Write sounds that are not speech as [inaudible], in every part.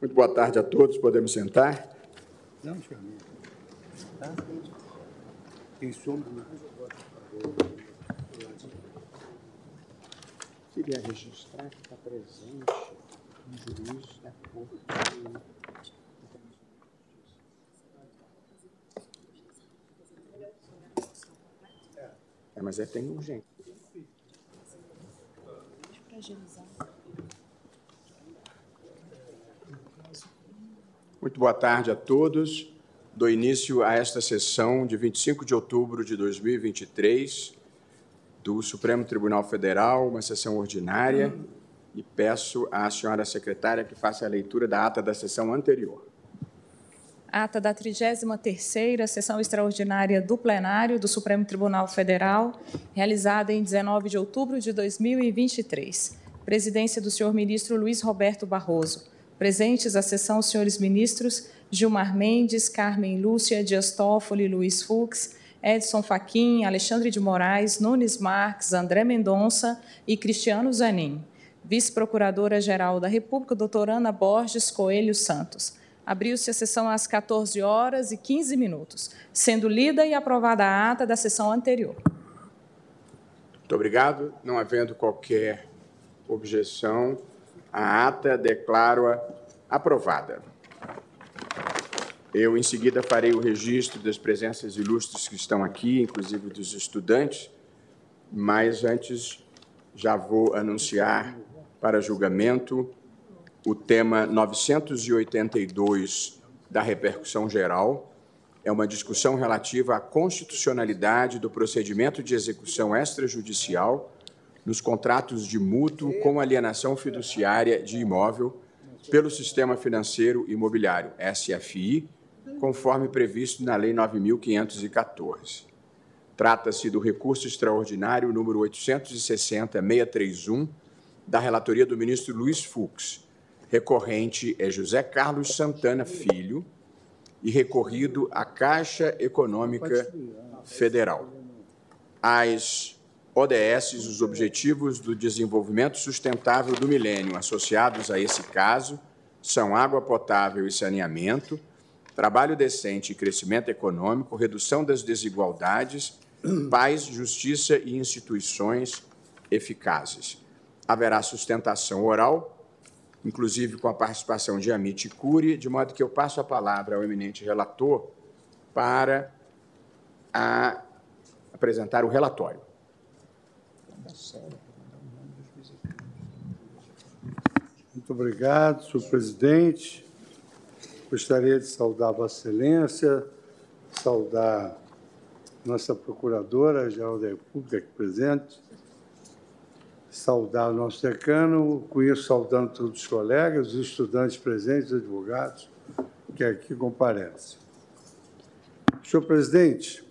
Muito boa tarde a todos. Podemos sentar? Não, senhor. Tá? Tem sombra, não? Queria registrar que está presente um juiz da Corte. É, mas é tem urgente. Para agilizar. Muito boa tarde a todos. Dou início a esta sessão de 25 de outubro de 2023 do Supremo Tribunal Federal, uma sessão ordinária, e peço à senhora secretária que faça a leitura da ata da sessão anterior. Ata da 33ª Sessão Extraordinária do Plenário do Supremo Tribunal Federal, realizada em 19 de outubro de 2023. Presidência do senhor ministro Luiz Roberto Barroso. Presentes à sessão os senhores ministros Gilmar Mendes, Carmen Lúcia, Dias Toffoli, Luiz Fux, Edson Fachin, Alexandre de Moraes, Nunes Marques, André Mendonça e Cristiano Zanin. Vice-Procuradora-Geral da República, doutora Ana Borges Coelho Santos. Abriu-se a sessão às 14 horas e 15 minutos, sendo lida e aprovada a ata da sessão anterior. Muito obrigado. Não havendo qualquer objeção, a ata declaro-a aprovada. Eu, em seguida, farei o registro das presenças ilustres que estão aqui, inclusive dos estudantes, mas antes já vou anunciar para julgamento o tema 982 da repercussão geral. É uma discussão relativa à constitucionalidade do procedimento de execução extrajudicial nos contratos de mútuo com alienação fiduciária de imóvel pelo Sistema Financeiro Imobiliário, SFI, conforme previsto na Lei 9.514. Trata-se do recurso extraordinário número 860-631, da relatoria do ministro Luiz Fux. Recorrente é José Carlos Santana Filho e recorrido à Caixa Econômica Federal. As ODS, os Objetivos do Desenvolvimento Sustentável do Milênio, associados a esse caso, são água potável e saneamento, trabalho decente e crescimento econômico, redução das desigualdades, paz, justiça e instituições eficazes. Haverá sustentação oral, inclusive com a participação de Amit Cury, de modo que eu passo a palavra ao eminente relator para apresentar o relatório. Muito obrigado, senhor presidente. Gostaria de saudar Vossa Excelência, saudar nossa Procuradora-Geral da República aqui presente, saudar o nosso decano, conheço saudando todos os colegas, os estudantes presentes, os advogados que aqui comparecem. Senhor presidente,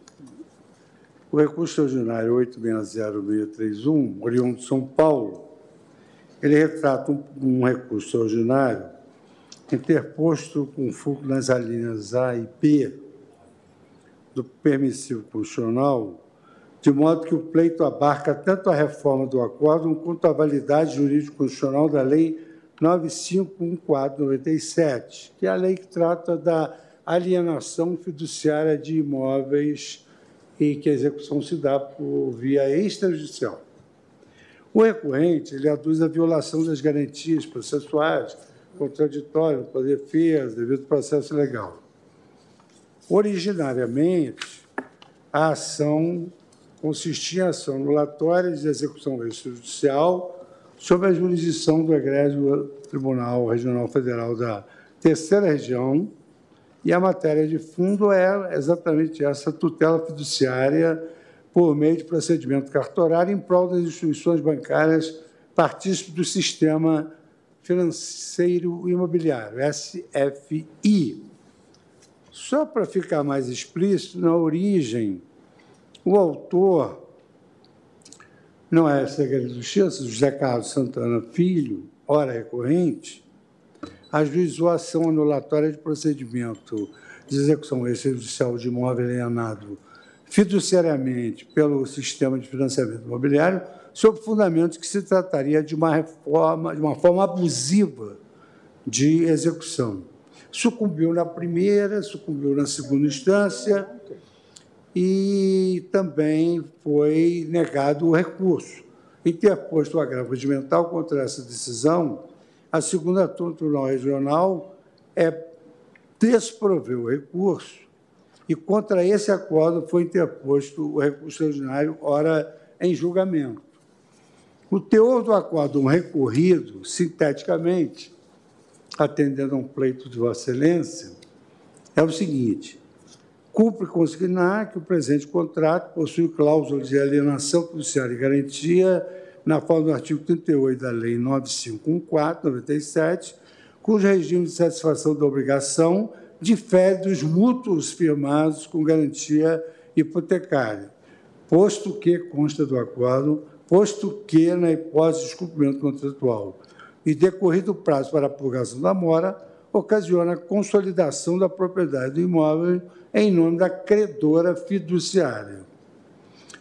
o recurso ordinário 860631, oriundo de São Paulo, ele retrata um, um recurso ordinário interposto com fogo nas alíneas A e B do permissivo constitucional, de modo que o pleito abarca tanto a reforma do acórdão quanto a validade jurídico-constitucional da Lei 951497, que é a lei que trata da alienação fiduciária de imóveis e que a execução se dá por via extrajudicial. O recorrente ele aduz a violação das garantias processuais, contraditório para defesa, devido ao processo legal. Originariamente, a ação consistia em ação anulatória de execução extrajudicial sob a jurisdição do egrégio Tribunal Regional Federal da Terceira Região, e a matéria de fundo é exatamente essa tutela fiduciária por meio de procedimento cartorário em prol das instituições bancárias partícipes do sistema financeiro imobiliário, SFI. Só para ficar mais explícito, na origem, o autor não é secretário de Justiça, José Carlos Santana Filho, hora recorrente, ajuizou a ação anulatória de procedimento de execução extrajudicial de imóvel alienado fiduciariamente pelo sistema de financiamento imobiliário, sob fundamento que se trataria de uma reforma, de uma forma abusiva de execução. Sucumbiu na primeira, sucumbiu na segunda instância e também foi negado o recurso. Interposto o agravo regimental contra essa decisão, a segunda turma do Tribunal Regional é, desproveu o recurso e contra esse acordo foi interposto o recurso extraordinário, ora em julgamento. O teor do acórdão recorrido, sinteticamente, atendendo a um pleito de Vossa Excelência, é o seguinte: cumpre consignar que o presente contrato possui cláusula de alienação fiduciária e garantia na forma do artigo 38 da Lei 9514-97, cujo regime de satisfação da obrigação difere dos mútuos firmados com garantia hipotecária, posto que consta do acordo, posto que, na hipótese de descumprimento contratual e decorrido o prazo para a purgação da mora, ocasiona a consolidação da propriedade do imóvel em nome da credora fiduciária.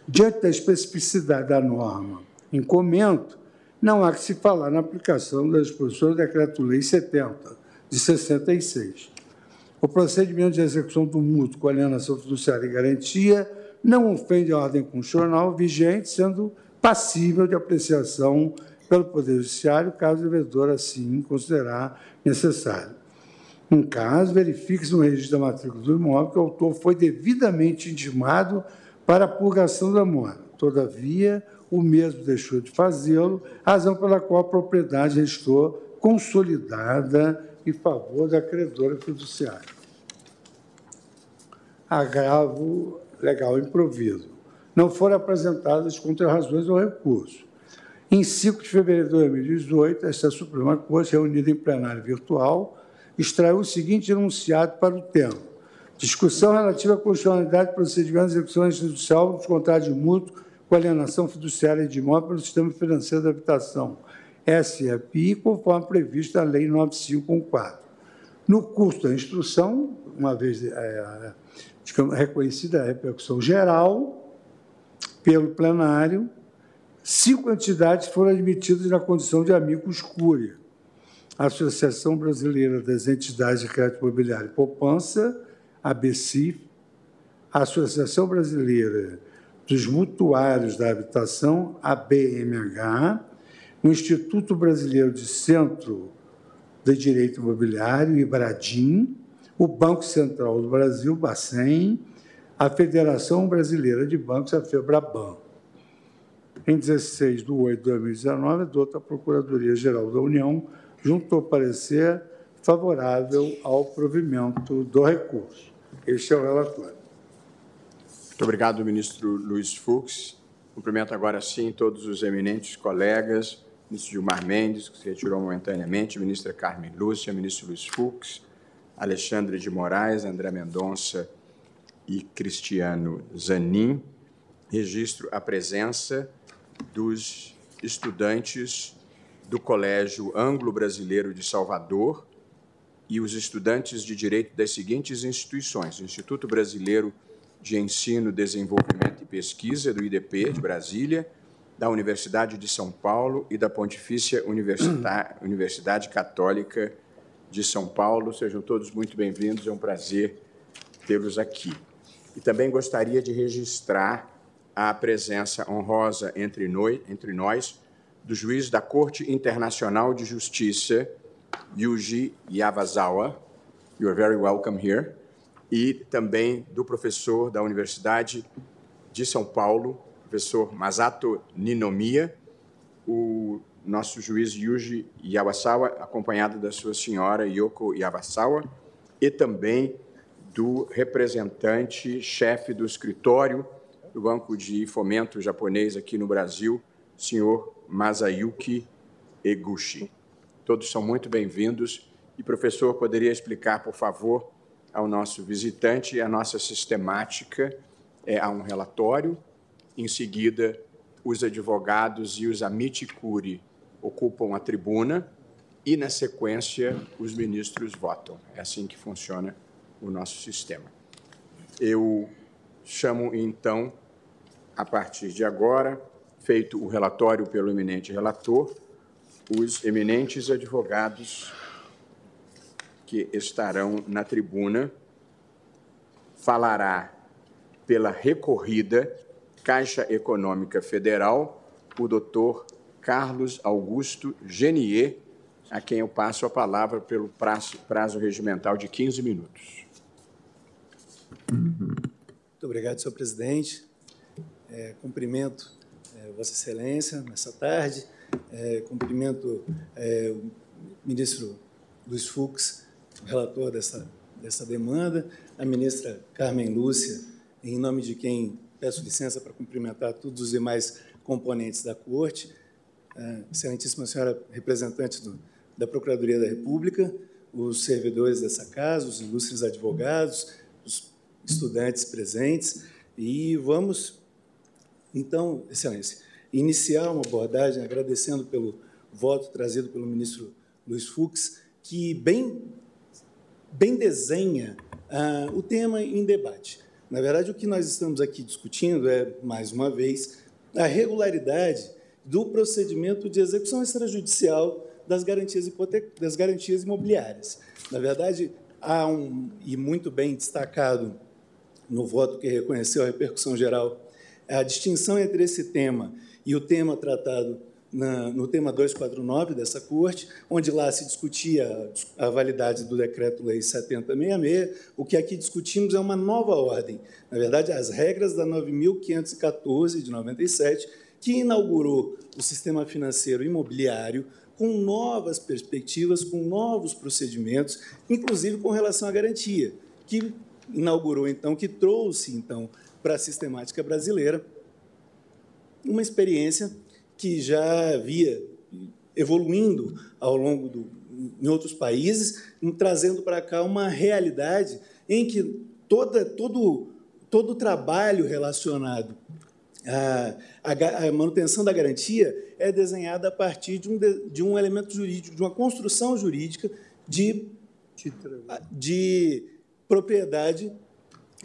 Diante da especificidade da norma em comento, não há que se falar na aplicação das disposições do Decreto-Lei 70, de 66. O procedimento de execução do mútuo com alienação fiduciária e garantia não ofende a ordem constitucional vigente, sendo passível de apreciação pelo Poder Judiciário, caso o devedor assim considerar necessário. Em caso, verifique-se no registro da matrícula do imóvel que o autor foi devidamente intimado para a purgação da mora. Todavia, o mesmo deixou de fazê-lo, razão pela qual a propriedade restou consolidada em favor da credora fiduciária. Agravo legal improviso. Não foram apresentadas contra-razões ao recurso. Em 5 de fevereiro de 2018, esta Suprema Corte, reunida em plenário virtual, extraiu o seguinte enunciado para o tema. Discussão relativa à constitucionalidade de procedimentos de execução institucional dos contratos de mútuo com alienação fiduciária de imóvel pelo Sistema Financeiro da Habitação, SFI, conforme previsto na Lei 9514. No curso da instrução, uma vez é, reconhecida a repercussão geral pelo plenário, cinco entidades foram admitidas na condição de amigos cúria. A Associação Brasileira das Entidades de Crédito Imobiliário e Poupança, a BCIF, a Associação Brasileira dos Mutuários da Habitação, a BMH, o Instituto Brasileiro de Centro de Direito Imobiliário, IBRADIM, o Banco Central do Brasil, Bacen, a Federação Brasileira de Bancos, a FEBRABAN. Em 16 de 8 de 2019, adota a Procuradoria-Geral da União, junto ao parecer favorável ao provimento do recurso. Este é o relatório. Muito obrigado, ministro Luiz Fux. Cumprimento agora sim todos os eminentes colegas, ministro Gilmar Mendes, que se retirou momentaneamente, ministra Carmen Lúcia, ministro Luiz Fux, Alexandre de Moraes, André Mendonça e Cristiano Zanin. Registro a presença dos estudantes do Colégio Anglo-Brasileiro de Salvador e os estudantes de direito das seguintes instituições: Instituto Brasileiro de Ensino, Desenvolvimento e Pesquisa, do IDP, de Brasília, da Universidade de São Paulo e da Pontifícia Universidade Católica de São Paulo. Sejam todos muito bem-vindos, é um prazer tê-los aqui. E também gostaria de registrar a presença honrosa entre nós, do juiz da Corte Internacional de Justiça, Yuji Yavazawa. You are very welcome here e também do professor da Universidade de São Paulo, professor Masato Ninomiya, o nosso juiz Yuji Yawasawa, acompanhado da sua senhora Yoko Yawasawa, e também do representante chefe do escritório do Banco de Fomento Japonês aqui no Brasil, senhor Masayuki Eguchi. Todos são muito bem-vindos. E, professor, poderia explicar, por favor, ao nosso visitante. A nossa sistemática é a um relatório, em seguida, os advogados e os amici curi ocupam a tribuna e, na sequência, os ministros votam. É assim que funciona o nosso sistema. Eu chamo, então, a partir de agora, feito o relatório pelo eminente relator, os eminentes advogados que estarão na tribuna. Falará pela recorrida Caixa Econômica Federal o doutor Carlos Augusto Genier, a quem eu passo a palavra pelo prazo, prazo regimental de 15 minutos. Muito obrigado, senhor presidente. É, cumprimento é, Vossa Excelência nessa tarde. É, cumprimento é, o ministro Luiz Fux, relator dessa, dessa demanda, a ministra Carmen Lúcia, em nome de quem peço licença para cumprimentar todos os demais componentes da Corte, excelentíssima senhora representante do, da Procuradoria da República, os servidores dessa casa, os ilustres advogados, os estudantes presentes, e vamos, então, excelência, iniciar uma abordagem agradecendo pelo voto trazido pelo ministro Luiz Fux, que bem, bem desenha ah, o tema em debate. Na verdade, o que nós estamos aqui discutindo é, mais uma vez, a regularidade do procedimento de execução extrajudicial das garantias, das garantias imobiliárias. Na verdade, há um, e muito bem destacado no voto que reconheceu a repercussão geral, a distinção entre esse tema e o tema tratado na, no tema 249 dessa Corte, onde lá se discutia a, validade do Decreto-Lei 7066, o que aqui discutimos é uma nova ordem. Na verdade, as regras da 9.514 de 97, que inaugurou o sistema financeiro imobiliário com novas perspectivas, com novos procedimentos, inclusive com relação à garantia, que inaugurou então, que trouxe então para a sistemática brasileira uma experiência que já havia evoluindo ao longo do, em outros países, trazendo para cá uma realidade em que toda, todo, todo o trabalho relacionado à, à, manutenção da garantia é desenhado a partir de um, de um elemento jurídico, de uma construção jurídica de, de propriedade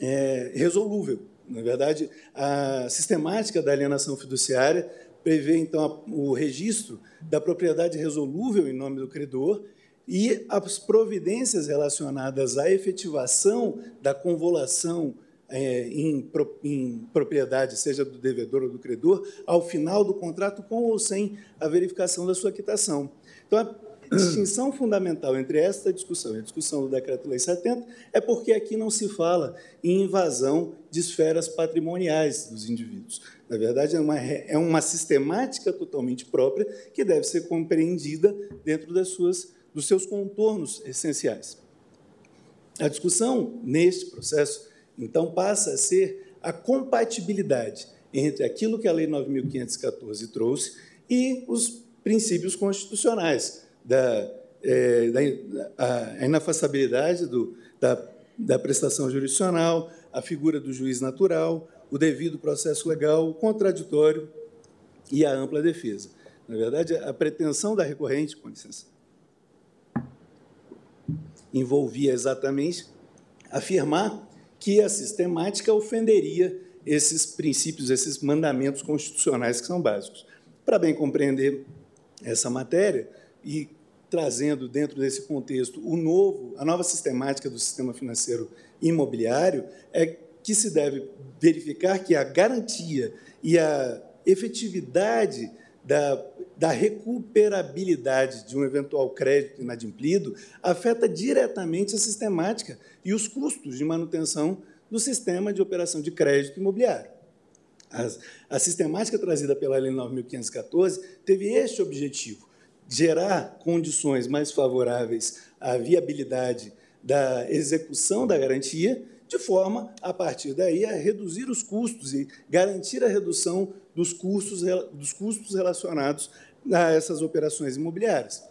é, resolúvel. Na verdade, a sistemática da alienação fiduciária prevê, então, o registro da propriedade resolúvel em nome do credor e as providências relacionadas à efetivação da convolução é, em, em, propriedade, seja do devedor ou do credor, ao final do contrato, com ou sem a verificação da sua quitação. Então, distinção fundamental entre esta discussão e a discussão do Decreto-Lei 70 é porque aqui não se fala em invasão de esferas patrimoniais dos indivíduos. Na verdade, é uma, é uma sistemática totalmente própria que deve ser compreendida dentro das suas, dos seus contornos essenciais. A discussão neste processo, então, passa a ser a compatibilidade entre aquilo que a Lei 9.514 trouxe e os princípios constitucionais da, é, da inafastabilidade do, da, da prestação jurisdicional, a figura do juiz natural, o devido processo legal, o contraditório e a ampla defesa. Na verdade, a pretensão da recorrente, com licença, envolvia exatamente afirmar que a sistemática ofenderia esses princípios, esses mandamentos constitucionais que são básicos. Para bem compreender essa matéria e trazendo dentro desse contexto o novo, a nova sistemática do sistema financeiro imobiliário, é que se deve verificar que a garantia e a efetividade da, da recuperabilidade de um eventual crédito inadimplido afeta diretamente a sistemática e os custos de manutenção do sistema de operação de crédito imobiliário. A sistemática trazida pela Lei 9.514 teve este objetivo, gerar condições mais favoráveis à viabilidade da execução da garantia de forma, a partir daí, a reduzir os custos e garantir a redução dos custos, dos custos relacionados a essas operações imobiliárias.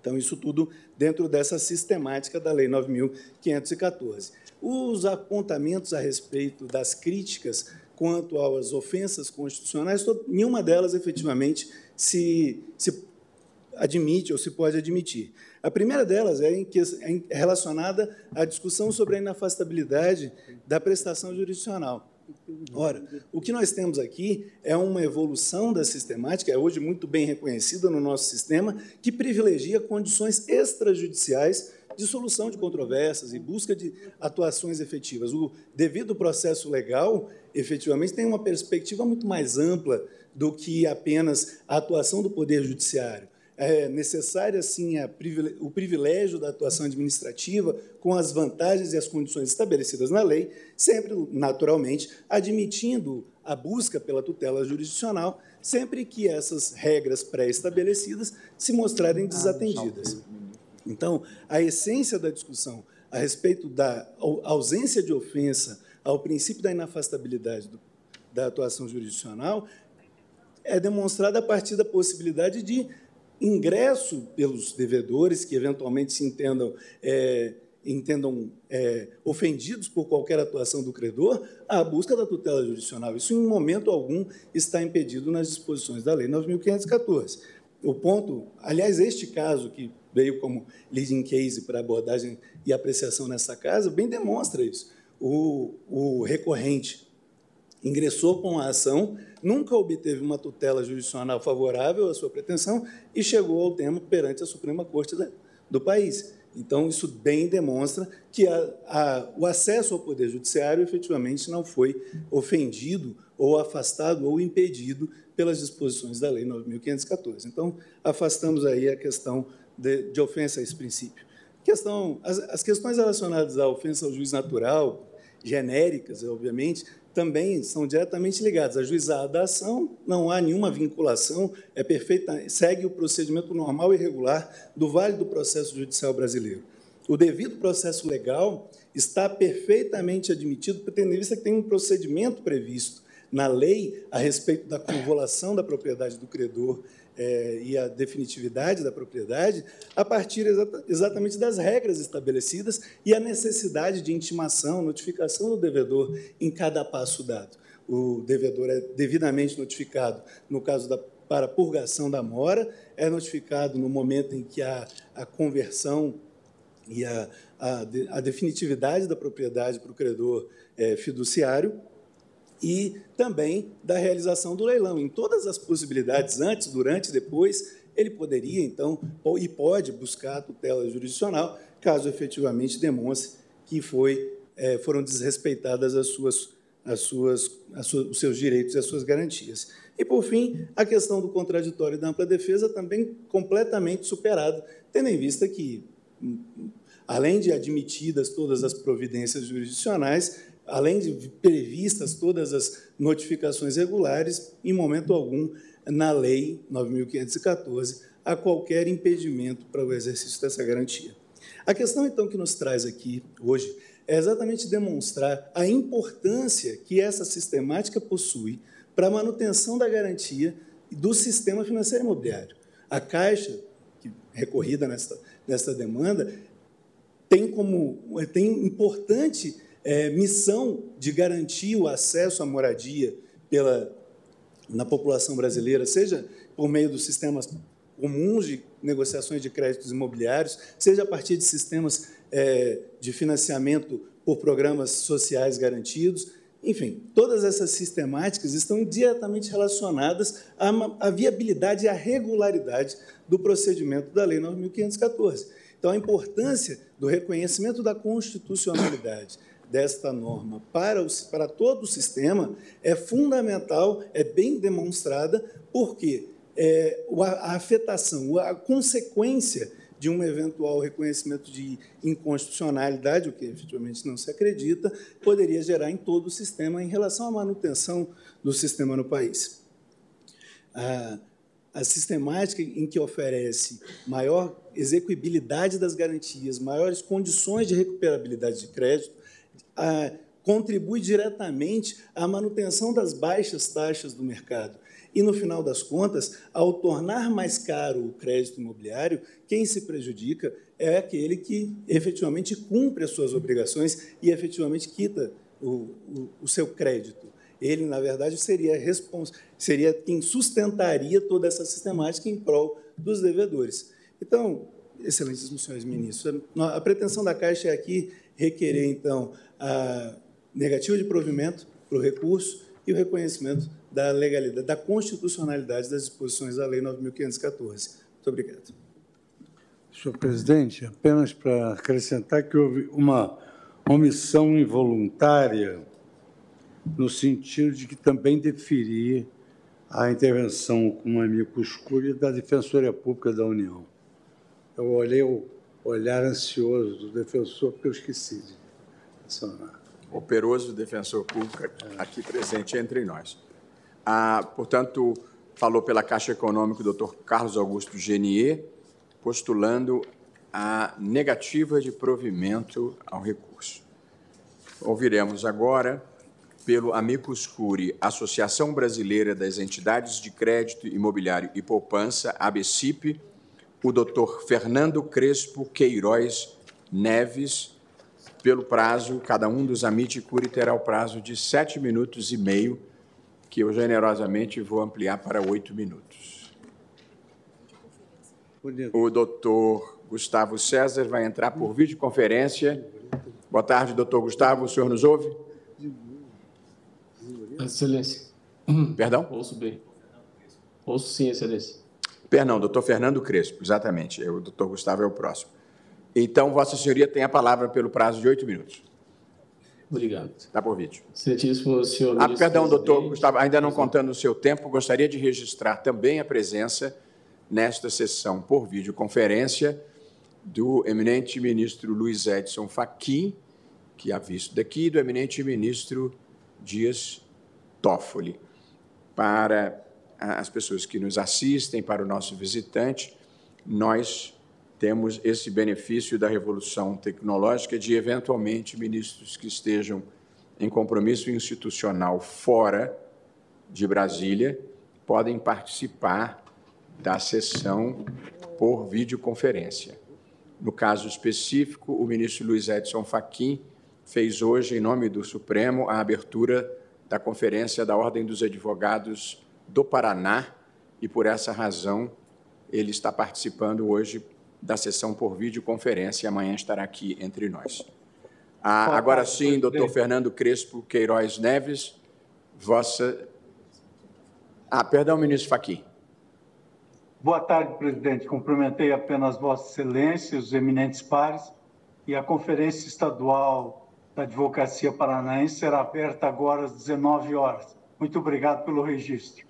Então, isso tudo dentro dessa sistemática da Lei 9.514. Os apontamentos a respeito das críticas quanto às ofensas constitucionais, nenhuma delas efetivamente se, se admite ou se pode admitir. A primeira delas é, é relacionada à discussão sobre a inafastabilidade da prestação jurisdicional. Ora, o que nós temos aqui é uma evolução da sistemática, é hoje muito bem reconhecida no nosso sistema, que privilegia condições extrajudiciais de solução de controvérsias e busca de atuações efetivas. O devido processo legal, efetivamente, tem uma perspectiva muito mais ampla do que apenas a atuação do Poder Judiciário. É necessária, sim, o privilégio da atuação administrativa com as vantagens e as condições estabelecidas na lei, sempre, naturalmente, admitindo a busca pela tutela jurisdicional, sempre que essas regras pré-estabelecidas se mostrarem ah, desatendidas. Então, a essência da discussão a respeito da ausência de ofensa ao princípio da inafastabilidade do, da atuação jurisdicional é demonstrada a partir da possibilidade de ingresso pelos devedores que eventualmente se entendam, é, entendam é, ofendidos por qualquer atuação do credor à busca da tutela jurisdicional. Isso, em momento algum, está impedido nas disposições da Lei 9.514. O ponto, aliás, este caso que veio como leading case para abordagem e apreciação nessa casa, bem demonstra isso. O, o recorrente ingressou com a ação, nunca obteve uma tutela jurisdicional favorável à sua pretensão e chegou ao termo perante a Suprema Corte do país. Então, isso bem demonstra que a, a, o acesso ao Poder Judiciário efetivamente não foi ofendido ou afastado ou impedido pelas disposições da Lei 9.514. Então, afastamos aí a questão de, de ofensa a esse princípio. Questão, as, as questões relacionadas à ofensa ao juiz natural, genéricas, obviamente, também são diretamente ligadas. A juizada da ação não há nenhuma vinculação, é perfeita, segue o procedimento normal e regular do Vale do Processo Judicial Brasileiro. O devido processo legal está perfeitamente admitido, tendo em vista que tem um procedimento previsto na lei a respeito da convolução da propriedade do credor é, e a definitividade da propriedade a partir exata, exatamente das regras estabelecidas e a necessidade de intimação, notificação do devedor em cada passo dado. O devedor é devidamente notificado no caso da para purgação da mora, é notificado no momento em que há a conversão e a, a, a definitividade da propriedade para o credor é, fiduciário, e também da realização do leilão. Em todas as possibilidades, antes, durante, depois, ele poderia, então, e pode buscar a tutela jurisdicional, caso efetivamente demonstre que foi, é, foram desrespeitadas as suas, as suas, as suas, os seus direitos e as suas garantias. E, por fim, a questão do contraditório e da ampla defesa também completamente superada, tendo em vista que, além de admitidas todas as providências jurisdicionais, além de previstas todas as notificações regulares, em momento algum, na Lei 9.514, há qualquer impedimento para o exercício dessa garantia. A questão, então, que nos traz aqui hoje é exatamente demonstrar a importância que essa sistemática possui para a manutenção da garantia do sistema financeiro imobiliário. A Caixa, que recorrida nesta, nesta demanda, tem como tem importante é, missão de garantir o acesso à moradia pela, na população brasileira, seja por meio dos sistemas comuns de negociações de créditos imobiliários, seja a partir de sistemas é, de financiamento por programas sociais garantidos. Enfim, todas essas sistemáticas estão diretamente relacionadas à, à viabilidade e à regularidade do procedimento da Lei 9.514. Então, a importância do reconhecimento da constitucionalidade, desta norma para, o, para todo o sistema é fundamental, é bem demonstrada, porque é, a, afetação, a consequência de um eventual reconhecimento de inconstitucionalidade, o que efetivamente não se acredita, poderia gerar em todo o sistema em relação à manutenção do sistema no país. A, a sistemática em que oferece maior execuibilidade das garantias, maiores condições de recuperabilidade de crédito, a, contribui diretamente à manutenção das baixas taxas do mercado. E, no final das contas, ao tornar mais caro o crédito imobiliário, quem se prejudica é aquele que efetivamente cumpre as suas obrigações e efetivamente quita o, o, o seu crédito. Ele, na verdade, seria, respons seria quem sustentaria toda essa sistemática em prol dos devedores. Então, excelentíssimos senhores ministros, a pretensão da Caixa é aqui requerer, então, a negativa de provimento para o recurso e o reconhecimento da legalidade, da constitucionalidade das disposições da Lei 9.514. Muito obrigado. Senhor presidente, apenas para acrescentar que houve uma omissão involuntária no sentido de que também deferir a intervenção com um amigo escuro da Defensoria Pública da União. Eu olhei o olhar ansioso do defensor, porque eu esqueci. Operoso defensor público aqui presente entre nós. Ah, portanto, falou pela Caixa Econômica o doutor Carlos Augusto Genier, postulando a negativa de provimento ao recurso. Ouviremos agora pelo Amicus Curi, Associação Brasileira das Entidades de Crédito Imobiliário e Poupança, ABCIP, o doutor Fernando Crespo Queiroz Neves, pelo prazo, cada um dos Amit Curi terá o prazo de sete minutos e meio, que eu generosamente vou ampliar para oito minutos. O doutor Gustavo César vai entrar por videoconferência. Boa tarde, doutor Gustavo, o senhor nos ouve? Excelência. Perdão? Ouço bem. Ouço sim, Excelência. Perdão, doutor Fernando Crespo, exatamente. O doutor Gustavo é o próximo. Então, Vossa Senhoria tem a palavra pelo prazo de oito minutos. Obrigado. Está por vídeo. Excelentíssimo senhor. Ah, perdão, doutor Gustavo, ainda não contando o seu tempo, gostaria de registrar também a presença nesta sessão por videoconferência do eminente ministro Luiz Edson Fachin, que há visto daqui, e do eminente ministro Dias Toffoli. Para as pessoas que nos assistem, para o nosso visitante, nós temos esse benefício da revolução tecnológica de, eventualmente, ministros que estejam em compromisso institucional fora de Brasília podem participar da sessão por videoconferência. No caso específico, o ministro Luiz Edson Fachin fez hoje, em nome do Supremo, a abertura da Conferência da Ordem dos Advogados do Paraná e, por essa razão, ele está participando hoje da sessão por videoconferência e amanhã estará aqui entre nós. Ah, agora sim, doutor Fernando Crespo Queiroz Neves, vossa. Ah, perdão, ministro Faqui. Boa tarde, presidente. Cumprimentei apenas Vossa Excelência, os eminentes pares, e a Conferência Estadual da Advocacia Paranaense será aberta agora às 19 horas. Muito obrigado pelo registro.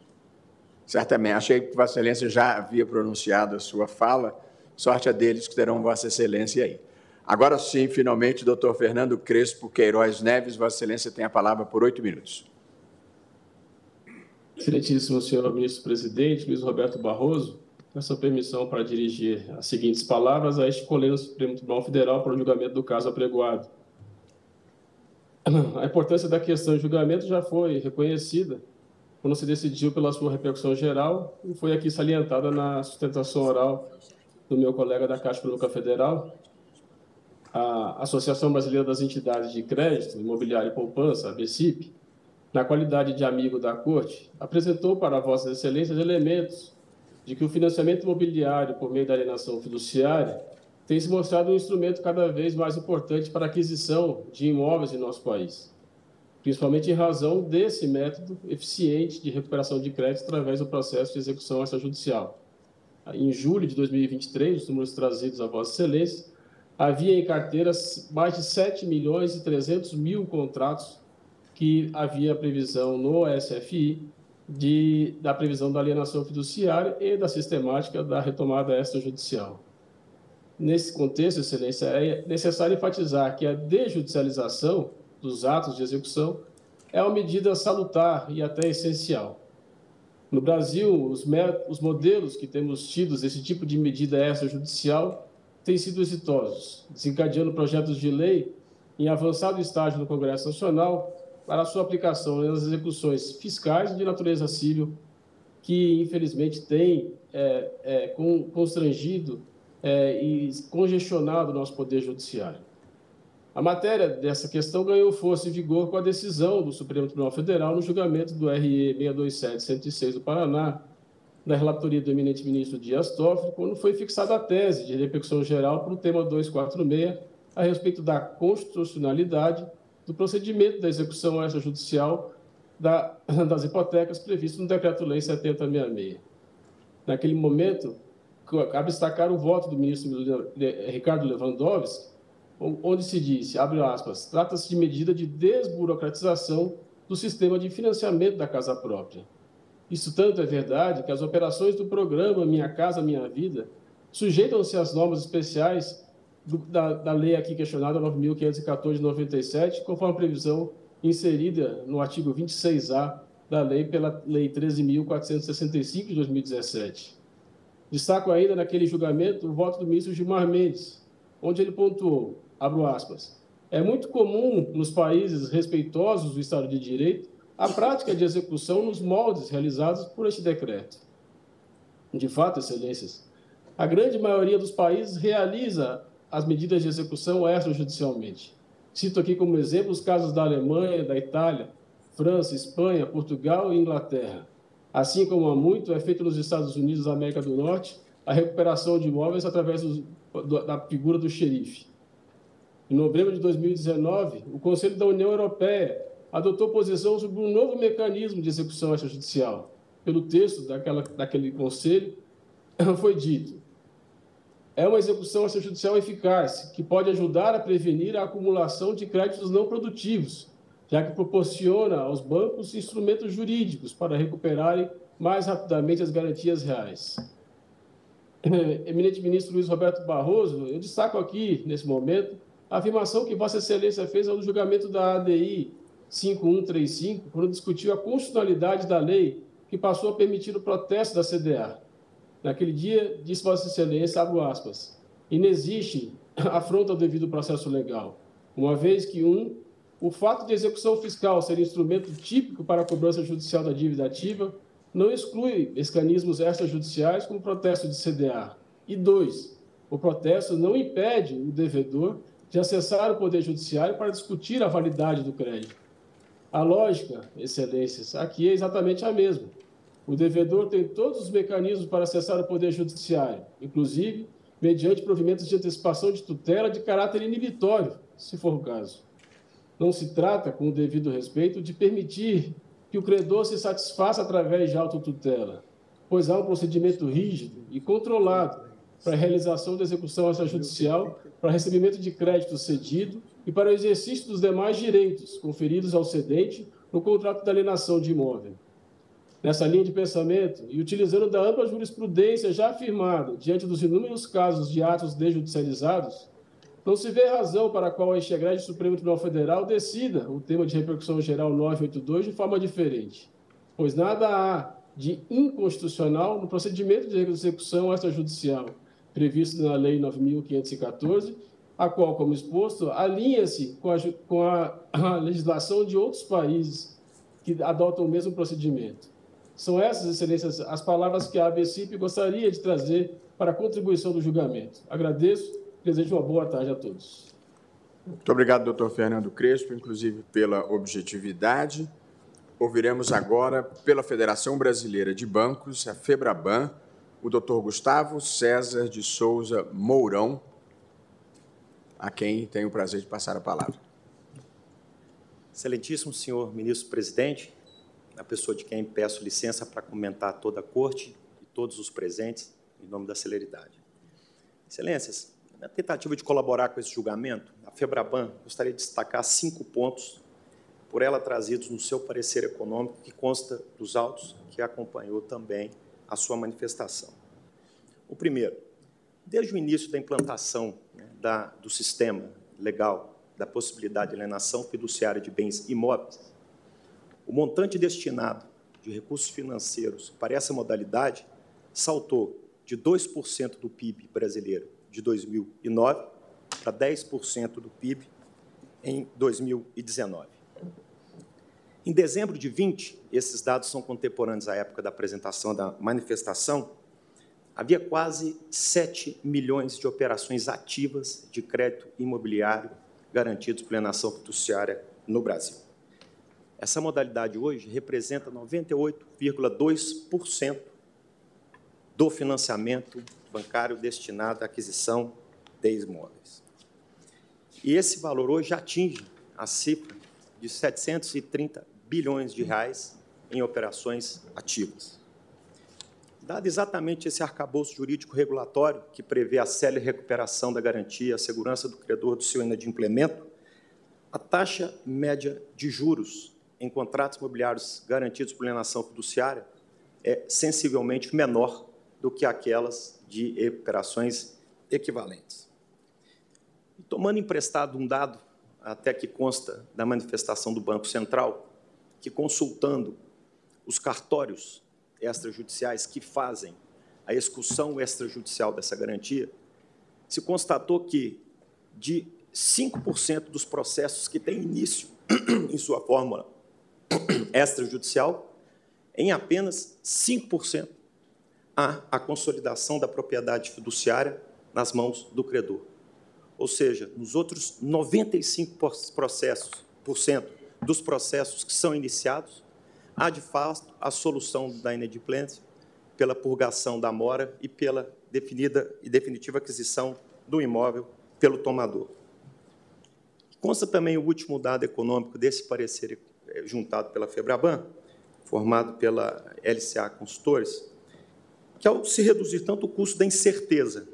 Certamente. Achei que Vossa Excelência já havia pronunciado a sua fala Sorte a deles que terão Vossa Excelência aí. Agora sim, finalmente, doutor Fernando Crespo Queiroz Neves, Vossa Excelência tem a palavra por oito minutos. Excelentíssimo senhor ministro-presidente, Luiz Roberto Barroso, peço a permissão para dirigir as seguintes palavras a este colega do Supremo Tribunal Federal para o julgamento do caso apregoado. A importância da questão de julgamento já foi reconhecida quando se decidiu pela sua repercussão geral e foi aqui salientada na sustentação oral do meu colega da Caixa Econômica Federal, a Associação Brasileira das Entidades de Crédito, Imobiliário e Poupança, a BCIP, na qualidade de amigo da Corte, apresentou para Vossas Excelências elementos de que o financiamento imobiliário por meio da alienação fiduciária tem se mostrado um instrumento cada vez mais importante para a aquisição de imóveis em nosso país, principalmente em razão desse método eficiente de recuperação de crédito através do processo de execução extrajudicial em julho de 2023, os números trazidos a Vossa Excelência, havia em carteiras mais de 7 milhões e 300 mil contratos que havia previsão no SFI de, da previsão da alienação fiduciária e da sistemática da retomada extrajudicial. Nesse contexto, Excelência, é necessário enfatizar que a desjudicialização dos atos de execução é uma medida salutar e até essencial no Brasil, os, os modelos que temos tido esse tipo de medida extrajudicial têm sido exitosos, desencadeando projetos de lei em avançado estágio no Congresso Nacional para sua aplicação nas execuções fiscais de natureza civil, que infelizmente tem é, é, constrangido é, e congestionado o nosso Poder Judiciário. A matéria dessa questão ganhou força e vigor com a decisão do Supremo Tribunal Federal no julgamento do RE 627-106 do Paraná, da relatoria do eminente ministro Dias Toffoli, quando foi fixada a tese de repercussão geral para o tema 246 a respeito da constitucionalidade do procedimento da execução extrajudicial da, [coughs] das hipotecas previsto no Decreto-Lei 7066. Naquele momento, cabe destacar o voto do ministro Ricardo Lewandowski, onde se disse, abre aspas, trata-se de medida de desburocratização do sistema de financiamento da casa própria. Isso tanto é verdade que as operações do programa Minha Casa Minha Vida sujeitam-se às normas especiais do, da, da, lei aqui questionada, 9.514 de 97, conforme a previsão inserida no artigo 26A da lei pela Lei 13.465 de 2017. Destaco ainda naquele julgamento o voto do ministro Gilmar Mendes, onde ele pontuou, abro aspas, é muito comum nos países respeitosos do Estado de Direito a prática de execução nos moldes realizados por este decreto. De fato, excelências, a grande maioria dos países realiza as medidas de execução extrajudicialmente. Cito aqui como exemplo os casos da Alemanha, da Itália, França, Espanha, Portugal e Inglaterra. Assim como há muito é feito nos Estados Unidos da América do Norte a recuperação de imóveis através do, da figura do xerife. Em novembro de 2019, o Conselho da União Europeia adotou posição sobre um novo mecanismo de execução extrajudicial. Pelo texto daquela, daquele conselho, [coughs] foi dito: é uma execução extrajudicial eficaz, que pode ajudar a prevenir a acumulação de créditos não produtivos, já que proporciona aos bancos instrumentos jurídicos para recuperarem mais rapidamente as garantias reais. [coughs] Eminente ministro Luiz Roberto Barroso, eu destaco aqui, nesse momento, a afirmação que Vossa Excelência fez ao julgamento da ADI 5135, quando discutiu a constitucionalidade da lei que passou a permitir o protesto da CDA. Naquele dia, disse Vossa Excelência, abro aspas, inexiste afronta ao devido processo legal, uma vez que, um, o fato de execução fiscal ser instrumento típico para a cobrança judicial da dívida ativa não exclui mecanismos extrajudiciais como protesto de CDA. E dois, o protesto não impede o devedor de acessar o Poder Judiciário para discutir a validade do crédito. A lógica, excelências, aqui é exatamente a mesma. O devedor tem todos os mecanismos para acessar o Poder Judiciário, inclusive mediante provimentos de antecipação de tutela de caráter inibitório, se for o caso. Não se trata, com o devido respeito, de permitir que o credor se satisfaça através de autotutela, pois há um procedimento rígido e controlado para a realização da execução extrajudicial, para recebimento de crédito cedido e para o exercício dos demais direitos conferidos ao cedente no contrato de alienação de imóvel. Nessa linha de pensamento, e utilizando da ampla jurisprudência já afirmada diante dos inúmeros casos de atos desjudicializados, não se vê razão para a qual a Enxegrade Supremo Tribunal Federal decida o tema de repercussão geral 982 de forma diferente, pois nada há de inconstitucional no procedimento de execução extrajudicial previsto na Lei 9.514, a qual, como exposto, alinha-se com, a, com a, a legislação de outros países que adotam o mesmo procedimento. São essas, excelências, as palavras que a ABCIP gostaria de trazer para a contribuição do julgamento. Agradeço Desejo uma boa tarde a todos. Muito obrigado, doutor Fernando Crespo, inclusive pela objetividade. Ouviremos agora, pela Federação Brasileira de Bancos, a FEBRABAN, o doutor Gustavo César de Souza Mourão, a quem tenho o prazer de passar a palavra. Excelentíssimo senhor ministro-presidente, a pessoa de quem peço licença para comentar toda a corte e todos os presentes, em nome da celeridade. Excelências, na tentativa de colaborar com esse julgamento, a FEBRABAN gostaria de destacar cinco pontos por ela trazidos no seu parecer econômico, que consta dos autos que acompanhou também a sua manifestação. O primeiro, desde o início da implantação né, da, do sistema legal da possibilidade de alienação fiduciária de bens imóveis, o montante destinado de recursos financeiros para essa modalidade saltou de 2% do PIB brasileiro de 2009 para 10% do PIB em 2019. Em dezembro de 20, esses dados são contemporâneos à época da apresentação da manifestação, havia quase 7 milhões de operações ativas de crédito imobiliário garantidos pela nação fiduciária no Brasil. Essa modalidade hoje representa 98,2% do financiamento bancário destinado à aquisição de imóveis. E esse valor hoje atinge a cifra de 730 bilhões de reais em operações ativas. Dado exatamente esse arcabouço jurídico regulatório que prevê a célere recuperação da garantia, a segurança do credor do seu inadimplemento, a taxa média de juros em contratos imobiliários garantidos por alienação fiduciária é sensivelmente menor do que aquelas de recuperações equivalentes. E tomando emprestado um dado, até que consta da manifestação do Banco Central, que consultando os cartórios extrajudiciais que fazem a execução extrajudicial dessa garantia, se constatou que de 5% dos processos que têm início [clears throat] em sua fórmula [clears throat] extrajudicial, em apenas 5% há a consolidação da propriedade fiduciária nas mãos do credor. Ou seja, nos outros 95% processos, por cento dos processos que são iniciados, há de fato a solução da inadimplência pela purgação da mora e pela definida e definitiva aquisição do imóvel pelo tomador. Consta também o último dado econômico desse parecer eh, juntado pela Febraban, formado pela LCA Consultores, que ao se reduzir tanto o custo da incerteza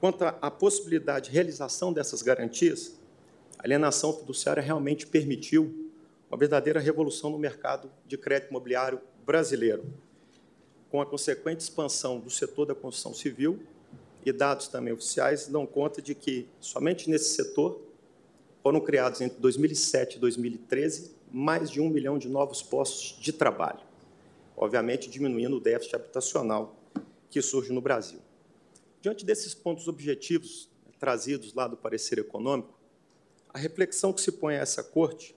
quanto à possibilidade de realização dessas garantias, a alienação fiduciária realmente permitiu uma verdadeira revolução no mercado de crédito imobiliário brasileiro, com a consequente expansão do setor da construção civil e dados também oficiais dão conta de que somente nesse setor foram criados entre 2007 e 2013 mais de um milhão de novos postos de trabalho, obviamente diminuindo o déficit habitacional que surge no Brasil. Diante desses pontos objetivos trazidos lá do parecer econômico, a reflexão que se põe a essa corte,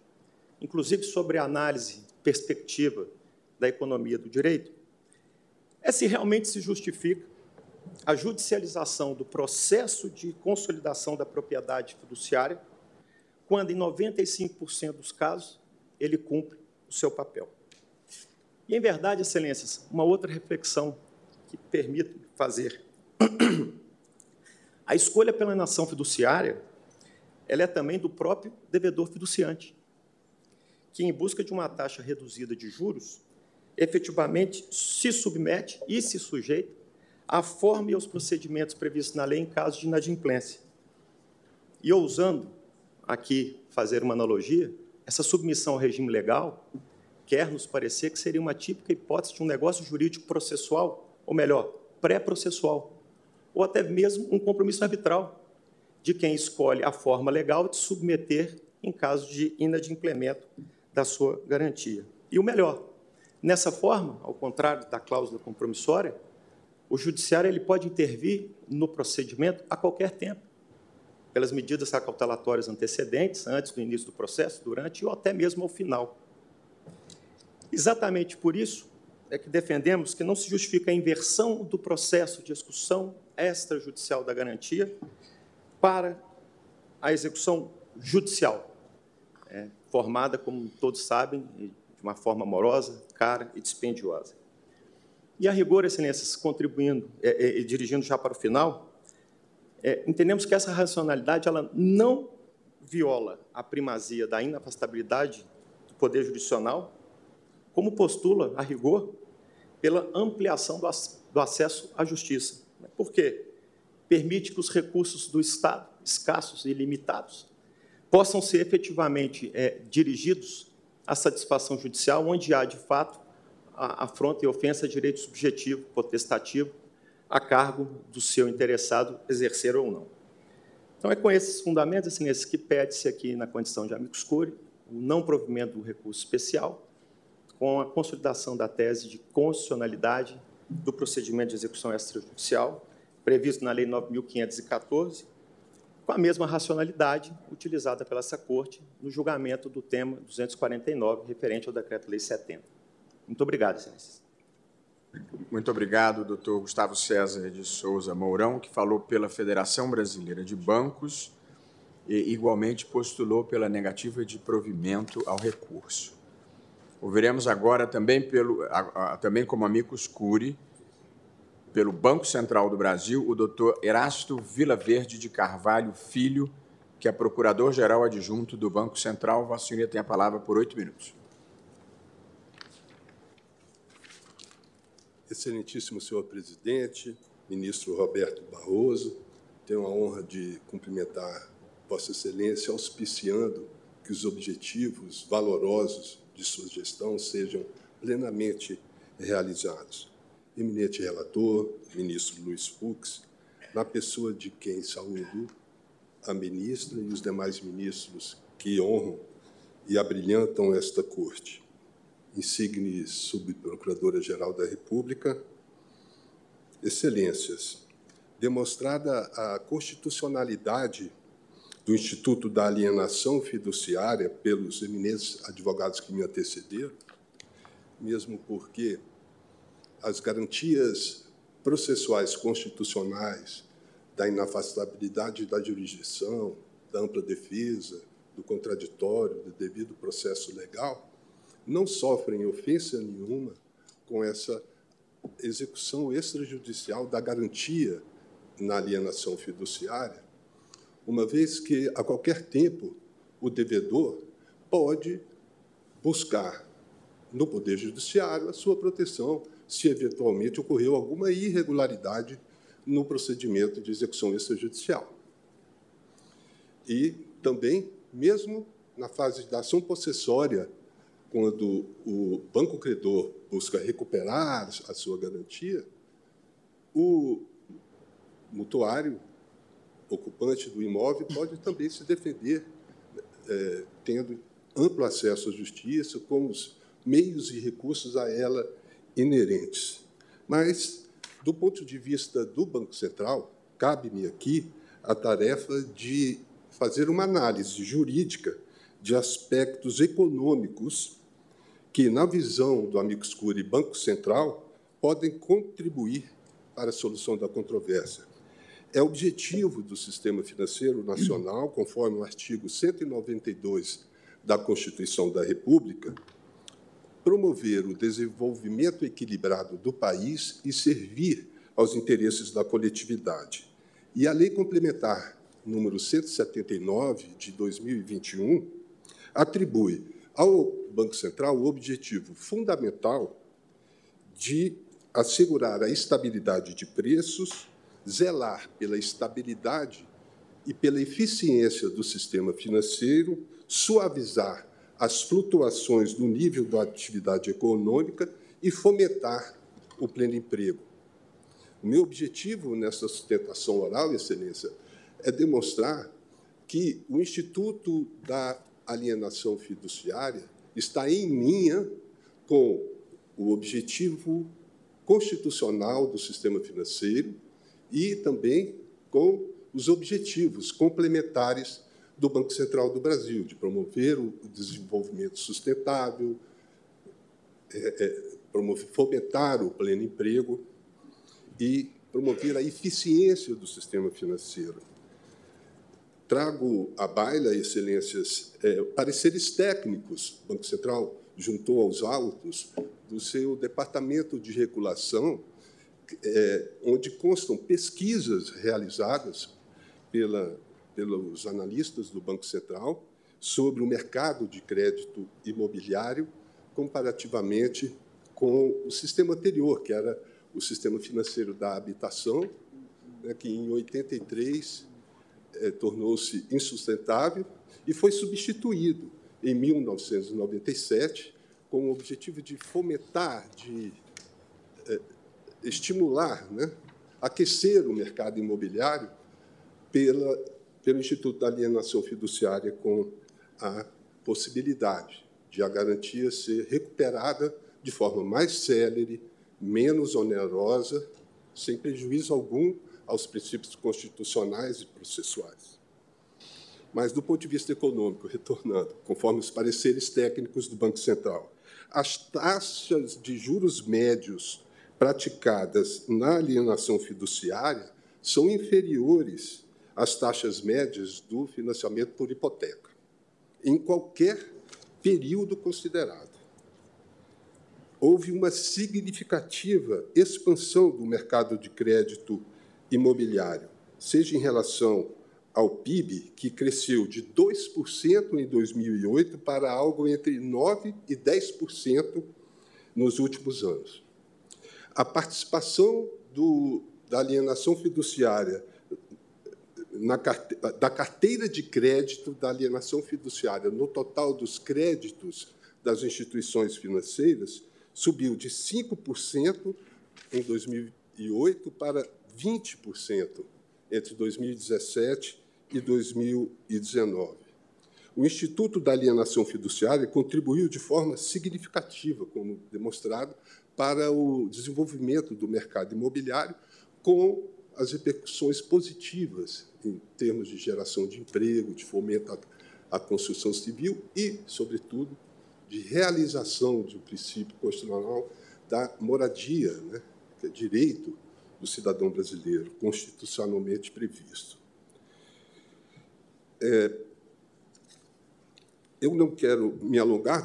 inclusive sobre a análise perspectiva da economia do direito, é se realmente se justifica a judicialização do processo de consolidação da propriedade fiduciária, quando em 95% dos casos ele cumpre o seu papel. E, em verdade, excelências, uma outra reflexão que permito fazer. [clears throat] A escolha pela nação fiduciária ela é também do próprio devedor fiduciante, que, em busca de uma taxa reduzida de juros, efetivamente se submete e se sujeita à forma e aos procedimentos previstos na lei em caso de inadimplência. E ousando aqui fazer uma analogia, essa submissão ao regime legal quer nos parecer que seria uma típica hipótese de um negócio jurídico processual, ou melhor, pré-processual, ou até mesmo um compromisso arbitral de quem escolhe a forma legal de submeter em caso de inadimplemento da sua garantia. E o melhor, nessa forma, ao contrário da cláusula compromissória, o judiciário ele pode intervir no procedimento a qualquer tempo pelas medidas acautelatórias antecedentes, antes do início do processo, durante ou até mesmo ao final. Exatamente por isso é que defendemos que não se justifica a inversão do processo de execução extrajudicial da garantia para a execução judicial, é, formada, como todos sabem, de uma forma morosa, cara e dispendiosa. E a rigor, excelências, contribuindo e é, é, dirigindo já para o final, é, entendemos que essa racionalidade ela não viola a primazia da inafastabilidade do poder jurisdicional, como postula, a rigor, pela ampliação do, do acesso à justiça. Por quê? Permite que os recursos do Estado, escassos e limitados, possam ser efetivamente é, dirigidos à satisfação judicial, onde há, de fato, a afronta e ofensa a direito subjetivo, potestativo, a cargo do seu interessado exercer ou não. Então, é com esses fundamentos, assim, esses que pede-se aqui na condição de amicus curiae, o não provimento do recurso especial, com a consolidação da tese de constitucionalidade do procedimento de execução extrajudicial, previsto na Lei 9.514, com a mesma racionalidade utilizada pela essa Corte no julgamento do tema 249, referente ao Decreto-Lei 70. Muito obrigado, excelências. Muito obrigado, doutor Gustavo César de Souza Mourão, que falou pela Federação Brasileira de Bancos e igualmente postulou pela negativa de provimento ao recurso. Ouviremos agora também, pelo, a, a, também como amicus curi, pelo Banco Central do Brasil, o doutor Erasto Vilaverde de Carvalho Filho, que é procurador-geral adjunto do Banco Central. Vossa Senhoria tem a palavra por oito minutos. Excelentíssimo senhor presidente, ministro Roberto Barroso, tenho a honra de cumprimentar Vossa Excelência, auspiciando que os objetivos valorosos de sua gestão sejam plenamente realizados. Eminente relator, ministro Luiz Fux, na pessoa de quem saúdo a ministra e os demais ministros que honram e abrilhantam esta corte. Insigne Subprocuradora-Geral da República, Excelências, demonstrada a constitucionalidade do Instituto da Alienação Fiduciária pelos eminentes advogados que me antecederam, mesmo porque as garantias processuais constitucionais da inafastabilidade da jurisdição, da ampla defesa, do contraditório, do devido processo legal, não sofrem ofensa nenhuma com essa execução extrajudicial da garantia na alienação fiduciária, uma vez que, a qualquer tempo, o devedor pode buscar no Poder Judiciário a sua proteção se eventualmente ocorreu alguma irregularidade no procedimento de execução extrajudicial. E também, mesmo na fase da ação possessória, quando o banco credor busca recuperar a sua garantia, o mutuário ocupante do imóvel pode também se defender, é, tendo amplo acesso à justiça, com os meios e recursos a ela inerentes. Mas, do ponto de vista do Banco Central, cabe-me aqui a tarefa de fazer uma análise jurídica de aspectos econômicos que, na visão do amigo Scuri Banco Central, podem contribuir para a solução da controvérsia. É objetivo do sistema financeiro nacional, conforme o artigo 192 da Constituição da República, promover o desenvolvimento equilibrado do país e servir aos interesses da coletividade. E a Lei Complementar número 179 de 2021 atribui ao Banco Central o objetivo fundamental de assegurar a estabilidade de preços, zelar pela estabilidade e pela eficiência do sistema financeiro, suavizar as flutuações do nível da atividade econômica e fomentar o pleno emprego. Meu objetivo nessa sustentação oral, Excelência, é demonstrar que o Instituto da Alienação Fiduciária está em linha com o objetivo constitucional do sistema financeiro e também com os objetivos complementares do Banco Central do Brasil, de promover o desenvolvimento sustentável, é, é, promover, fomentar o pleno emprego e promover a eficiência do sistema financeiro. Trago à baila, excelências, é, pareceres técnicos. O Banco Central juntou aos autos do seu departamento de regulação, é, onde constam pesquisas realizadas pela pelos analistas do Banco Central sobre o mercado de crédito imobiliário comparativamente com o sistema anterior, que era o sistema financeiro da habitação, né, que em 83 eh, tornou-se insustentável e foi substituído em 1997 com o objetivo de fomentar, de eh, estimular, né, aquecer o mercado imobiliário pela pelo Instituto da Alienação Fiduciária com a possibilidade de a garantia ser recuperada de forma mais célere, menos onerosa, sem prejuízo algum aos princípios constitucionais e processuais. Mas, do ponto de vista econômico, retornando, conforme os pareceres técnicos do Banco Central, as taxas de juros médios praticadas na alienação fiduciária são inferiores as taxas médias do financiamento por hipoteca, em qualquer período considerado. Houve uma significativa expansão do mercado de crédito imobiliário, seja em relação ao PIB, que cresceu de 2% em 2008 para algo entre 9% e 10% nos últimos anos. a participação do, da alienação fiduciária na da carteira de crédito da alienação fiduciária no total dos créditos das instituições financeiras subiu de 5% em 2008 para 20% entre 2017 e 2019. O Instituto da Alienação Fiduciária contribuiu de forma significativa, como demonstrado, para o desenvolvimento do mercado imobiliário, com as repercussões positivas em termos de geração de emprego, de fomento à, à construção civil e, sobretudo, de realização de um princípio constitucional da moradia, né, que é direito do cidadão brasileiro, constitucionalmente previsto. É, eu não quero me alongar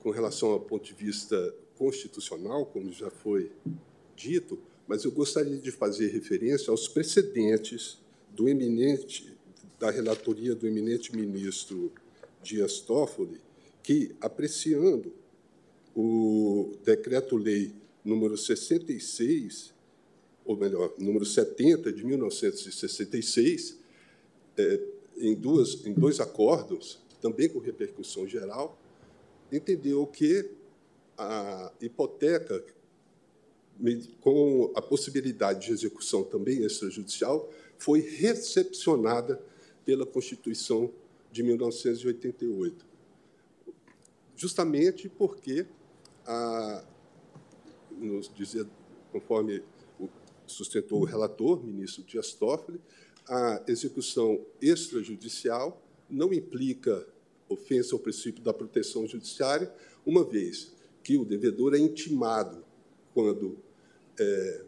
com relação ao ponto de vista constitucional, como já foi dito, mas eu gostaria de fazer referência aos precedentes do eminente da relatoria do eminente ministro Dias Toffoli, que apreciando o decreto-lei número 66, ou melhor, número 70 de 1966, é, em, duas, em dois acordos, também com repercussão geral, entendeu que a hipoteca, com a possibilidade de execução também extrajudicial, foi recepcionada pela Constituição de 1988, justamente porque, a, nos dizer, conforme sustentou o relator, ministro Dias Toffoli, a execução extrajudicial não implica ofensa ao princípio da proteção judiciária, uma vez que o devedor é intimado quando é,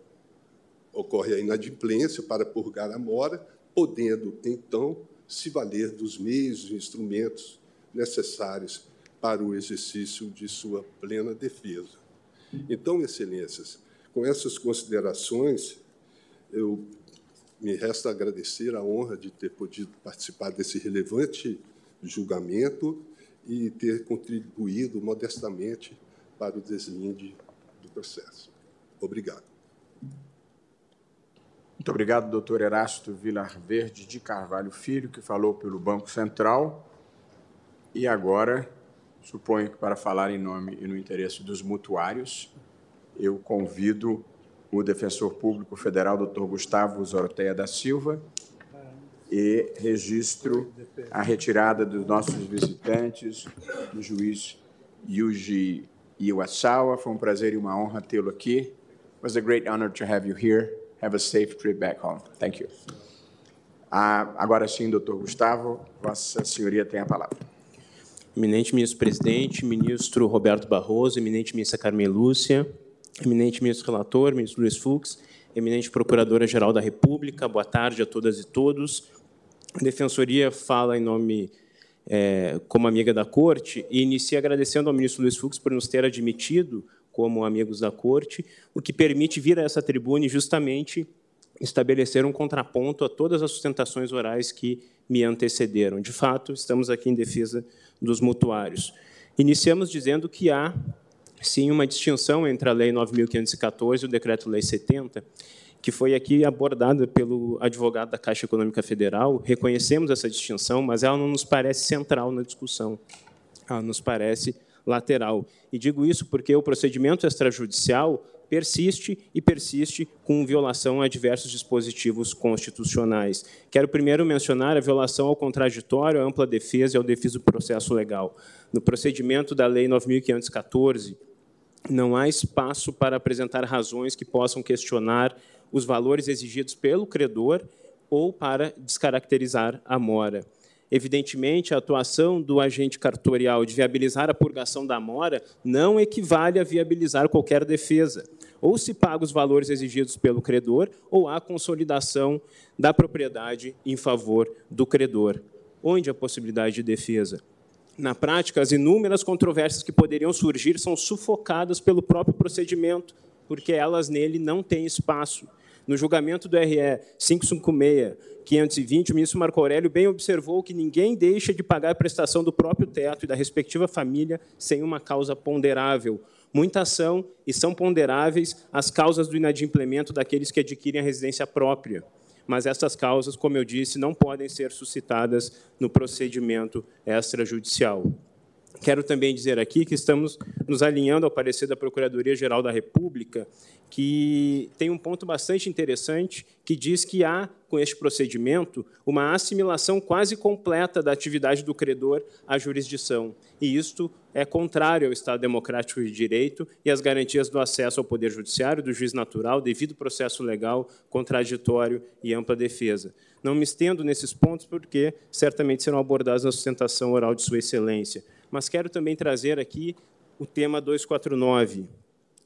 ocorre a inadimplência para purgar a mora, podendo, então, se valer dos meios e instrumentos necessários para o exercício de sua plena defesa. Então, Excelências, com essas considerações, eu me resta agradecer a honra de ter podido participar desse relevante julgamento e ter contribuído modestamente para o deslinde do processo. Obrigado. Muito obrigado, doutor Erasto Vilar Verde de Carvalho Filho, que falou pelo Banco Central. E agora, suponho que para falar em nome e no interesse dos mutuários, eu convido o defensor público federal, doutor Gustavo Zoroteia da Silva, e registro a retirada dos nossos visitantes, do juiz Yuji Iwasawa. Foi um prazer e uma honra tê-lo aqui. It was a great honor to have you here. Have a safe trip back home. Thank you. Ah, agora sim, doutor Gustavo, Vossa Senhoria tem a palavra. Eminente ministro presidente, ministro Roberto Barroso, eminente ministra Carmen Lúcia, eminente ministro relator, ministro Luiz Fux, eminente procuradora-geral da República, boa tarde a todas e todos. A Defensoria fala em nome é, como amiga da Corte e inicia agradecendo ao ministro Luiz Fux por nos ter admitido como amigos da Corte, o que permite vir a essa tribuna e justamente estabelecer um contraponto a todas as sustentações orais que me antecederam. De fato, estamos aqui em defesa dos mutuários. Iniciamos dizendo que há sim uma distinção entre a Lei 9.514 e o Decreto-Lei 70, que foi aqui abordada pelo advogado da Caixa Econômica Federal. Reconhecemos essa distinção, mas ela não nos parece central na discussão. Ela nos parece lateral. E digo isso porque o procedimento extrajudicial persiste e persiste com violação a diversos dispositivos constitucionais. Quero primeiro mencionar a violação ao contraditório, à ampla defesa e ao defesa do processo legal. No procedimento da Lei 9.514, não há espaço para apresentar razões que possam questionar os valores exigidos pelo credor ou para descaracterizar a mora. Evidentemente, a atuação do agente cartorial de viabilizar a purgação da mora não equivale a viabilizar qualquer defesa. Ou se paga os valores exigidos pelo credor, ou há consolidação da propriedade em favor do credor. Onde a possibilidade de defesa? Na prática, as inúmeras controvérsias que poderiam surgir são sufocadas pelo próprio procedimento, porque elas nele não têm espaço. No julgamento do RE 556, 520, o ministro Marco Aurélio bem observou que ninguém deixa de pagar a prestação do próprio teto e da respectiva família sem uma causa ponderável. muita ação e são ponderáveis as causas do inadimplemento daqueles que adquirem a residência própria. Mas essas causas, como eu disse, não podem ser suscitadas no procedimento extrajudicial. Quero também dizer aqui que estamos nos alinhando ao parecer da Procuradoria-Geral da República, que tem um ponto bastante interessante, que diz que há, com este procedimento, uma assimilação quase completa da atividade do credor à jurisdição. E isto é contrário ao Estado democrático de direito e às garantias do acesso ao Poder Judiciário, do juiz natural, devido processo legal, contraditório e ampla defesa. Não me estendo nesses pontos, porque certamente serão abordados na sustentação oral de Sua Excelência mas quero também trazer aqui o tema 249.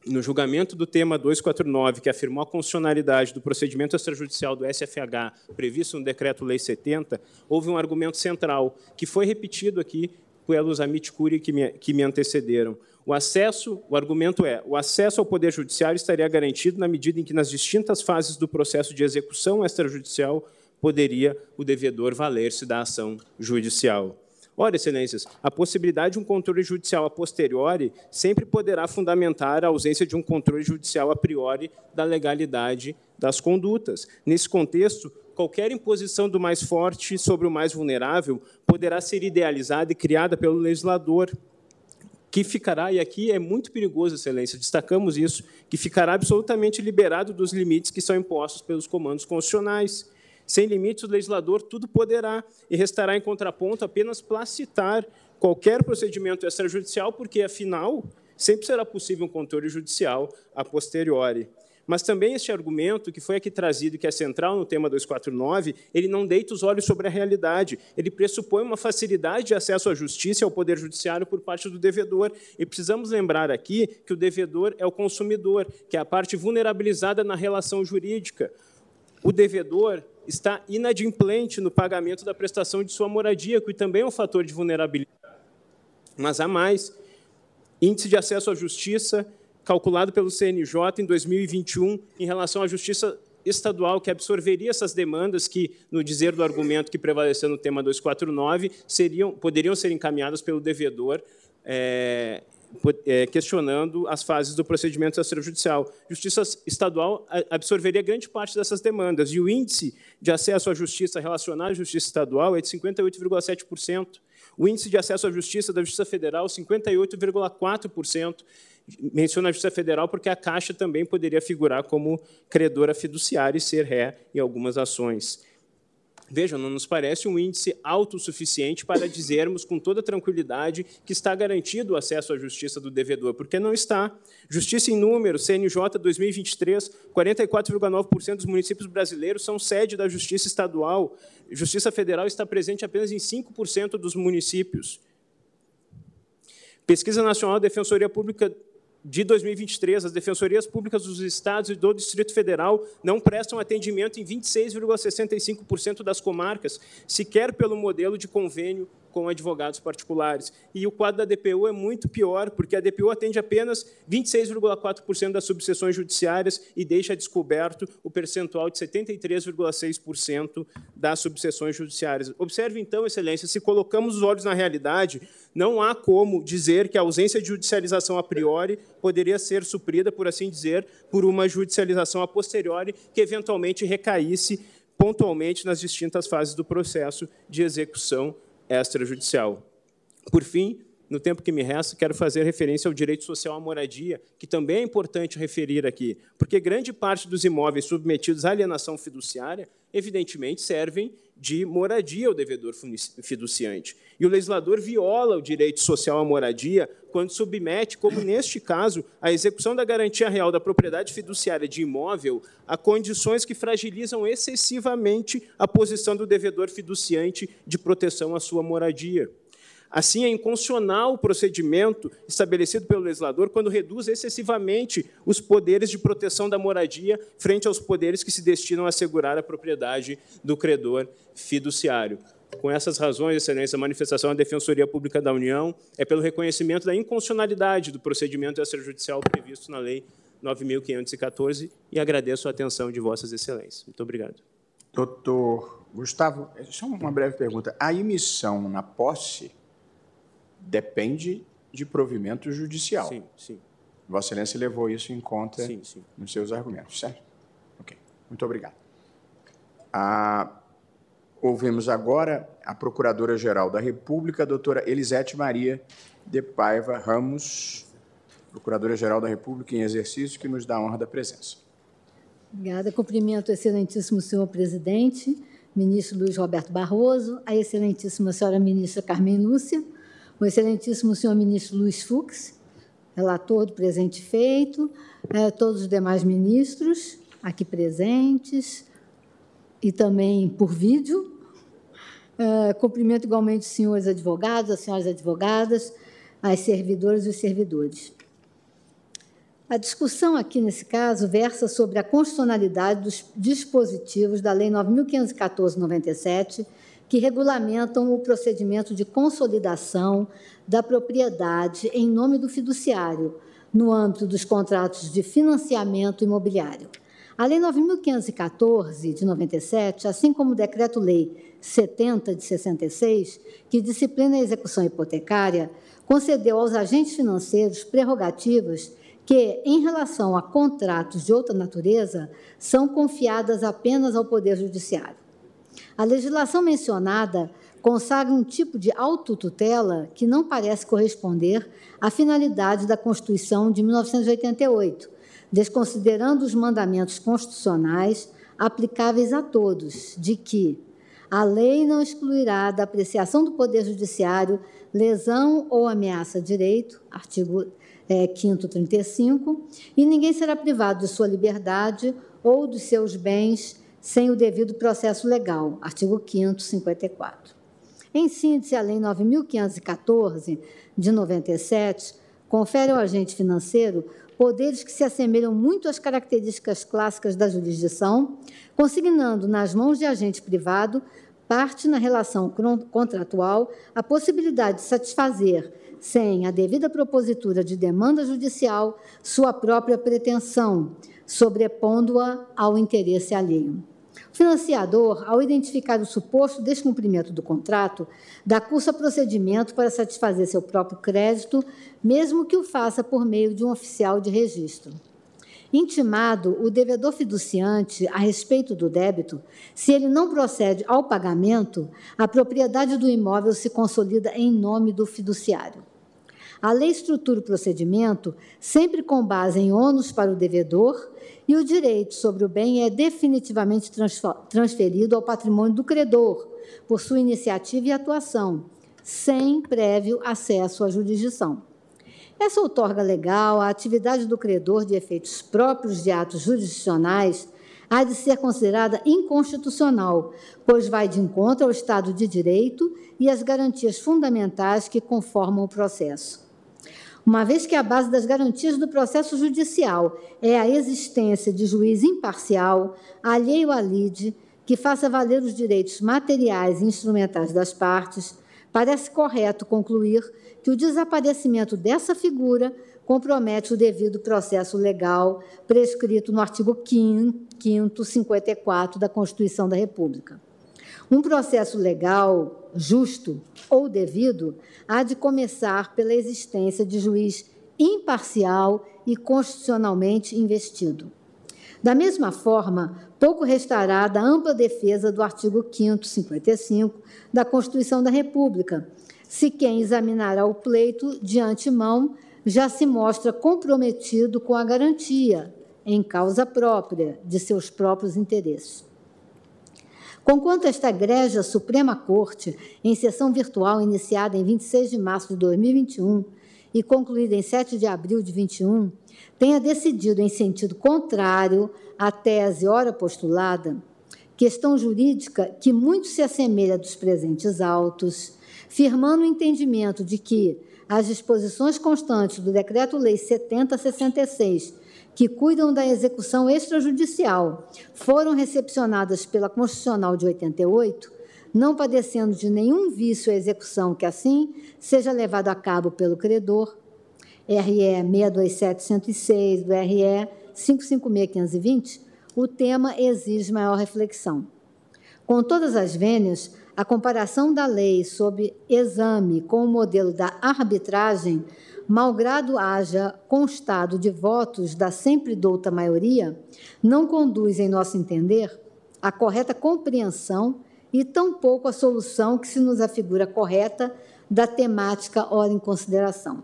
No julgamento do tema 249, que afirmou a constitucionalidade do procedimento extrajudicial do SFH previsto no Decreto-Lei 70, houve um argumento central, que foi repetido aqui pelos amit curi que me, que me antecederam. O acesso, o argumento é, o acesso ao Poder Judiciário estaria garantido na medida em que, nas distintas fases do processo de execução extrajudicial, poderia o devedor valer-se da ação judicial. Ora, excelências, a possibilidade de um controle judicial a posteriori sempre poderá fundamentar a ausência de um controle judicial a priori da legalidade das condutas. Nesse contexto, qualquer imposição do mais forte sobre o mais vulnerável poderá ser idealizada e criada pelo legislador, que ficará, e aqui é muito perigoso, Excelência, destacamos isso, que ficará absolutamente liberado dos limites que são impostos pelos comandos constitucionais. Sem limites, o legislador tudo poderá, e restará em contraponto apenas placitar qualquer procedimento extrajudicial, porque, afinal, sempre será possível um controle judicial a posteriori. Mas também este argumento, que foi aqui trazido, que é central no tema 249, ele não deita os olhos sobre a realidade. Ele pressupõe uma facilidade de acesso à justiça e ao poder judiciário por parte do devedor. E precisamos lembrar aqui que o devedor é o consumidor, que é a parte vulnerabilizada na relação jurídica. O devedor está inadimplente no pagamento da prestação de sua moradia, que também é um fator de vulnerabilidade. Mas há mais. Índice de acesso à justiça calculado pelo CNJ em 2021 em relação à justiça estadual que absorveria essas demandas que, no dizer do argumento que prevaleceu no tema 249, seriam, poderiam ser encaminhadas pelo devedor é, questionando as fases do procedimento extrajudicial. Justiça estadual absorveria grande parte dessas demandas, e o índice de acesso à justiça relacionado à justiça estadual é de 58,7%. O índice de acesso à justiça da Justiça Federal, 58,4%. Menciona a Justiça Federal porque a Caixa também poderia figurar como credora fiduciária e ser ré em algumas ações. Vejam, não nos parece um índice autossuficiente para dizermos com toda tranquilidade que está garantido o acesso à justiça do devedor, porque não está. Justiça em número, CNJ 2023, 44,9% dos municípios brasileiros são sede da justiça estadual. Justiça federal está presente apenas em 5% dos municípios. Pesquisa Nacional Defensoria Pública de 2023, as defensorias públicas dos estados e do Distrito Federal não prestam atendimento em 26,65% das comarcas, sequer pelo modelo de convênio com advogados particulares. E o quadro da DPU é muito pior, porque a DPU atende apenas 26,4% das subseções judiciárias e deixa descoberto o percentual de 73,6% das subseções judiciárias. Observe, então, Excelência, se colocamos os olhos na realidade, não há como dizer que a ausência de judicialização a priori poderia ser suprida, por assim dizer, por uma judicialização a posteriori que eventualmente recaísse pontualmente nas distintas fases do processo de execução extrajudicial. Por fim, no tempo que me resta, quero fazer referência ao direito social à moradia, que também é importante referir aqui, porque grande parte dos imóveis submetidos à alienação fiduciária, evidentemente, servem de moradia ao devedor fiduciante. E o legislador viola o direito social à moradia quando submete, como neste caso, a execução da garantia real da propriedade fiduciária de imóvel a condições que fragilizam excessivamente a posição do devedor fiduciante de proteção à sua moradia. Assim, é inconstitucional o procedimento estabelecido pelo legislador quando reduz excessivamente os poderes de proteção da moradia frente aos poderes que se destinam a assegurar a propriedade do credor fiduciário. Com essas razões, Excelência, a manifestação da Defensoria Pública da União é pelo reconhecimento da inconstitucionalidade do procedimento extrajudicial previsto na Lei 9.514 e agradeço a atenção de Vossas Excelências. Muito obrigado. Doutor Gustavo, só uma breve pergunta. A emissão na posse depende de provimento judicial. Sim, sim. Vossa Excelência levou isso em conta Sim, sim. nos seus argumentos, certo? Ok, muito obrigado. Ah, ouvimos agora a Procuradora-Geral da República, a doutora Elisete Maria de Paiva Ramos, Procuradora-Geral da República em exercício, que nos dá a honra da presença. Obrigada. Cumprimento o excelentíssimo senhor presidente, ministro Luiz Roberto Barroso, a excelentíssima senhora ministra Carmen Lúcia, o excelentíssimo senhor ministro Luiz Fux, relator do presente feito, eh, todos os demais ministros aqui presentes e também por vídeo. Eh, cumprimento igualmente os senhores advogados, as senhoras advogadas, as servidoras e os servidores. A discussão aqui, nesse caso, versa sobre a constitucionalidade dos dispositivos da Lei 9.514-97, que regulamentam o procedimento de consolidação da propriedade em nome do fiduciário, no âmbito dos contratos de financiamento imobiliário. A Lei 9.514, de 97, assim como o Decreto-Lei 70, de 66, que disciplina a execução hipotecária, concedeu aos agentes financeiros prerrogativas que, em relação a contratos de outra natureza, são confiadas apenas ao Poder Judiciário. A legislação mencionada consagra um tipo de autotutela que não parece corresponder à finalidade da Constituição de 1988, desconsiderando os mandamentos constitucionais aplicáveis a todos, de que a lei não excluirá da apreciação do Poder Judiciário lesão ou ameaça a direito, artigo é, 5 35, e ninguém será privado de sua liberdade ou dos seus bens sem o devido processo legal, artigo 5 54. Em síntese, a Lei 9.514, de 97, confere ao agente financeiro poderes que se assemelham muito às características clássicas da jurisdição, consignando nas mãos de agente privado parte na relação contratual a possibilidade de satisfazer sem a devida propositura de demanda judicial, sua própria pretensão, sobrepondo-a ao interesse alheio. Financiador, ao identificar o suposto descumprimento do contrato, dá curso a procedimento para satisfazer seu próprio crédito, mesmo que o faça por meio de um oficial de registro. Intimado o devedor fiduciante a respeito do débito, se ele não procede ao pagamento, a propriedade do imóvel se consolida em nome do fiduciário. A lei estrutura o procedimento sempre com base em ônus para o devedor e o direito sobre o bem é definitivamente transferido ao patrimônio do credor, por sua iniciativa e atuação, sem prévio acesso à jurisdição. Essa outorga legal, a atividade do credor de efeitos próprios de atos jurisdicionais, há de ser considerada inconstitucional, pois vai de encontro ao Estado de Direito e às garantias fundamentais que conformam o processo uma vez que a base das garantias do processo judicial é a existência de juiz imparcial, alheio à lide, que faça valer os direitos materiais e instrumentais das partes, parece correto concluir que o desaparecimento dessa figura compromete o devido processo legal prescrito no artigo 5 54 da Constituição da República. Um processo legal justo ou devido há de começar pela existência de juiz imparcial e constitucionalmente investido. Da mesma forma, pouco restará da ampla defesa do artigo 5 55 da Constituição da República, se quem examinará o pleito de antemão já se mostra comprometido com a garantia, em causa própria, de seus próprios interesses. Conquanto esta egrégia Suprema Corte, em sessão virtual iniciada em 26 de março de 2021 e concluída em 7 de abril de 21, tenha decidido em sentido contrário à tese ora postulada, questão jurídica que muito se assemelha dos presentes autos, firmando o entendimento de que as disposições constantes do Decreto-Lei 7066 que cuidam da execução extrajudicial foram recepcionadas pela Constitucional de 88, não padecendo de nenhum vício a execução que assim seja levado a cabo pelo credor, RE 627106 do RE 556520, o tema exige maior reflexão. Com todas as vênias, a comparação da lei sob exame com o modelo da arbitragem malgrado haja constado de votos da sempre douta maioria, não conduz, em nosso entender, à correta compreensão e tampouco à solução que se nos afigura correta da temática ora em consideração.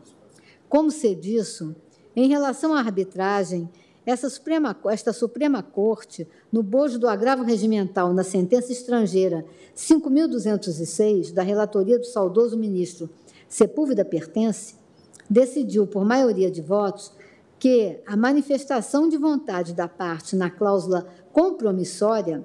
Como se disso, em relação à arbitragem, essa Suprema, esta Suprema Corte, no bojo do agravo regimental na sentença estrangeira 5.206, da relatoria do saudoso ministro Sepúlveda Pertence, decidiu, por maioria de votos, que a manifestação de vontade da parte na cláusula compromissória,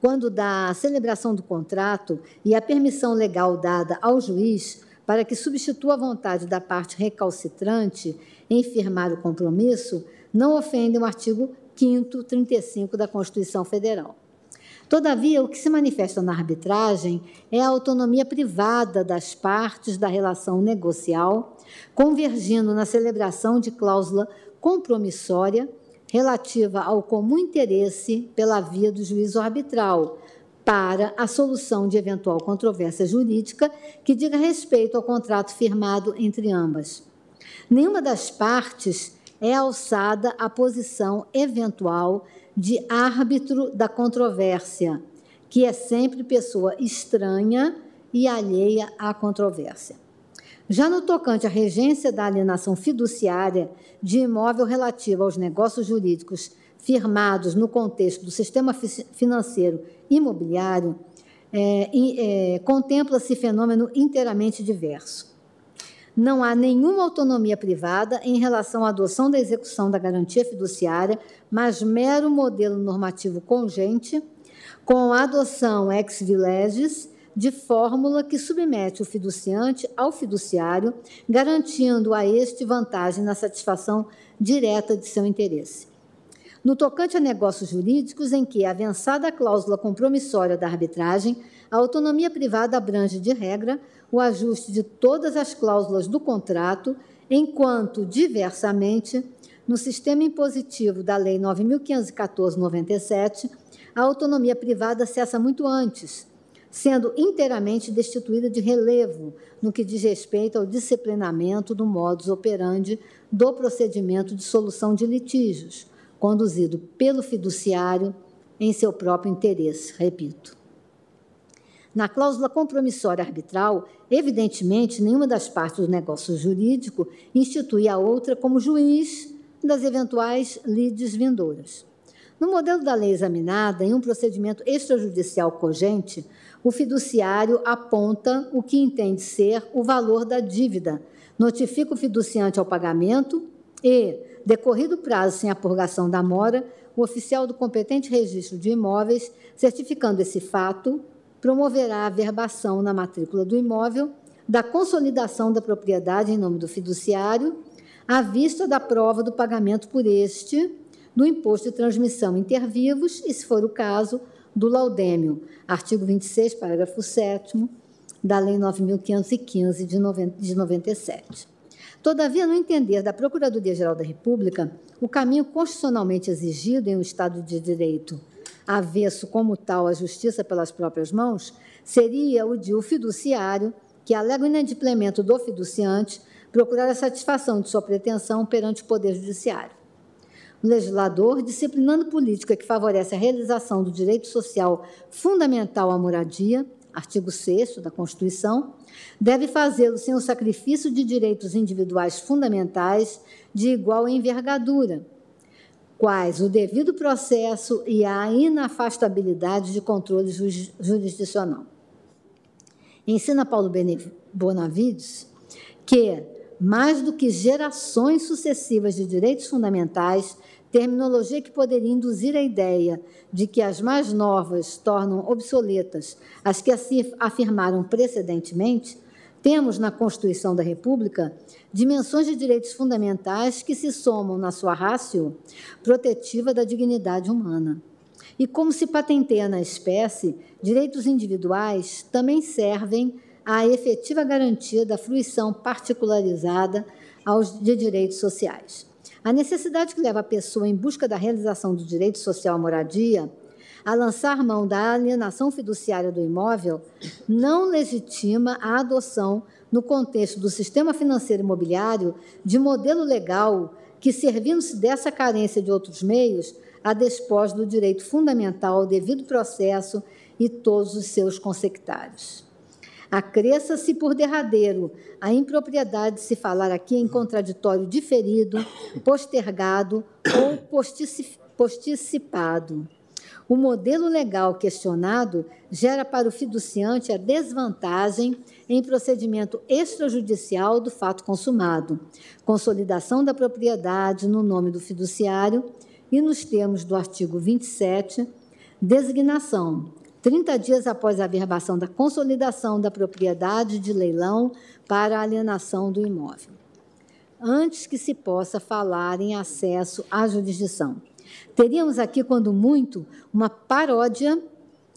quando da celebração do contrato e a permissão legal dada ao juiz para que substitua a vontade da parte recalcitrante em firmar o compromisso, não ofendem o artigo 5 35 da Constituição Federal. Todavia, o que se manifesta na arbitragem é a autonomia privada das partes da relação negocial, convergindo na celebração de cláusula compromissória relativa ao comum interesse pela via do juízo arbitral, para a solução de eventual controvérsia jurídica que diga respeito ao contrato firmado entre ambas. Nenhuma das partes é alçada a posição eventual de árbitro da controvérsia, que é sempre pessoa estranha e alheia à controvérsia. Já no tocante à regência da alienação fiduciária de imóvel relativo aos negócios jurídicos firmados no contexto do sistema financeiro imobiliário, é, é, contempla-se fenômeno inteiramente diverso não há nenhuma autonomia privada em relação à adoção da execução da garantia fiduciária, mas mero modelo normativo congente, com a adoção ex vilegis de fórmula que submete o fiduciante ao fiduciário, garantindo a este vantagem na satisfação direta de seu interesse. No tocante a negócios jurídicos em que, avançada a cláusula compromissória da arbitragem, a autonomia privada abrange, de regra, o ajuste de todas as cláusulas do contrato, enquanto, diversamente, no sistema impositivo da Lei 9.514-97, a autonomia privada cessa muito antes, sendo inteiramente destituída de relevo no que diz respeito ao disciplinamento do modus operandi do procedimento de solução de litígios, conduzido pelo fiduciário em seu próprio interesse, repito. Na cláusula compromissória arbitral, evidentemente, nenhuma das partes do negócio jurídico institui a outra como juiz das eventuais lides vindouras. No modelo da lei examinada, em um procedimento extrajudicial cogente, o fiduciário aponta o que entende ser o valor da dívida, notifica o fiduciante ao pagamento e, decorrido o prazo sem a purgação da mora, o oficial do competente registro de imóveis, certificando esse fato, promoverá a verbação na matrícula do imóvel da consolidação da propriedade em nome do fiduciário, à vista da prova do pagamento por este do imposto de transmissão intervivos e, se for o caso, do laudêmio, artigo 26, parágrafo 7 da Lei 9.515 de 97. Todavia, no entender da Procuradoria-Geral da República, o caminho constitucionalmente exigido em um Estado de Direito avesso como tal à justiça pelas próprias mãos, seria o de o fiduciário, que alega o inadimplemento do fiduciante, procurar a satisfação de sua pretensão perante o Poder Judiciário. O legislador, disciplinando política que favorece a realização do direito social fundamental à moradia, artigo 6 da Constituição, deve fazê-lo sem o sacrifício de direitos individuais fundamentais de igual envergadura, quais o devido processo e a inafastabilidade de controle jurisdicional. Ensina Paulo Bonavides que, mais do que gerações sucessivas de direitos fundamentais, terminologia que poderia induzir a ideia de que as mais novas tornam obsoletas as que afirmaram precedentemente, temos na Constituição da República dimensões de direitos fundamentais que se somam na sua rácio protetiva da dignidade humana. E como se patenteia na espécie, direitos individuais também servem à efetiva garantia da fruição particularizada aos, de direitos sociais. A necessidade que leva a pessoa em busca da realização do direito social à moradia a lançar mão da alienação fiduciária do imóvel não legitima a adoção no contexto do sistema financeiro imobiliário, de modelo legal que, servindo-se dessa carência de outros meios, a despós do direito fundamental ao devido processo e todos os seus consectários. Acresça-se por derradeiro a impropriedade de se falar aqui em contraditório diferido, postergado ou posticipado. O modelo legal questionado gera para o fiduciante a desvantagem em procedimento extrajudicial do fato consumado, consolidação da propriedade no nome do fiduciário e, nos termos do artigo 27, designação, 30 dias após a averbação da consolidação da propriedade de leilão para alienação do imóvel, antes que se possa falar em acesso à jurisdição. Teríamos aqui, quando muito, uma paródia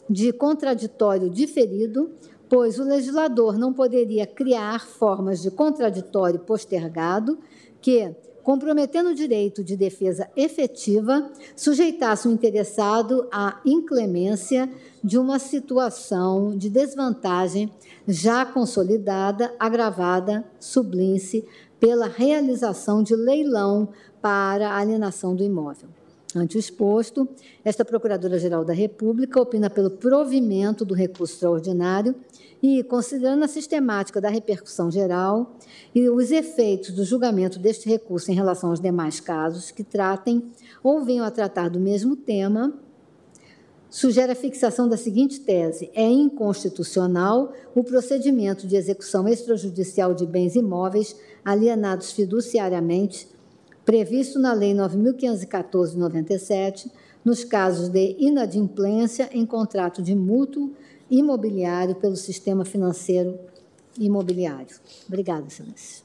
de contraditório diferido, pois o legislador não poderia criar formas de contraditório postergado que, comprometendo o direito de defesa efetiva, sujeitasse o interessado à inclemência de uma situação de desvantagem já consolidada, agravada, sublince, pela realização de leilão para alienação do imóvel. Ante o exposto, esta Procuradora-Geral da República opina pelo provimento do recurso extraordinário e, considerando a sistemática da repercussão geral e os efeitos do julgamento deste recurso em relação aos demais casos que tratem ou venham a tratar do mesmo tema, sugere a fixação da seguinte tese: é inconstitucional o procedimento de execução extrajudicial de bens imóveis alienados fiduciariamente previsto na Lei 9.514/97, nos casos de inadimplência em contrato de mútuo imobiliário pelo sistema financeiro imobiliário. Obrigada, excelência.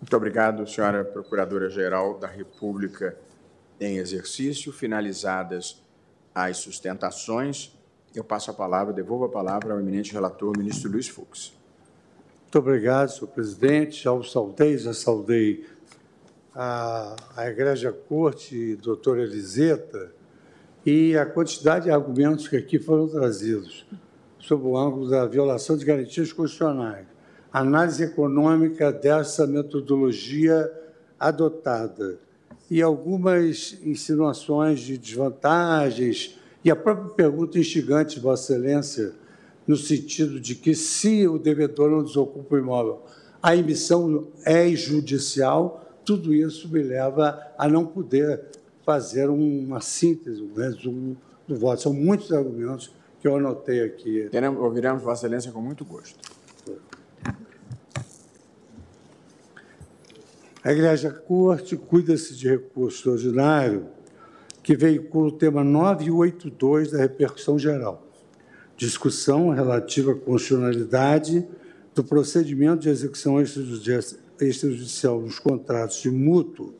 Muito obrigado, senhora Procuradora-Geral da República em exercício. Finalizadas as sustentações, eu passo a palavra, devolvo a palavra ao eminente relator, ministro Luiz Fux. Muito obrigado, senhor presidente. Já o saudei, já saudei a, a Igreja Corte, doutora Eliseta, e a quantidade de argumentos que aqui foram trazidos sob o ângulo da violação de garantias constitucionais, análise econômica dessa metodologia adotada e algumas insinuações de desvantagens e a própria pergunta instigante, Vossa Excelência, no sentido de que se o devedor não desocupa o imóvel, a emissão é judicial, tudo isso me leva a não poder fazer uma síntese, um resumo do voto. São muitos argumentos que eu anotei aqui. ouviremos Vossa Excelência com muito gosto. A Igreja Corte cuida-se de recurso ordinário que veicula o tema 982 da repercussão geral. Discussão relativa à constitucionalidade do procedimento de execução extrajudicial dos contratos de mútuo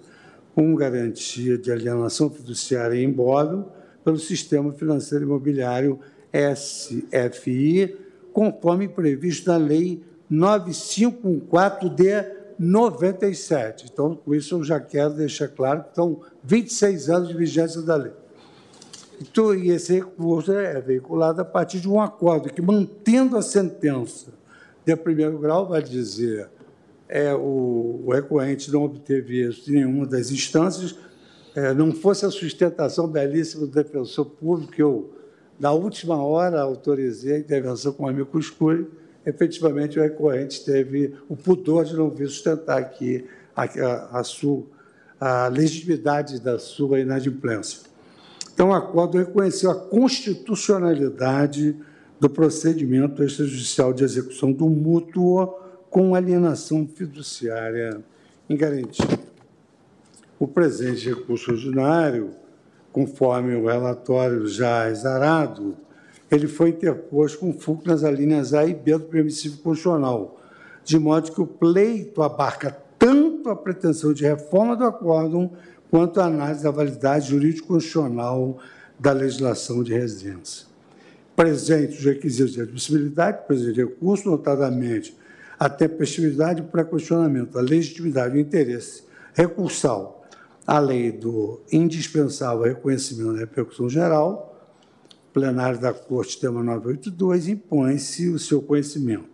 com garantia de alienação fiduciária em imóvel pelo Sistema Financeiro Imobiliário SFI, conforme previsto na Lei 9514 de 97. Então, com isso, eu já quero deixar claro que estão 26 anos de vigência da lei. Então, e esse recurso é veiculado a partir de um acordo que, mantendo a sentença de primeiro grau, vai dizer é, o, o recorrente não obteve êxito em nenhuma das instâncias, é, não fosse a sustentação belíssima do defensor público, que eu, na última hora, autorizei a intervenção com o amigo escuro, efetivamente o recorrente teve o pudor de não vir sustentar aqui a, a, a, sua, a legitimidade da sua inadimplência. Então, o acordo reconheceu a constitucionalidade do procedimento extrajudicial de execução do mútuo com alienação fiduciária em garantia. O presente recurso ordinário, conforme o relatório já exarado, ele foi interposto com foco nas alíneas A e B do permissivo constitucional, de modo que o pleito abarca tanto a pretensão de reforma do acórdão quanto a análise da validade jurídico-constitucional da legislação de residência. Presente os requisitos de admissibilidade, presente recurso, notadamente a tempestividade e o pré-questionamento, a legitimidade o interesse recursal à lei do indispensável reconhecimento da repercussão geral, plenário da Corte, tema 982, impõe-se o seu conhecimento.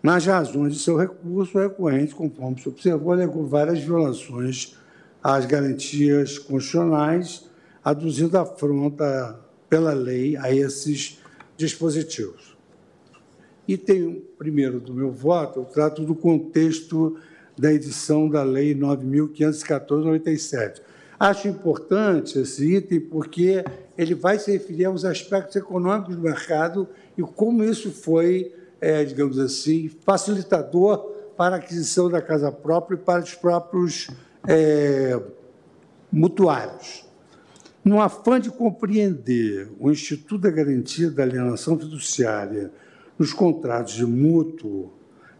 Nas razões de seu recurso, o recorrente, conforme se observou, alegou várias violações às garantias constitucionais, aduzindo afronta pela lei a esses dispositivos. Item primeiro do meu voto, eu trato do contexto da edição da Lei 9.514-97. Acho importante esse item porque ele vai se referir aos aspectos econômicos do mercado e como isso foi é, digamos assim, facilitador para a aquisição da casa própria e para os próprios é, mutuários. No afã de compreender o Instituto da Garantia da Alienação Fiduciária nos contratos de mútuo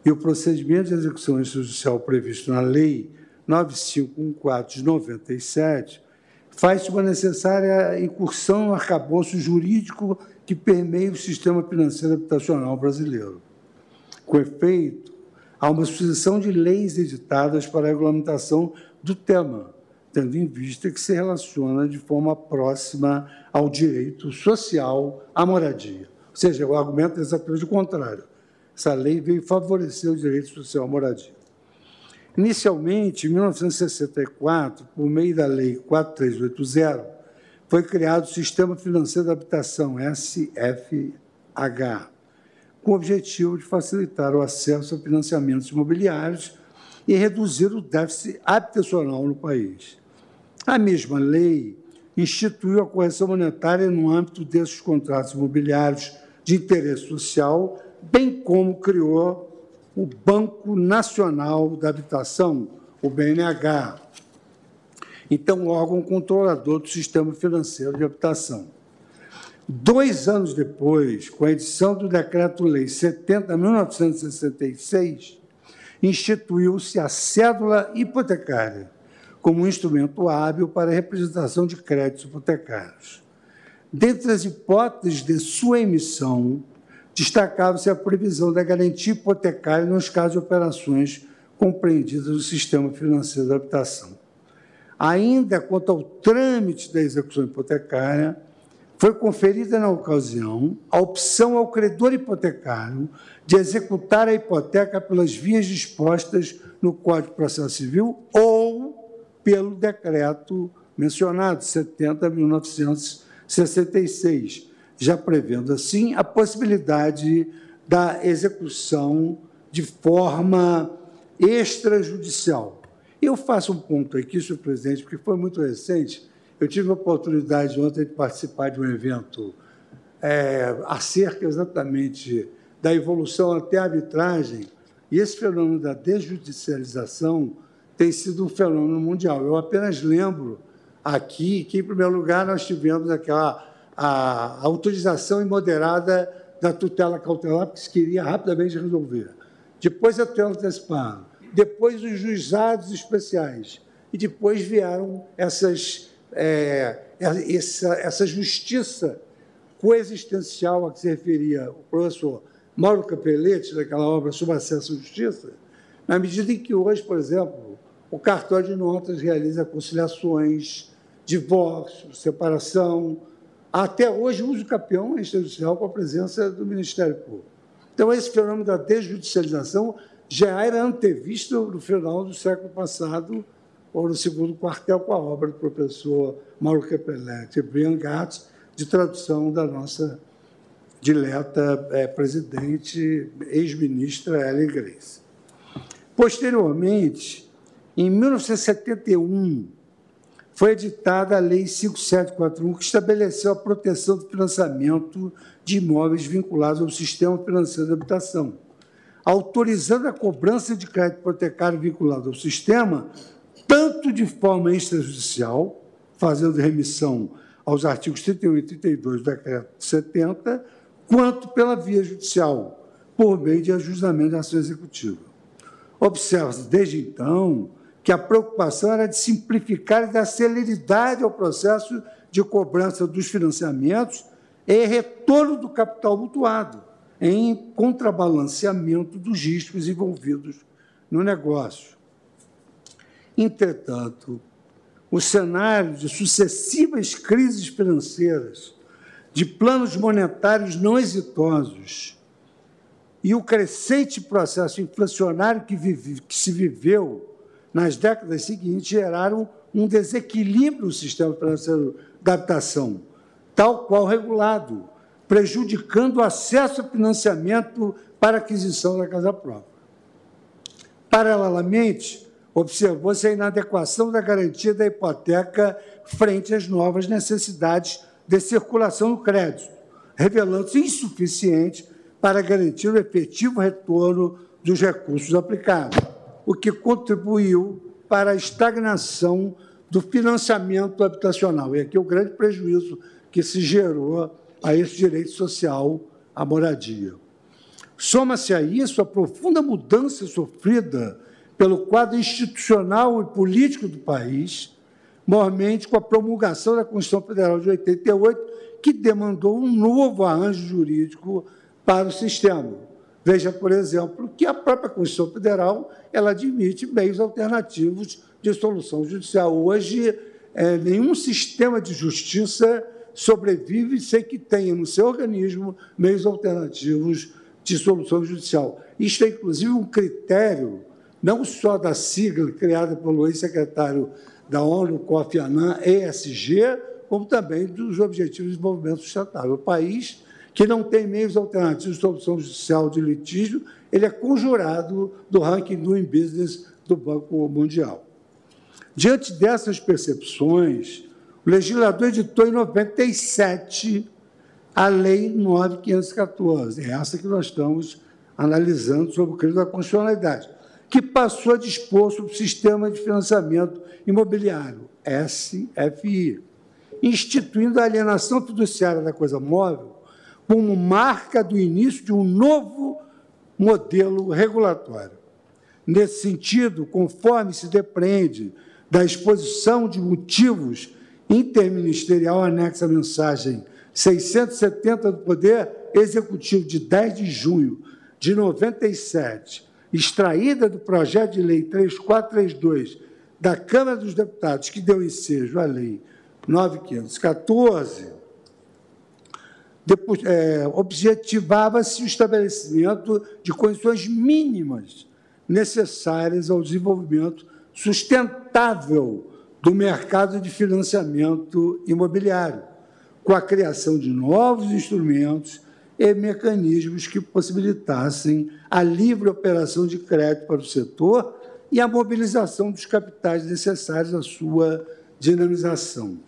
e o procedimento de execução judicial previsto na Lei 9514 de 97, faz-se uma necessária incursão no arcabouço jurídico que permeia o sistema financeiro habitacional brasileiro. Com efeito, há uma sucessão de leis editadas para a regulamentação do tema, tendo em vista que se relaciona de forma próxima ao direito social à moradia. Ou seja, o argumento é exatamente o contrário. Essa lei veio favorecer o direito social à moradia. Inicialmente, em 1964, por meio da Lei 4380, foi criado o Sistema Financeiro da Habitação, SFH, com o objetivo de facilitar o acesso a financiamentos imobiliários e reduzir o déficit habitacional no país. A mesma lei instituiu a correção monetária no âmbito desses contratos imobiliários de interesse social, bem como criou o Banco Nacional da Habitação, o BNH, então órgão controlador do sistema financeiro de habitação. Dois anos depois, com a edição do Decreto-Lei 70.1966, instituiu-se a cédula hipotecária como um instrumento hábil para a representação de créditos hipotecários. Dentre as hipóteses de sua emissão, destacava-se a previsão da garantia hipotecária nos casos de operações compreendidas no sistema financeiro da habitação. Ainda quanto ao trâmite da execução hipotecária, foi conferida na ocasião a opção ao credor hipotecário de executar a hipoteca pelas vias dispostas no Código de Processo Civil ou pelo decreto mencionado, 70.966, já prevendo, assim, a possibilidade da execução de forma extrajudicial, eu faço um ponto aqui, senhor presidente, porque foi muito recente. Eu tive a oportunidade ontem de participar de um evento é, acerca exatamente da evolução até a arbitragem, e esse fenômeno da desjudicialização tem sido um fenômeno mundial. Eu apenas lembro aqui que, em primeiro lugar, nós tivemos aquela a, autorização imoderada da tutela cautelar, que se queria rapidamente resolver. Depois a tutela antecipada depois os juizados especiais, e depois vieram essas, é, essa, essa justiça coexistencial a que se referia o professor Mauro Capelletti, daquela obra sobre acesso à justiça, na medida em que hoje, por exemplo, o cartório de notas realiza conciliações, divórcio, separação, até hoje uso capião é judicial com a presença do Ministério Público. Então, esse fenômeno da desjudicialização já era antevisto no final do século passado, ou no segundo quartel, com a obra do professor Mauro Capelletti e Brian Gatz, de tradução da nossa dileta é, presidente, ex-ministra Ellen Grace. Posteriormente, em 1971, foi editada a Lei 5741, que estabeleceu a proteção do financiamento de imóveis vinculados ao sistema financeiro de habitação autorizando a cobrança de crédito hipotecário vinculado ao sistema, tanto de forma extrajudicial, fazendo remissão aos artigos 31 e 32 do decreto 70, quanto pela via judicial, por meio de ajustamento da ação executiva. Observa-se, desde então, que a preocupação era de simplificar e dar celeridade ao processo de cobrança dos financiamentos e retorno do capital mutuado, em contrabalanceamento dos riscos envolvidos no negócio. Entretanto, o cenário de sucessivas crises financeiras, de planos monetários não exitosos e o crescente processo inflacionário que, vive, que se viveu nas décadas seguintes geraram um desequilíbrio no sistema financeiro da habitação, tal qual regulado, prejudicando o acesso a financiamento para aquisição da casa própria. Paralelamente, observou-se a inadequação da garantia da hipoteca frente às novas necessidades de circulação do crédito, revelando-se insuficiente para garantir o efetivo retorno dos recursos aplicados, o que contribuiu para a estagnação do financiamento habitacional. E aqui o grande prejuízo que se gerou a esse direito social à moradia. Soma-se a isso a profunda mudança sofrida pelo quadro institucional e político do país, mormente com a promulgação da Constituição Federal de 88, que demandou um novo arranjo jurídico para o sistema. Veja, por exemplo, que a própria Constituição Federal ela admite meios alternativos de solução judicial. Hoje, é, nenhum sistema de justiça sobrevive sem que tenha no seu organismo meios alternativos de solução judicial. Isto é, inclusive, um critério, não só da sigla criada pelo ex-secretário da ONU, Kofi Annan, ESG, como também dos Objetivos de Desenvolvimento Sustentável. O país que não tem meios alternativos de solução judicial de litígio, ele é conjurado do ranking Doing Business do Banco Mundial. Diante dessas percepções, o legislador editou em 97 a Lei 9514, é essa que nós estamos analisando sobre o crime da constitucionalidade, que passou a dispor sobre o Sistema de Financiamento Imobiliário, SFI, instituindo a alienação fiduciária da coisa móvel como marca do início de um novo modelo regulatório. Nesse sentido, conforme se depreende da exposição de motivos interministerial anexa à mensagem 670 do Poder Executivo de 10 de junho de 97, extraída do projeto de lei 3432 da Câmara dos Deputados, que deu ensejo à lei 9514, é, objetivava-se o estabelecimento de condições mínimas necessárias ao desenvolvimento sustentável do mercado de financiamento imobiliário, com a criação de novos instrumentos e mecanismos que possibilitassem a livre operação de crédito para o setor e a mobilização dos capitais necessários à sua dinamização.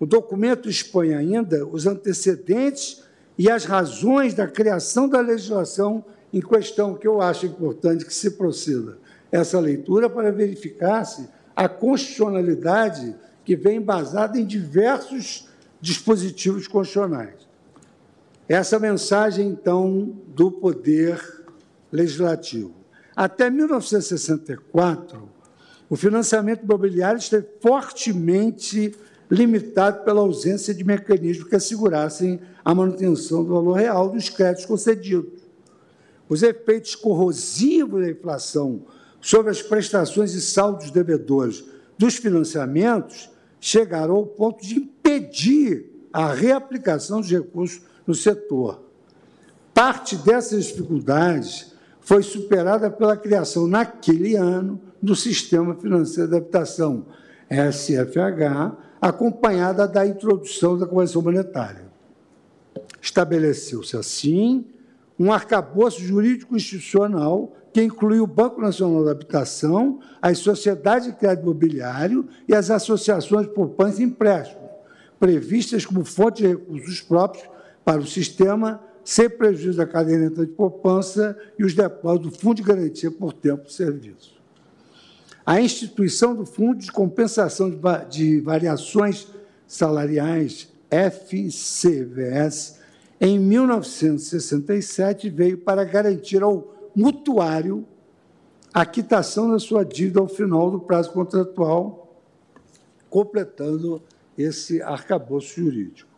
O documento expõe ainda os antecedentes e as razões da criação da legislação em questão, que eu acho importante que se proceda essa leitura para verificar-se a constitucionalidade que vem embasada em diversos dispositivos constitucionais. Essa mensagem, então, do Poder Legislativo. Até 1964, o financiamento imobiliário esteve fortemente limitado pela ausência de mecanismos que assegurassem a manutenção do valor real dos créditos concedidos. Os efeitos corrosivos da inflação sobre as prestações e saldos devedores dos financiamentos chegaram ao ponto de impedir a reaplicação dos recursos no setor. Parte dessas dificuldades foi superada pela criação, naquele ano, do Sistema Financeiro de Habitação, SFH, acompanhada da introdução da Convenção Monetária. Estabeleceu-se, assim, um arcabouço jurídico institucional que inclui o Banco Nacional da Habitação, as sociedades de crédito imobiliário e as associações de poupança e empréstimos, previstas como fonte de recursos próprios para o sistema, sem prejuízo da caderneta de poupança e os depósitos do Fundo de Garantia por Tempo de Serviço a instituição do Fundo de Compensação de Variações Salariais, FCVS, em 1967, veio para garantir ao mutuário a quitação da sua dívida ao final do prazo contratual, completando esse arcabouço jurídico.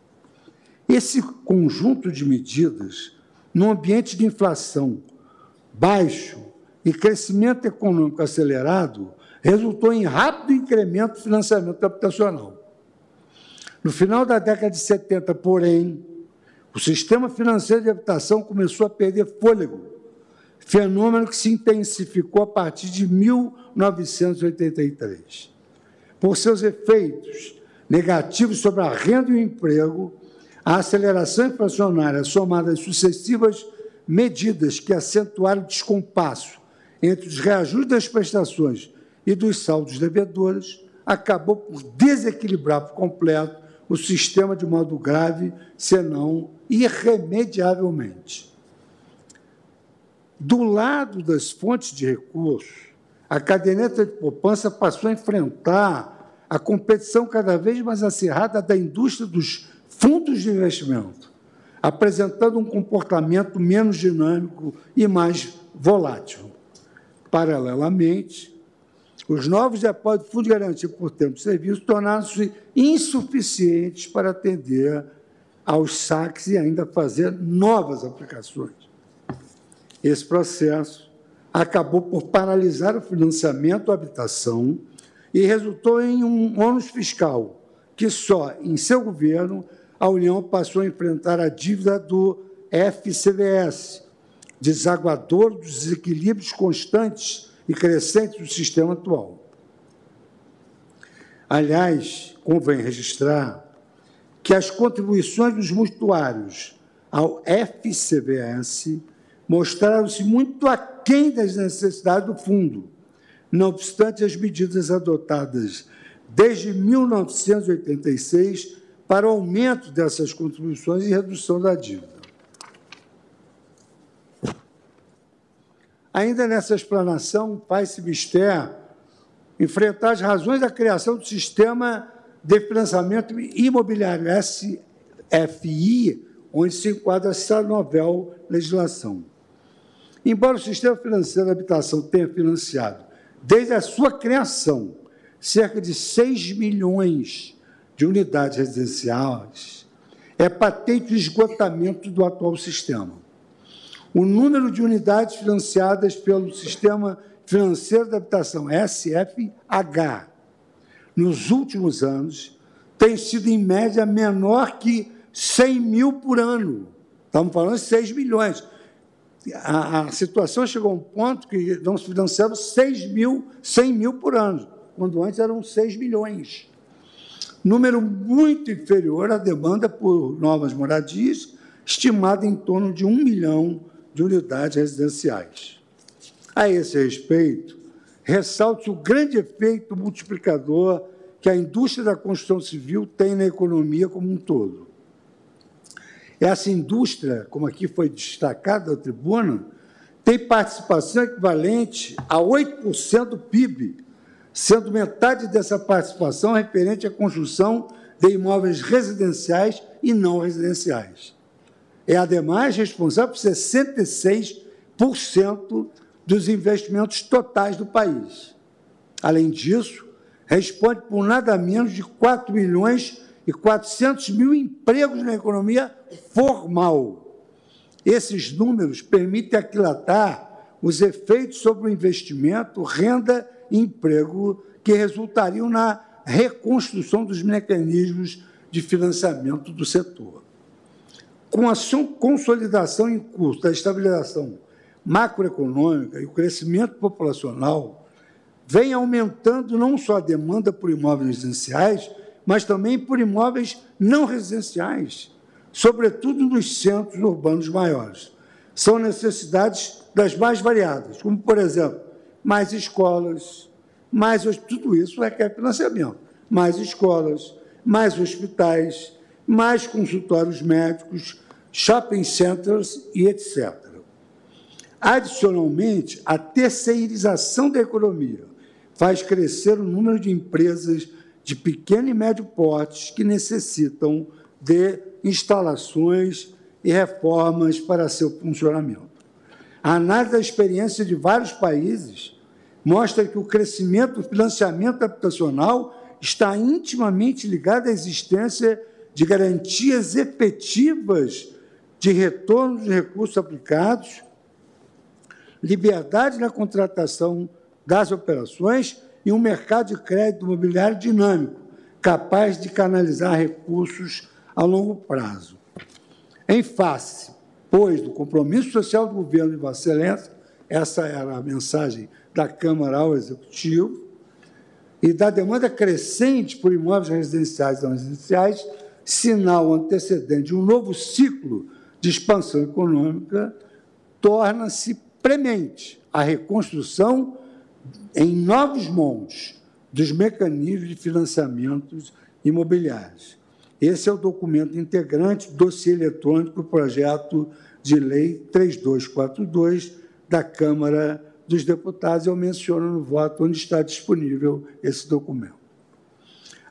Esse conjunto de medidas, num ambiente de inflação baixo e crescimento econômico acelerado, resultou em rápido incremento do financiamento habitacional. No final da década de 70, porém, o sistema financeiro de habitação começou a perder fôlego, fenômeno que se intensificou a partir de 1983. Por seus efeitos negativos sobre a renda e o emprego, a aceleração inflacionária, somada às sucessivas medidas que acentuaram o descompasso entre os reajustes das prestações e dos saldos devedores, acabou por desequilibrar por completo o sistema de modo grave, senão irremediavelmente. Do lado das fontes de recursos, a caderneta de poupança passou a enfrentar a competição cada vez mais acirrada da indústria dos fundos de investimento, apresentando um comportamento menos dinâmico e mais volátil. Paralelamente, os novos depósitos de fundo de garantia por tempo de serviço tornaram-se insuficientes para atender aos saques e ainda fazer novas aplicações. Esse processo acabou por paralisar o financiamento da habitação e resultou em um ônus fiscal que só em seu governo a União passou a enfrentar a dívida do FCVS, desaguador dos desequilíbrios constantes e crescentes do sistema atual. Aliás, convém registrar que as contribuições dos mutuários ao FCBS mostraram-se muito aquém das necessidades do fundo, não obstante as medidas adotadas desde 1986 para o aumento dessas contribuições e redução da dívida. Ainda nessa explanação, faz-se mister enfrentar as razões da criação do sistema de financiamento imobiliário, SFI, onde se enquadra essa novel legislação. Embora o sistema financeiro da habitação tenha financiado, desde a sua criação, cerca de 6 milhões de unidades residenciais, é patente o esgotamento do atual sistema. O número de unidades financiadas pelo Sistema Financeiro da Habitação, SFH, nos últimos anos, tem sido, em média, menor que 100 mil por ano. Estamos falando de 6 milhões. A, a situação chegou a um ponto que nós financiamos 6 mil, 100 mil por ano, quando antes eram 6 milhões. Número muito inferior à demanda por novas moradias, estimada em torno de 1 milhão de unidades residenciais. A esse respeito, ressalto o grande efeito multiplicador que a indústria da construção civil tem na economia como um todo. Essa indústria, como aqui foi destacado na tribuna, tem participação equivalente a 8% do PIB, sendo metade dessa participação referente à construção de imóveis residenciais e não residenciais é, ademais, responsável por 66% dos investimentos totais do país. Além disso, responde por nada menos de 4 milhões e 400 mil empregos na economia formal. Esses números permitem aquilatar os efeitos sobre o investimento, renda e emprego que resultariam na reconstrução dos mecanismos de financiamento do setor com a consolidação em curso da estabilização macroeconômica e o crescimento populacional, vem aumentando não só a demanda por imóveis residenciais, mas também por imóveis não residenciais, sobretudo nos centros urbanos maiores. São necessidades das mais variadas, como, por exemplo, mais escolas, mais tudo isso requer financiamento, mais escolas, mais hospitais, mais consultórios médicos, shopping centers e etc. Adicionalmente, a terceirização da economia faz crescer o número de empresas de pequeno e médio porte que necessitam de instalações e reformas para seu funcionamento. A análise da experiência de vários países mostra que o crescimento do financiamento habitacional está intimamente ligado à existência de garantias efetivas de retorno dos recursos aplicados, liberdade na contratação das operações e um mercado de crédito imobiliário dinâmico, capaz de canalizar recursos a longo prazo. Em face, pois, do compromisso social do governo de Vossa Excelência, essa era a mensagem da Câmara ao Executivo, e da demanda crescente por imóveis residenciais e não residenciais, sinal antecedente de um novo ciclo de expansão econômica, torna-se premente a reconstrução em novos moldes dos mecanismos de financiamentos imobiliários. Esse é o documento integrante do dossiê eletrônico projeto de lei 3242 da Câmara dos Deputados. Eu menciono no voto onde está disponível esse documento.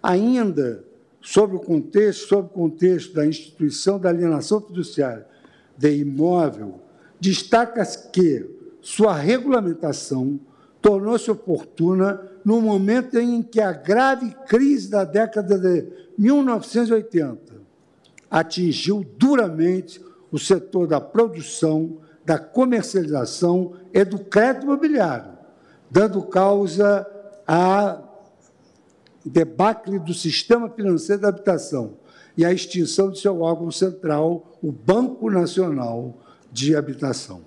Ainda sobre o contexto, sobre o contexto da instituição da alienação fiduciária de imóvel, destaca-se que sua regulamentação tornou-se oportuna no momento em que a grave crise da década de 1980 atingiu duramente o setor da produção, da comercialização e do crédito imobiliário, dando causa a debacle do sistema financeiro da habitação e a extinção de seu órgão central, o Banco Nacional de Habitação.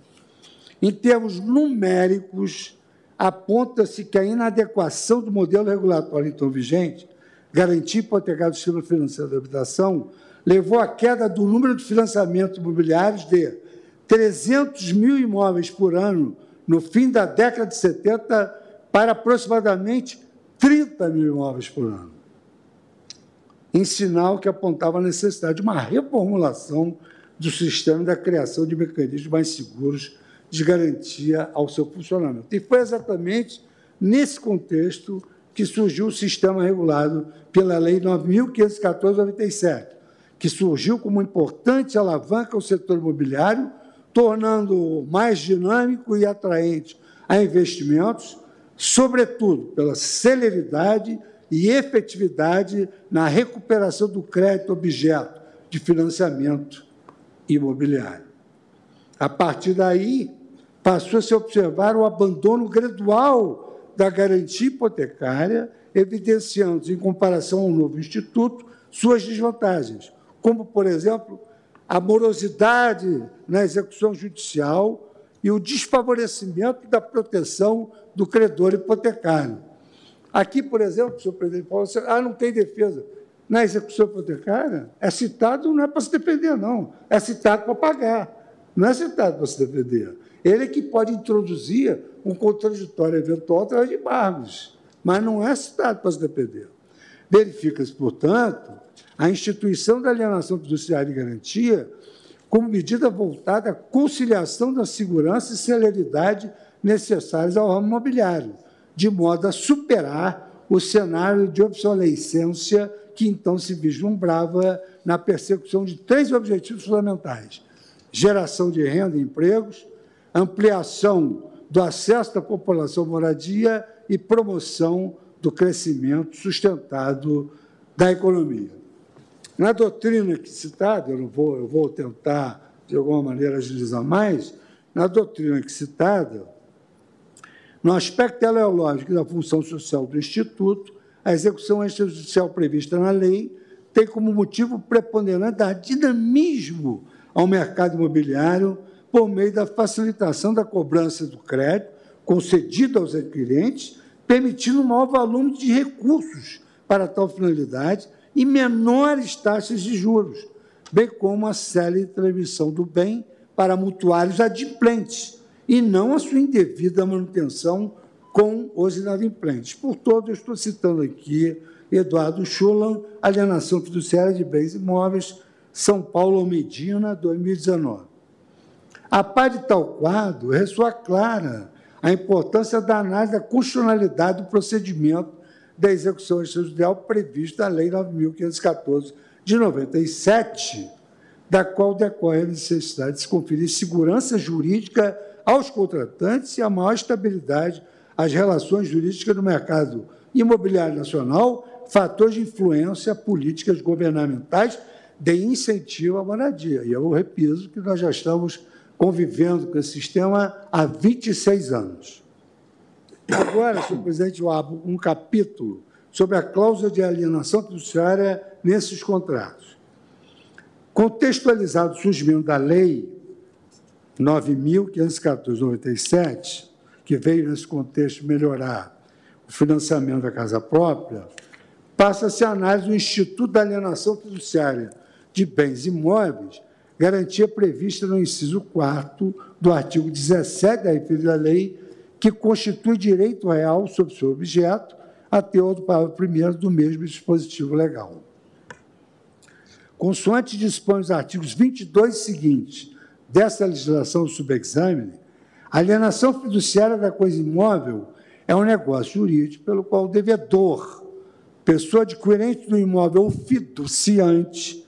Em termos numéricos, aponta-se que a inadequação do modelo regulatório então vigente, garantia hipotecária do sistema financeiro da habitação, levou à queda do número de financiamentos imobiliários de 300 mil imóveis por ano no fim da década de 70 para aproximadamente 30 mil imóveis por ano. Em sinal que apontava a necessidade de uma reformulação do sistema e da criação de mecanismos mais seguros de garantia ao seu funcionamento. E foi exatamente nesse contexto que surgiu o sistema regulado pela Lei 9.514-97, que surgiu como importante alavanca ao setor imobiliário, tornando mais dinâmico e atraente a investimentos, sobretudo pela celeridade e efetividade na recuperação do crédito objeto de financiamento imobiliário. A partir daí, passou a se observar o abandono gradual da garantia hipotecária, evidenciando, em comparação ao novo instituto, suas desvantagens, como, por exemplo, a morosidade na execução judicial e o desfavorecimento da proteção do credor hipotecário. Aqui, por exemplo, o senhor presidente falou assim, ah, não tem defesa. Na execução hipotecária, é citado não é para se defender, não. É citado para pagar. Não é citado para se defender. Ele é que pode introduzir um contraditório eventual através de embargos, mas não é citado para se defender. Verifica-se, portanto, a instituição da alienação fiduciária de garantia como medida voltada à conciliação da segurança e celeridade necessárias ao ramo imobiliário, de modo a superar o cenário de obsolescência que então se vislumbrava na persecução de três objetivos fundamentais: geração de renda e empregos, ampliação do acesso da população à moradia e promoção do crescimento sustentado da economia. Na doutrina que citada, eu, não vou, eu vou tentar, de alguma maneira, agilizar mais, na doutrina que citada, no aspecto teleológico da função social do Instituto, a execução extrajudicial prevista na lei tem como motivo preponderante dar dinamismo ao mercado imobiliário por meio da facilitação da cobrança do crédito concedido aos adquirentes, permitindo um maior volume de recursos para tal finalidade e menores taxas de juros, bem como a célere transmissão do bem para mutuários adimplentes e não a sua indevida manutenção com os inadimplentes. Por todo, eu estou citando aqui Eduardo Schulan, Alienação Fiduciária de Bens Imóveis, São Paulo Medina, 2019. A par de tal quadro, ressoa clara a importância da análise da constitucionalidade do procedimento da execução extrajudicial previsto na Lei 9.514 de 97, da qual decorre a necessidade de se conferir segurança jurídica aos contratantes e a maior estabilidade às relações jurídicas do mercado imobiliário nacional, fatores de influência políticas governamentais de incentivo à moradia. E eu repito que nós já estamos convivendo com esse sistema há 26 anos. Agora, senhor presidente, eu abro um capítulo sobre a cláusula de alienação fiduciária nesses contratos. Contextualizado o surgimento da Lei 9.514-97, que veio nesse contexto melhorar o financiamento da casa própria, passa-se a análise do Instituto da Alienação Fiduciária de Bens Imóveis, garantia prevista no inciso 4 do artigo 17 da lei, que constitui direito real sobre seu objeto, até o parágrafo 1 do mesmo dispositivo legal. Consoante dispõe os artigos 22 seguintes dessa legislação subexame, a alienação fiduciária da coisa imóvel é um negócio jurídico pelo qual o devedor, pessoa adquirente do imóvel fiduciante,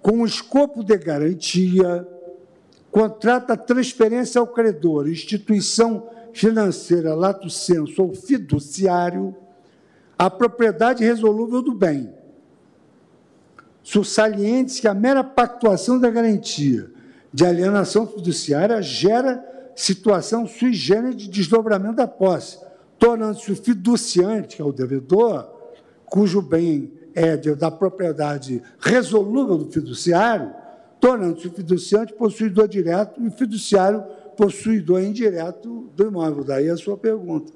com o escopo de garantia, contrata transferência ao credor, instituição financeira, lato senso ou fiduciário, a propriedade resolúvel do bem. Salientes que a mera pactuação da garantia de alienação fiduciária gera situação sui generis de desdobramento da posse, tornando-se o fiduciante, que é o devedor, cujo bem é da propriedade resolúvel do fiduciário, tornando-se o fiduciante possuidor direto e o fiduciário possuidor indireto do imóvel. Daí a sua pergunta.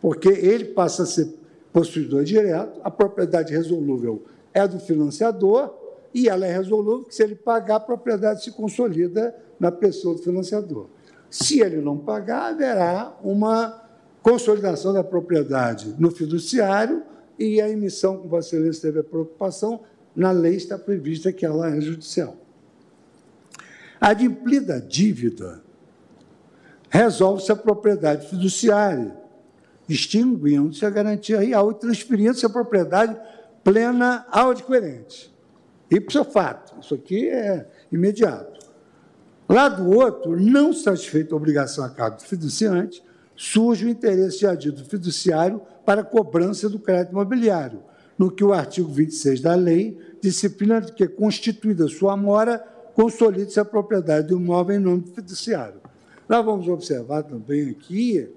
Porque ele passa a ser possuidor direto, a propriedade resolúvel é do financiador e ela é que se ele pagar, a propriedade se consolida na pessoa do financiador. Se ele não pagar, haverá uma consolidação da propriedade no fiduciário e a emissão, como Vossa Excelência teve a preocupação, na lei está prevista que ela é judicial. A adimplida dívida resolve-se a propriedade fiduciária, extinguindo-se a garantia real e transferindo-se a propriedade plena ao adquirente. Ipso fato, isso aqui é imediato. Lá do outro, não satisfeita a obrigação a cargo do fiduciante, surge o interesse de adido fiduciário para cobrança do crédito imobiliário, no que o artigo 26 da lei disciplina que, constituída sua mora, consolide-se a propriedade do imóvel em nome do fiduciário. Nós vamos observar também aqui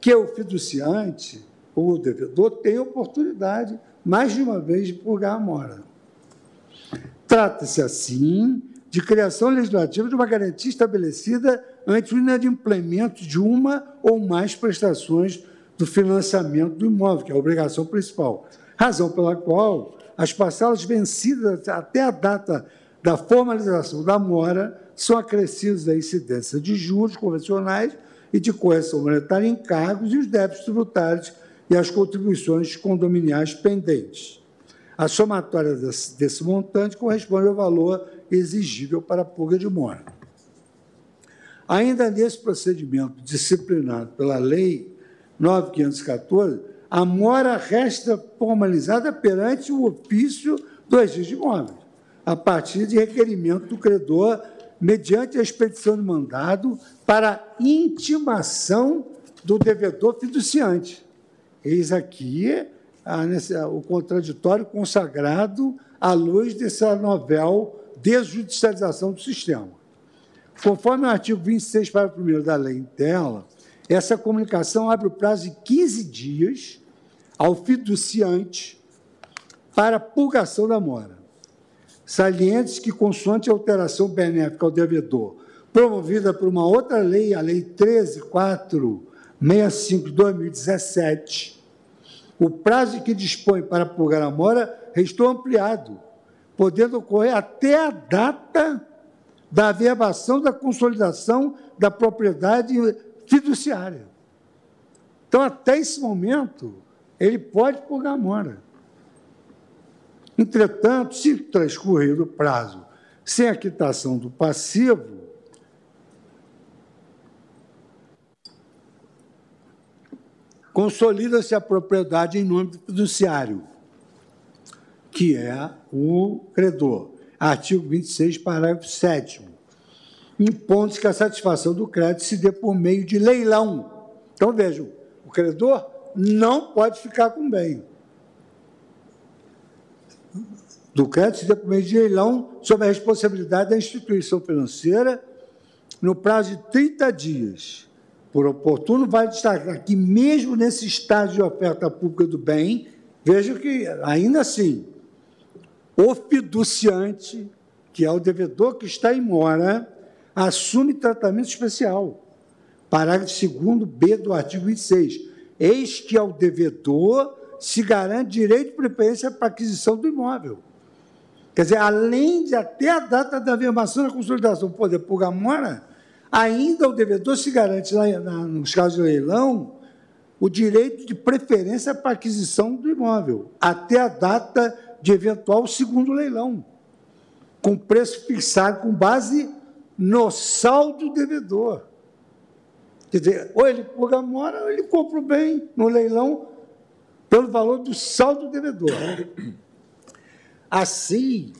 que o fiduciante, ou o devedor, tem oportunidade, mais de uma vez, de purgar a mora. Trata-se, assim, de criação legislativa de uma garantia estabelecida ante o inadimplemento de uma ou mais prestações do financiamento do imóvel, que é a obrigação principal. Razão pela qual as parcelas vencidas até a data da formalização da mora são acrescidas da incidência de juros convencionais e de correção monetária em cargos e os débitos tributários e as contribuições condominiais pendentes. A somatória desse, desse montante corresponde ao valor exigível para a purga de mora. Ainda nesse procedimento disciplinado pela Lei 9.514, a mora resta formalizada perante o ofício do registro de imóveis, a partir de requerimento do credor, mediante a expedição de mandado para intimação do devedor fiduciante. Eis aqui a, o contraditório consagrado à luz dessa novela desjudicialização do sistema. Conforme o artigo 26, parágrafo 1 da lei em tela, essa comunicação abre o prazo de 15 dias ao fiduciante para purgação da mora. Salientes que, consoante a alteração benéfica ao devedor, promovida por uma outra lei, a Lei 13465 de 2017, o prazo que dispõe para purgar a mora restou ampliado podendo ocorrer até a data da averbação da consolidação da propriedade fiduciária. Então, até esse momento, ele pode purgar a mora. Entretanto, se transcorrer o prazo sem a quitação do passivo, consolida-se a propriedade em nome do fiduciário que é o credor. Artigo 26, parágrafo 7 impondo-se que a satisfação do crédito se dê por meio de leilão. Então, vejam, o credor não pode ficar com bem. Do crédito se dê por meio de leilão sob a responsabilidade da instituição financeira no prazo de 30 dias. Por oportuno, vale destacar que, mesmo nesse estágio de oferta pública do bem, vejam que, ainda assim, o fiduciante que é o devedor que está em mora, assume tratamento especial. Parágrafo 2 B do artigo 26. Eis que ao devedor se garante direito de preferência para aquisição do imóvel. Quer dizer, além de até a data da afirmação da consolidação poder purgar mora, ainda o devedor se garante, nos casos de leilão, o direito de preferência para aquisição do imóvel, até a data de eventual segundo leilão, com preço fixado com base no saldo devedor. Quer dizer, ou ele purga mora, ou ele compra o bem no leilão pelo valor do saldo devedor. Assim,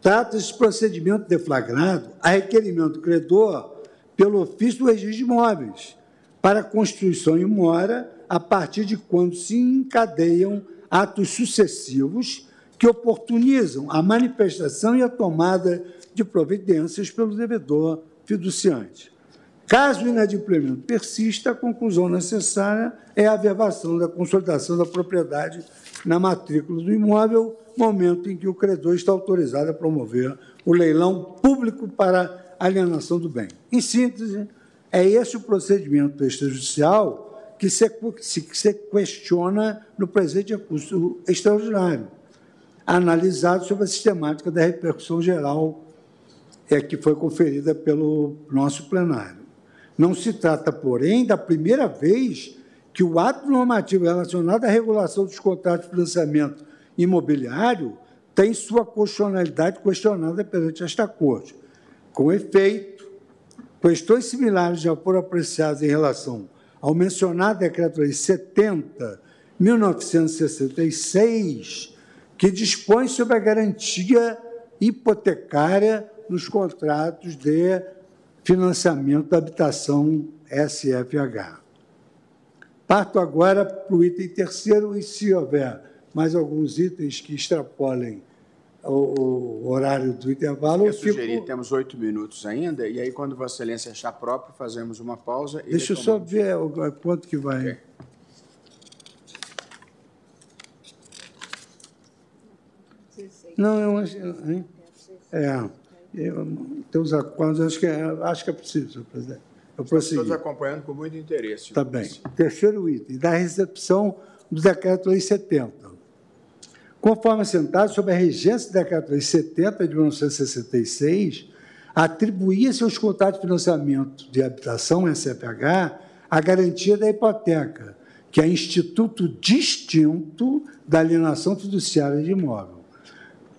trata-se de procedimento deflagrado a requerimento do credor pelo ofício do registro de imóveis, para constituição em mora a partir de quando se encadeiam atos sucessivos que oportunizam a manifestação e a tomada de providências pelo devedor fiduciante. Caso o inadimplemento persista, a conclusão necessária é a averbação da consolidação da propriedade na matrícula do imóvel, momento em que o credor está autorizado a promover o leilão público para alienação do bem. Em síntese, é esse o procedimento extrajudicial que se, que se questiona no presente recurso extraordinário, analisado sobre a sistemática da repercussão geral é, que foi conferida pelo nosso plenário. Não se trata, porém, da primeira vez que o ato normativo relacionado à regulação dos contratos de financiamento imobiliário tem sua constitucionalidade questionada perante esta Corte. Com efeito, questões similares já foram apreciadas em relação ao mencionado Decreto-Lei 70, 1966, que dispõe sobre a garantia hipotecária nos contratos de financiamento da habitação SFH. Parto agora para o item terceiro, e se houver mais alguns itens que extrapolem o, o horário do intervalo. Eu sugeri, fico... temos oito minutos ainda, e aí, quando Vossa Excelência achar próprio, fazemos uma pausa. Deixa eu só ver quanto que vai. Okay. Não, eu acho. É. Tem os acordos, acho que é, acho que é possível, senhor presidente. Eu Estamos acompanhando com muito interesse. Está bem. Terceiro item, da recepção do Decreto-Lei 70. Conforme assentado sob a regência do Decreto-Lei 70 de 1966, atribuía-se aos contratos de financiamento de habitação, SFH, a garantia da hipoteca, que é instituto distinto da alienação fiduciária de imóvel.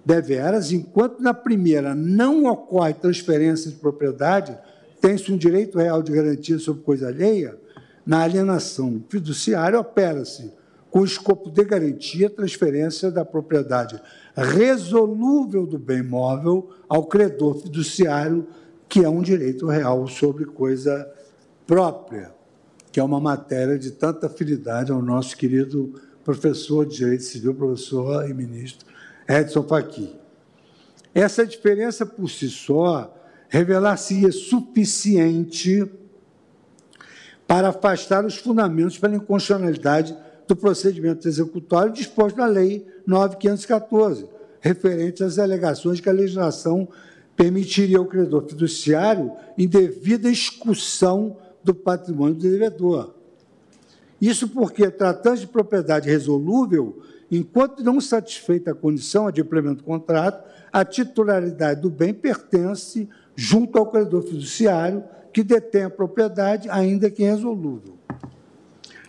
Deveras, enquanto na primeira não ocorre transferência de propriedade, tem-se um direito real de garantia sobre coisa alheia, na alienação fiduciária opera-se com o escopo de garantia transferência da propriedade resolúvel do bem móvel ao credor fiduciário, que é um direito real sobre coisa própria, que é uma matéria de tanta afinidade ao nosso querido professor de Direito Civil, professor e ministro Edson Fachin. Essa diferença por si só revelar-se-ia suficiente para afastar os fundamentos pela inconstitucionalidade do procedimento executório disposto na Lei 9.514, referente às alegações que a legislação permitiria ao credor fiduciário indevida excursão do patrimônio do devedor. Isso porque, tratando de propriedade resolúvel, Enquanto não satisfeita a condição de implemento do contrato, a titularidade do bem pertence junto ao credor fiduciário que detém a propriedade, ainda que irresolúvel.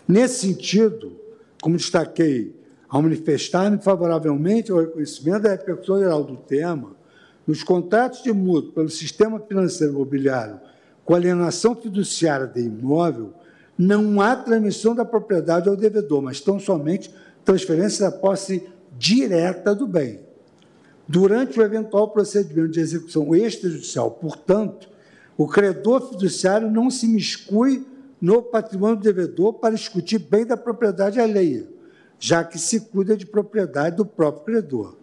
Nesse sentido, como destaquei ao manifestar-me favoravelmente ao reconhecimento da repercussão geral do tema, nos contratos de mútuo pelo sistema financeiro imobiliário com alienação fiduciária de imóvel, não há transmissão da propriedade ao devedor, mas tão somente transferência da posse direta do bem. Durante o eventual procedimento de execução extrajudicial, portanto, o credor fiduciário não se miscui no patrimônio do devedor para discutir bem da propriedade alheia, já que se cuida de propriedade do próprio credor.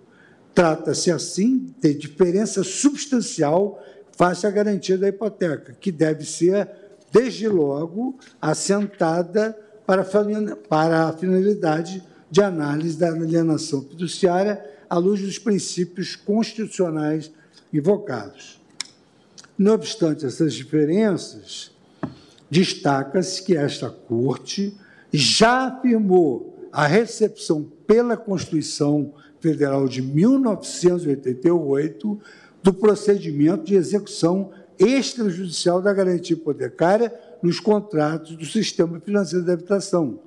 Trata-se, assim, de diferença substancial face à garantia da hipoteca, que deve ser, desde logo, assentada para a finalidade de análise da alienação fiduciária à luz dos princípios constitucionais invocados. Não obstante essas diferenças, destaca-se que esta Corte já afirmou a recepção pela Constituição Federal de 1988 do procedimento de execução extrajudicial da garantia hipotecária nos contratos do sistema financeiro de habitação,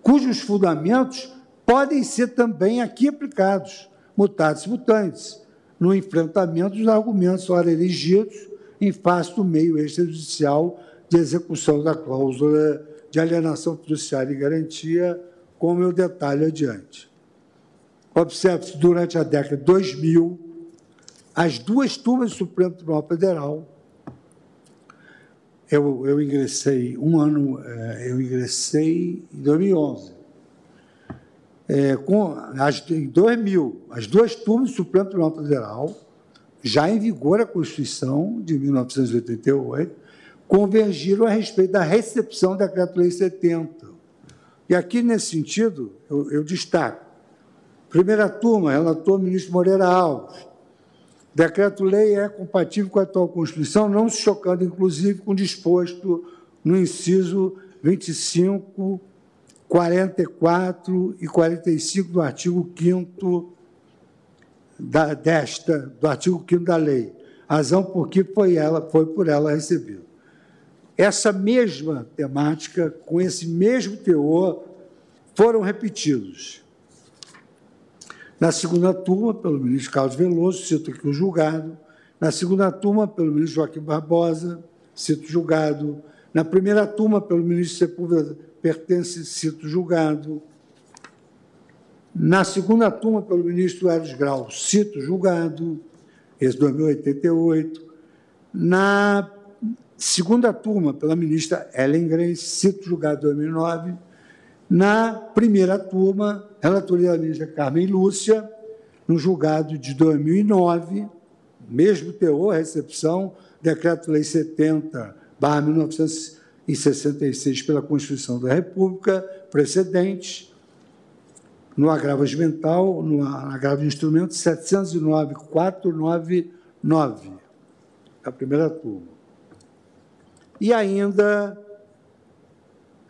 cujos fundamentos podem ser também aqui aplicados, mutatis mutandis, no enfrentamento dos argumentos ora erigidos em face do meio extrajudicial de execução da cláusula de alienação fiduciária e garantia, como eu detalho adiante. Observe-se, durante a década de 2000, as duas turmas do Supremo Tribunal Federal eu, eu ingressei um ano, eh, eu ingressei em 2011. É, com as, em 2000, as duas turmas do Supremo Tribunal Federal, já em vigor a Constituição de 1988, convergiram a respeito da recepção da Decreto-Lei 70. E aqui, nesse sentido, eu, eu destaco. Primeira turma, relator ministro Moreira Alves, Decreto-lei é compatível com a atual Constituição, não se chocando, inclusive, com o disposto no inciso 25, 44 e 45 do artigo 5 da, desta, do artigo 5 da lei, razão por que foi, ela, foi por ela recebida. Essa mesma temática, com esse mesmo teor, foram repetidos na segunda turma, pelo ministro Carlos Veloso, cito aqui o julgado. Na segunda turma, pelo ministro Joaquim Barbosa, cito julgado. Na primeira turma, pelo ministro Sepúlveda Pertence, cito julgado. Na segunda turma, pelo ministro Eros Grau, cito julgado, esse 2088. Na segunda turma, pela ministra Ellen Grace, cito julgado 2009. Na primeira turma, relatoria da ministra Carmen Lúcia, no julgado de 2009, mesmo teor, recepção, Decreto-Lei 70, barra 1966, pela Constituição da República, precedente, no agravo mental, no agravo de instrumento 709.499, a primeira turma. E ainda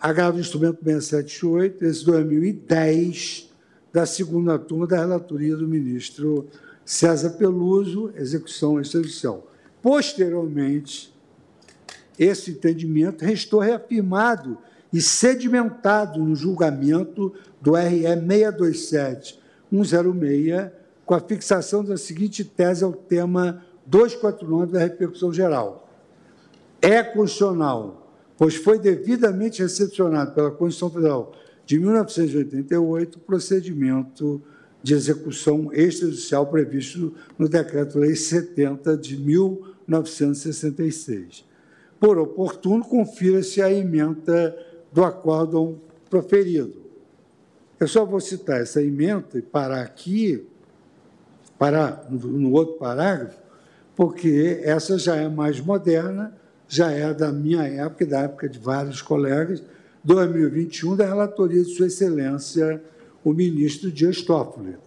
agravo do instrumento 678, esse 2010, da segunda turma da relatoria do ministro César Peluso, execução extrajudicial. Posteriormente, esse entendimento restou reafirmado e sedimentado no julgamento do RE 627 106, com a fixação da seguinte tese ao tema 249 da repercussão geral. É constitucional pois foi devidamente recepcionado pela Constituição Federal de 1988 o procedimento de execução extrajudicial previsto no Decreto-Lei 70 de 1966. Por oportuno, confira-se a emenda do acórdão proferido. Eu só vou citar essa emenda e parar aqui, parar no outro parágrafo, porque essa já é mais moderna já é da minha época e da época de vários colegas, 2021, da relatoria de Sua Excelência, o ministro Dias Toffoli,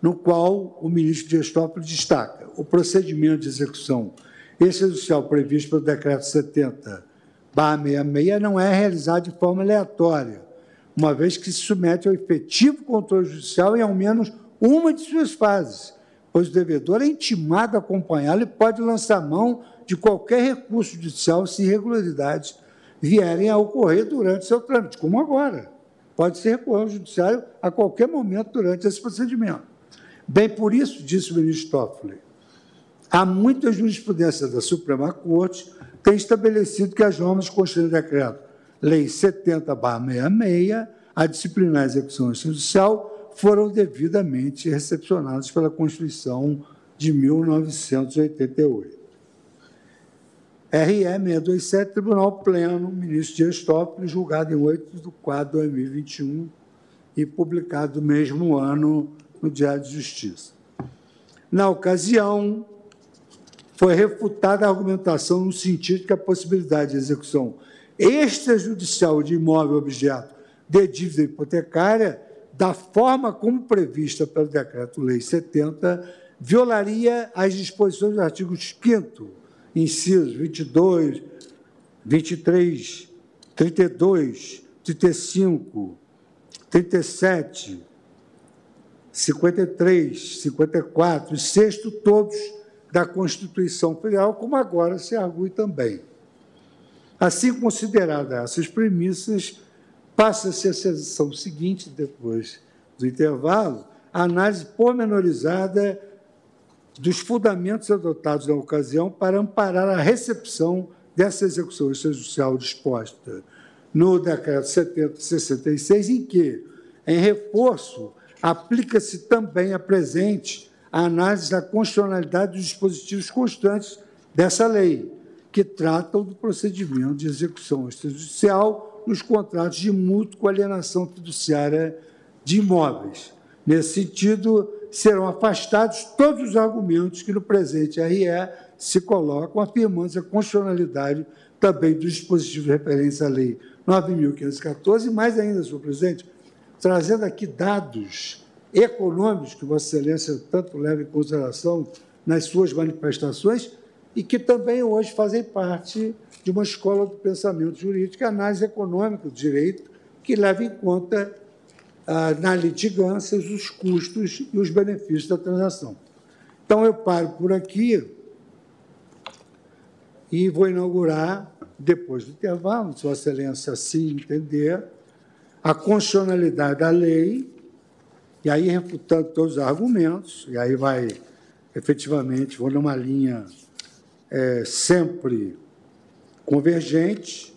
no qual o ministro Dias Toffoli destaca o procedimento de execução extrajudicial previsto pelo Decreto 70, 66, não é realizado de forma aleatória, uma vez que se submete ao efetivo controle judicial em ao menos uma de suas fases, pois o devedor é intimado a acompanhá-lo e pode lançar mão de qualquer recurso judicial se irregularidades vierem a ocorrer durante seu trâmite, como agora. Pode ser recorrer ao judiciário a qualquer momento durante esse procedimento. Bem por isso, disse o ministro Toffoli, há muita jurisprudência da Suprema Corte tem estabelecido que as normas constituídas no decreto Lei 70-66, a disciplinar a execução judicial, foram devidamente recepcionadas pela Constituição de 1988. RE 627, Tribunal Pleno, ministro Dias Toffoli, julgado em 8 de 4 de 2021 e publicado no mesmo ano no Diário de Justiça. Na ocasião, foi refutada a argumentação no sentido que a possibilidade de execução extrajudicial de imóvel objeto de dívida hipotecária, da forma como prevista pelo Decreto-Lei 70, violaria as disposições dos artigos 5 incisos 22, 23, 32, 35, 37, 53, 54 e 6 todos da Constituição Federal, como agora se argue também. Assim consideradas essas premissas, passa-se a sessão seguinte, depois do intervalo, a análise pormenorizada dos fundamentos adotados na ocasião para amparar a recepção dessa execução extrajudicial disposta no decreto 7066, em que, em reforço, aplica-se também a presente a análise da constitucionalidade dos dispositivos constantes dessa lei, que tratam do procedimento de execução extrajudicial nos contratos de mútua alienação fiduciária de imóveis. Nesse sentido, serão afastados todos os argumentos que no presente RE se colocam, afirmando a constitucionalidade também dos dispositivos referentes à Lei 9.514, e mais ainda, senhor presidente, trazendo aqui dados econômicos que Vossa Excelência tanto leva em consideração nas suas manifestações e que também hoje fazem parte de uma escola do pensamento jurídico, análise econômica do direito, que leva em conta ah, na litigância os custos e os benefícios da transação. Então, eu paro por aqui e vou inaugurar, depois do intervalo, se Excelência assim entender, a constitucionalidade da lei, e aí refutando todos os argumentos, e aí vai, efetivamente, vou numa linha é, sempre convergente.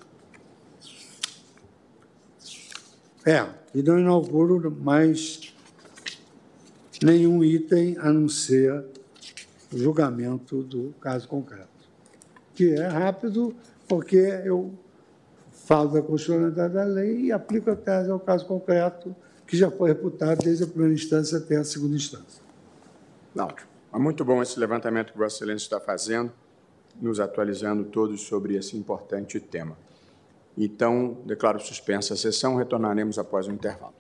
É, e não inauguro mais nenhum item a não ser o julgamento do caso concreto, que é rápido, porque eu falo da constitucionalidade da lei e aplico a tese ao caso concreto, que já foi reputado desde a primeira instância até a segunda instância. Não, é muito bom esse levantamento que Vossa Excelência está fazendo, nos atualizando todos sobre esse importante tema. Então, declaro suspensa a sessão, retornaremos após o intervalo.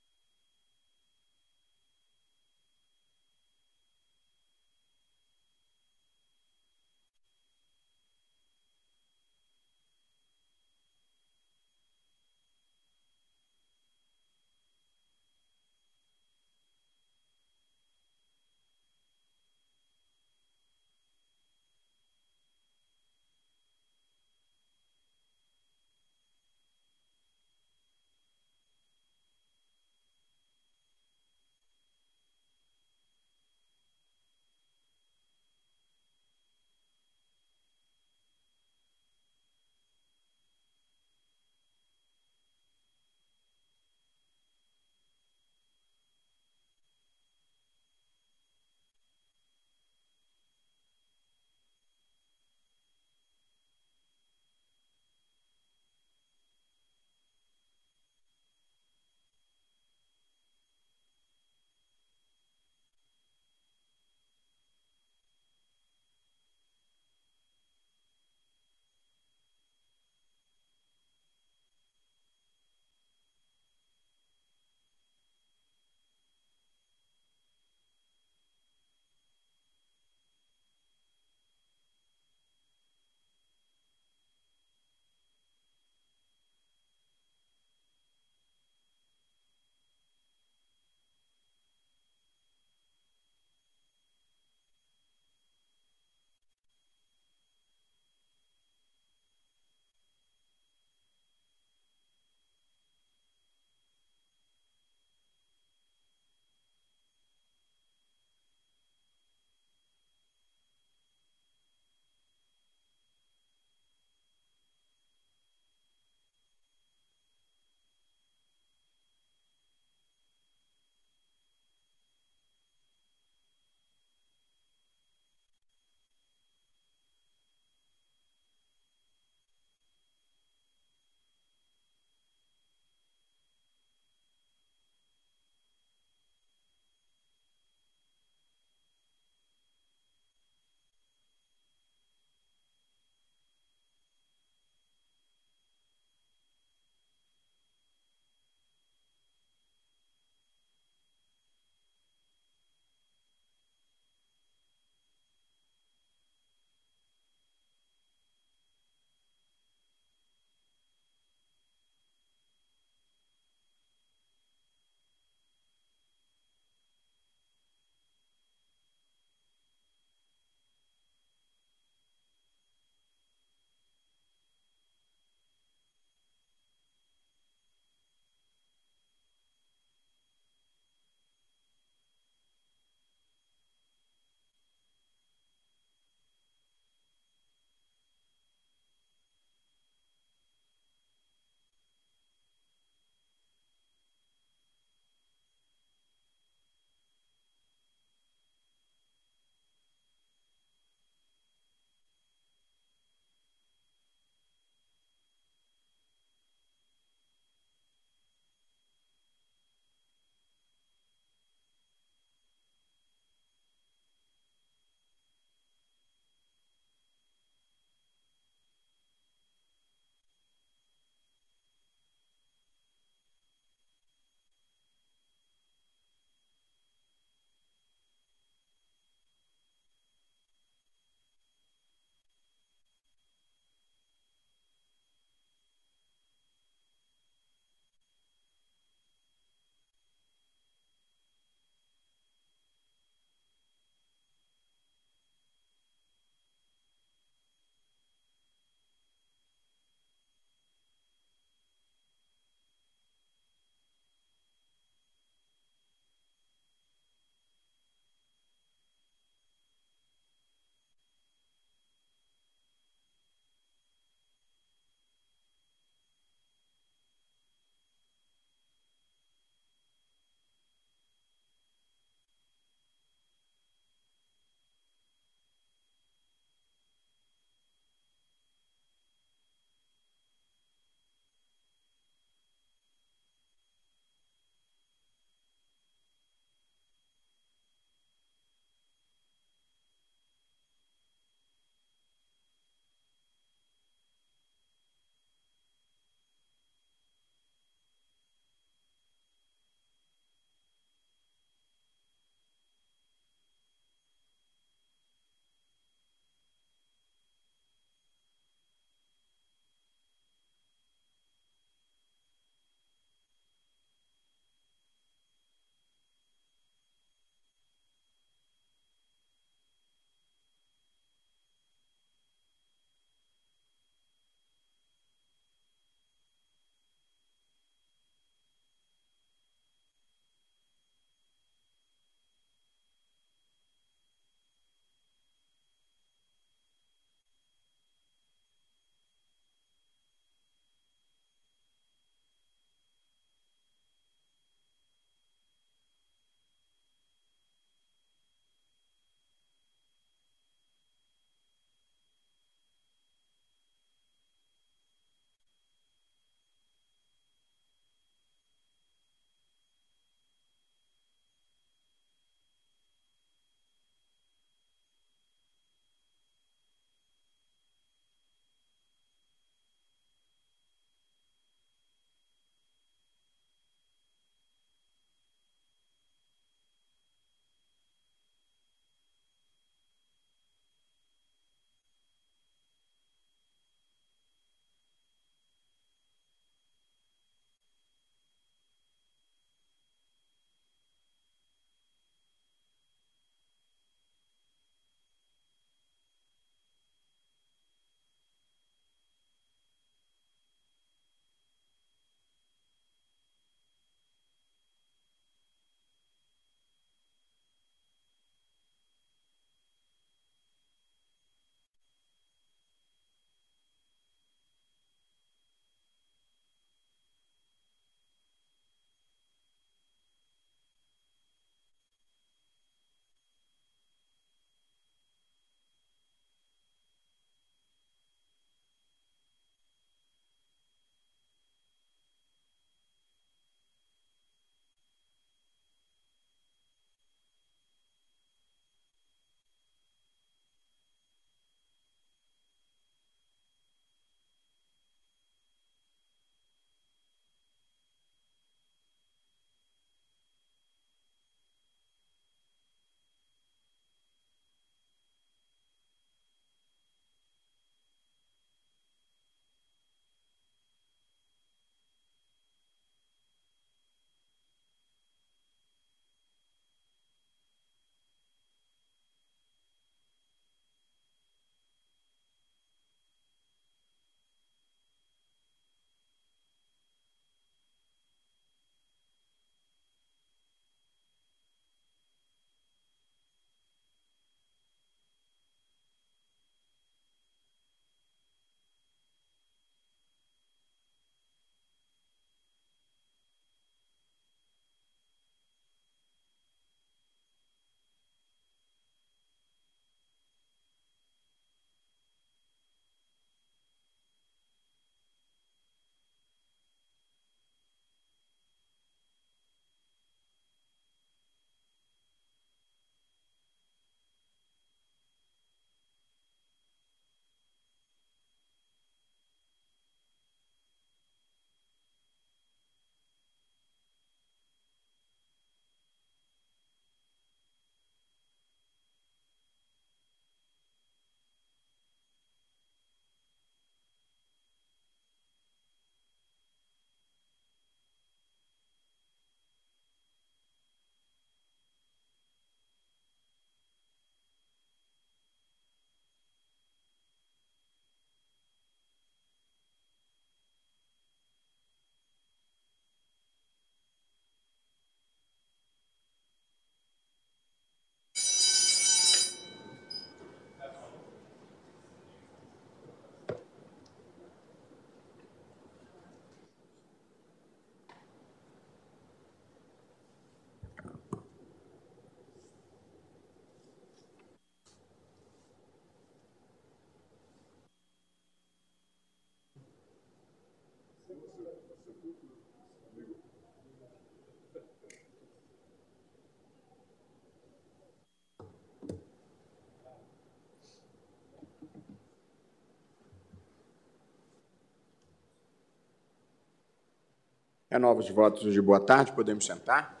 Renova os votos de boa tarde, podemos sentar?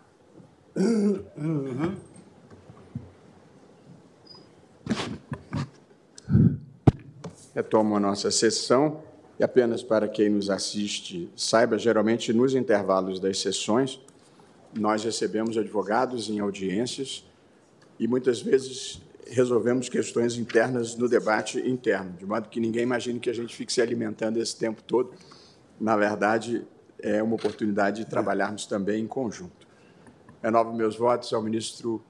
Uhum. Retomo a nossa sessão e apenas para quem nos assiste saiba, geralmente nos intervalos das sessões, nós recebemos advogados em audiências e muitas vezes resolvemos questões internas no debate interno, de modo que ninguém imagine que a gente fique se alimentando esse tempo todo. Na verdade, é uma oportunidade de trabalharmos também em conjunto. Renovo meus votos ao ministro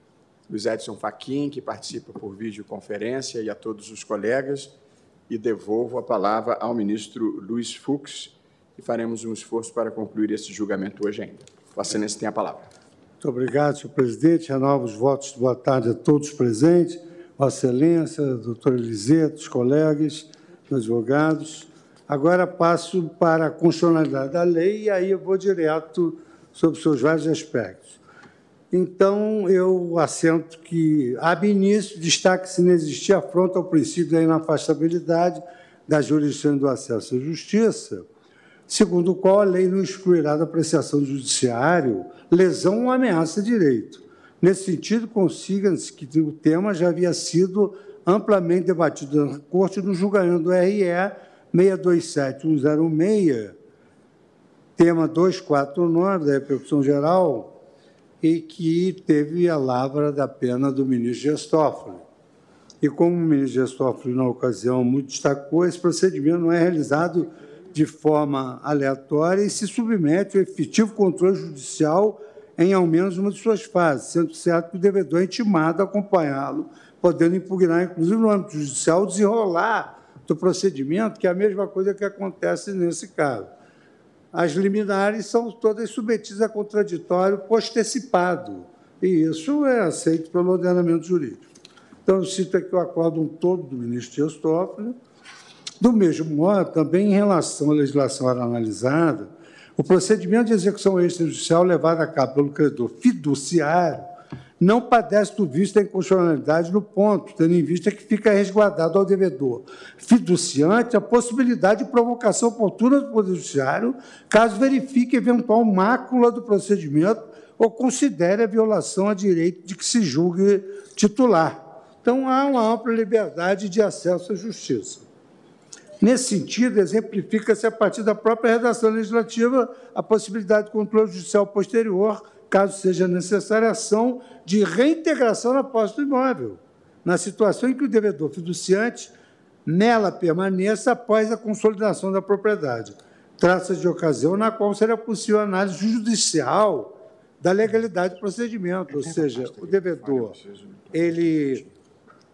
Luiz Edson Fachin, que participa por videoconferência, e a todos os colegas, e devolvo a palavra ao ministro Luiz Fux, e faremos um esforço para concluir esse julgamento hoje ainda. Vossa Excelência tem a palavra. Muito obrigado, senhor presidente. Renovo os votos de boa tarde a todos presentes, Vossa Excelência, doutor Elisete, os colegas, advogados. Agora passo para a constitucionalidade da lei e aí eu vou direto sobre seus vários aspectos. Então, eu assento que, ab início, destaque-se não existir afronta ao princípio da inafastabilidade da jurisdição do acesso à justiça, segundo o qual a lei não excluirá da apreciação do judiciário lesão ou ameaça de direito. Nesse sentido, consiga-se que o tema já havia sido amplamente debatido na Corte no julgamento do RE 627106, tema 249 da repercussão geral, e que teve a lavra da pena do ministro Gestófoli. E como o ministro Gestófoli, na ocasião, muito destacou, esse procedimento não é realizado de forma aleatória e se submete ao efetivo controle judicial em ao menos uma de suas fases, sendo certo que o devedor é intimado a acompanhá-lo, podendo impugnar, inclusive no âmbito judicial, desenrolar do procedimento, que é a mesma coisa que acontece nesse caso. As liminares são todas submetidas a contraditório postecipado, e isso é aceito pelo ordenamento jurídico. Então, eu cito aqui o acórdão todo do ministro Dias. Do mesmo modo, também em relação à legislação analisada, o procedimento de execução extrajudicial levado a cabo pelo credor fiduciário não padece do vício da inconstitucionalidade no ponto, tendo em vista que fica resguardado ao devedor fiduciante a possibilidade de provocação oportuna do Poder Judiciário, caso verifique eventual mácula do procedimento ou considere a violação a direito de que se julgue titular. Então, há uma ampla liberdade de acesso à justiça. Nesse sentido, exemplifica-se a partir da própria redação legislativa a possibilidade de controle judicial posterior caso seja necessária, ação de reintegração na posse do imóvel, na situação em que o devedor fiduciante nela permaneça após a consolidação da propriedade. Trata-se de ocasião na qual será possível análise judicial da legalidade do procedimento, ou seja, o devedor ele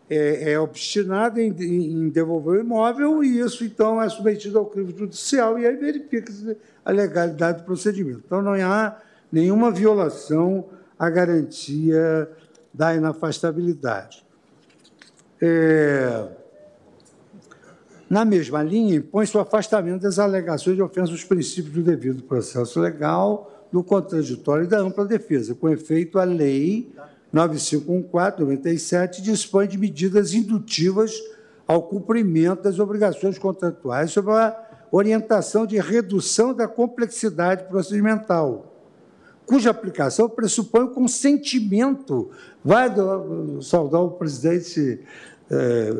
é, é obstinado em, em, devolver o imóvel e isso, então, é submetido ao crivo judicial e aí verifica-se a legalidade do procedimento. Então, não há nenhuma violação à garantia da inafastabilidade. É, na mesma linha, impõe-se o afastamento das alegações de ofensa aos princípios do devido processo legal, do contraditório e da ampla defesa. Com efeito, a Lei 9514-97 dispõe de medidas indutivas ao cumprimento das obrigações contratuais sobre a orientação de redução da complexidade procedimental, cuja aplicação pressupõe o consentimento. Vai do, saudar o presidente é,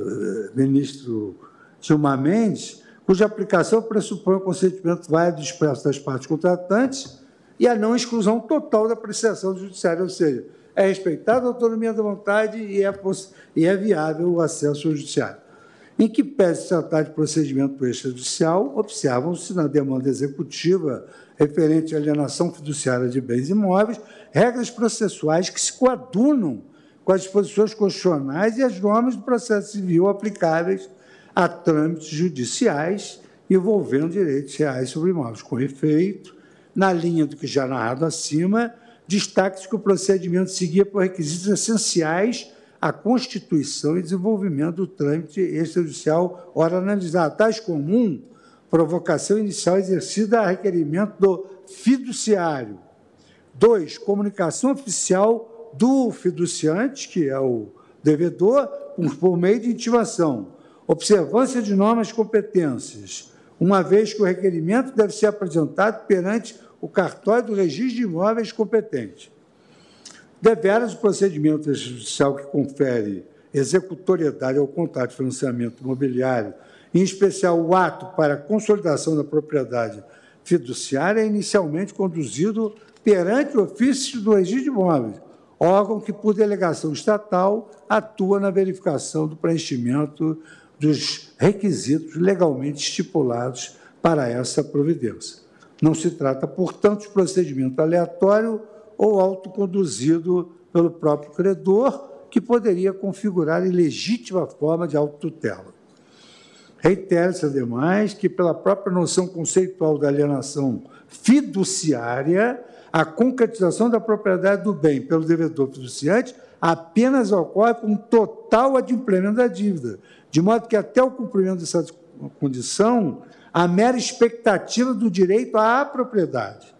ministro Gilmar Mendes, cuja aplicação pressupõe o consentimento válido expresso das partes contratantes e a não exclusão total da apreciação judiciária, ou seja, é respeitada a autonomia da vontade e é, e é viável o acesso ao judiciário. Em que pese tratar de procedimento extrajudicial, observam-se na demanda executiva referente à alienação fiduciária de bens imóveis, regras processuais que se coadunam com as disposições constitucionais e as normas do processo civil aplicáveis a trâmites judiciais envolvendo direitos reais sobre imóveis. Com efeito, na linha do que já narrado acima, destaque-se que o procedimento seguia por requisitos essenciais à constituição e desenvolvimento do trâmite extrajudicial ora analisado, tais como um, provocação inicial exercida a requerimento do fiduciário. Dois, comunicação oficial do fiduciante, que é o devedor, por meio de intimação. Observância de normas competências, uma vez que o requerimento deve ser apresentado perante o cartório do registro de imóveis competente. Deveras o procedimento judicial que confere executoriedade ao contrato de financiamento imobiliário, em especial o ato para consolidação da propriedade fiduciária, é inicialmente conduzido perante o ofício do registro de imóveis, órgão que, por delegação estatal, atua na verificação do preenchimento dos requisitos legalmente estipulados para essa providência. Não se trata, portanto, de procedimento aleatório ou autoconduzido pelo próprio credor, que poderia configurar ilegítima forma de autotutela. Reitera-se, ademais, que, pela própria noção conceitual da alienação fiduciária, a concretização da propriedade do bem pelo devedor fiduciante apenas ocorre com total adimplemento da dívida, de modo que, até o cumprimento dessa condição, a mera expectativa do direito à propriedade.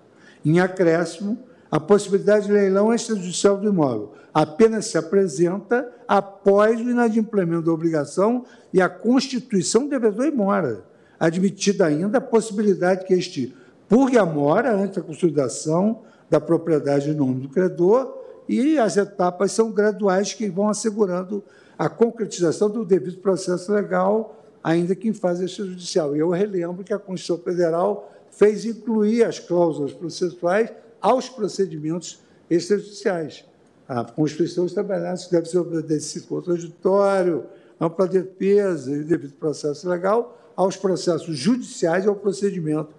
Em acréscimo, a possibilidade de leilão extrajudicial do imóvel apenas se apresenta após o inadimplemento da obrigação e a constituição do devedor em mora, admitida ainda a possibilidade que este purgue a mora antes da consolidação da propriedade em nome do credor e as etapas são graduais que vão assegurando a concretização do devido processo legal, ainda que em fase extrajudicial. E eu relembro que a Constituição Federal fez incluir as cláusulas processuais aos procedimentos extrajudiciais. A Constituição estabelece que deve ser obedecido contraditório, ampla defesa e devido processo legal aos processos judiciais e ao procedimento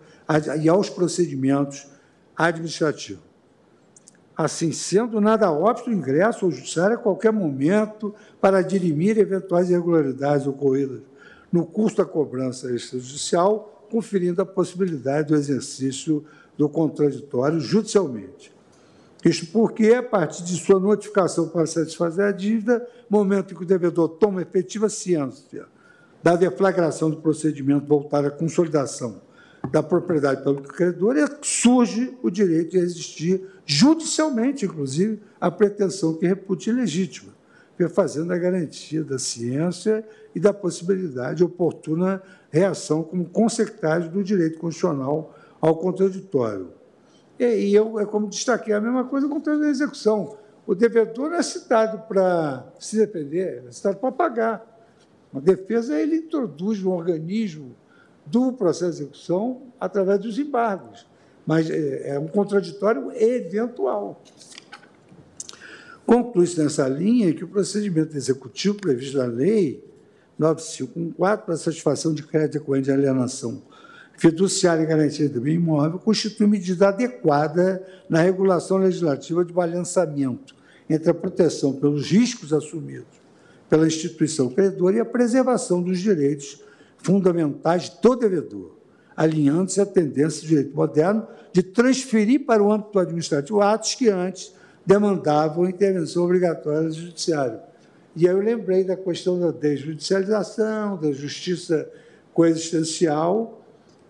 e aos procedimentos administrativos. Assim sendo, nada óbvio o ingresso ao judiciário a qualquer momento para dirimir eventuais irregularidades ocorridas no curso da cobrança extrajudicial, conferindo a possibilidade do exercício do contraditório judicialmente. Isto porque, a partir de sua notificação para satisfazer a dívida, momento em que o devedor toma efetiva ciência da deflagração do procedimento voltado à consolidação da propriedade pelo credor, surge o direito de existir judicialmente, inclusive, a pretensão que repute ilegítima, fazendo a garantia da ciência e da possibilidade de oportuna reação como consectário do direito constitucional ao contraditório. E eu, é como destaquei, a mesma coisa com a execução. O devedor é citado para se defender, é citado para pagar. A defesa ele introduz um organismo do processo de execução através dos embargos, mas é, é um contraditório eventual. Conclui-se nessa linha que o procedimento executivo previsto na Lei 9514 para satisfação de crédito decorrente de alienação fiduciária e garantia do bem imóvel constitui medida adequada na regulação legislativa de balançamento entre a proteção pelos riscos assumidos pela instituição credora e a preservação dos direitos fundamentais do devedor, alinhando-se à tendência do direito moderno de transferir para o âmbito administrativo atos que antes demandavam intervenção obrigatória do judiciário. E aí eu lembrei da questão da desjudicialização, da justiça coexistencial,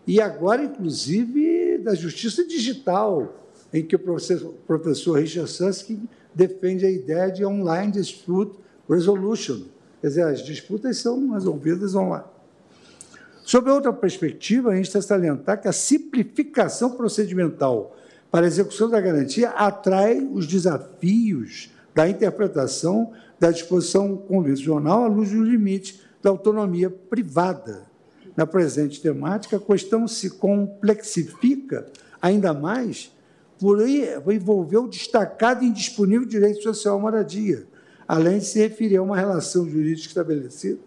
e agora, inclusive, da justiça digital, em que o professor, professor Richard Susskind defende a ideia de online dispute resolution. Quer dizer, as disputas são resolvidas online. Sob outra perspectiva, a gente está salientar que a simplificação procedimental para a execução da garantia atrai os desafios da interpretação da disposição convencional à luz do limite da autonomia privada na presente temática, a questão se complexifica ainda mais por envolver o destacado e indisponível direito social à moradia, além de se referir a uma relação jurídica estabelecida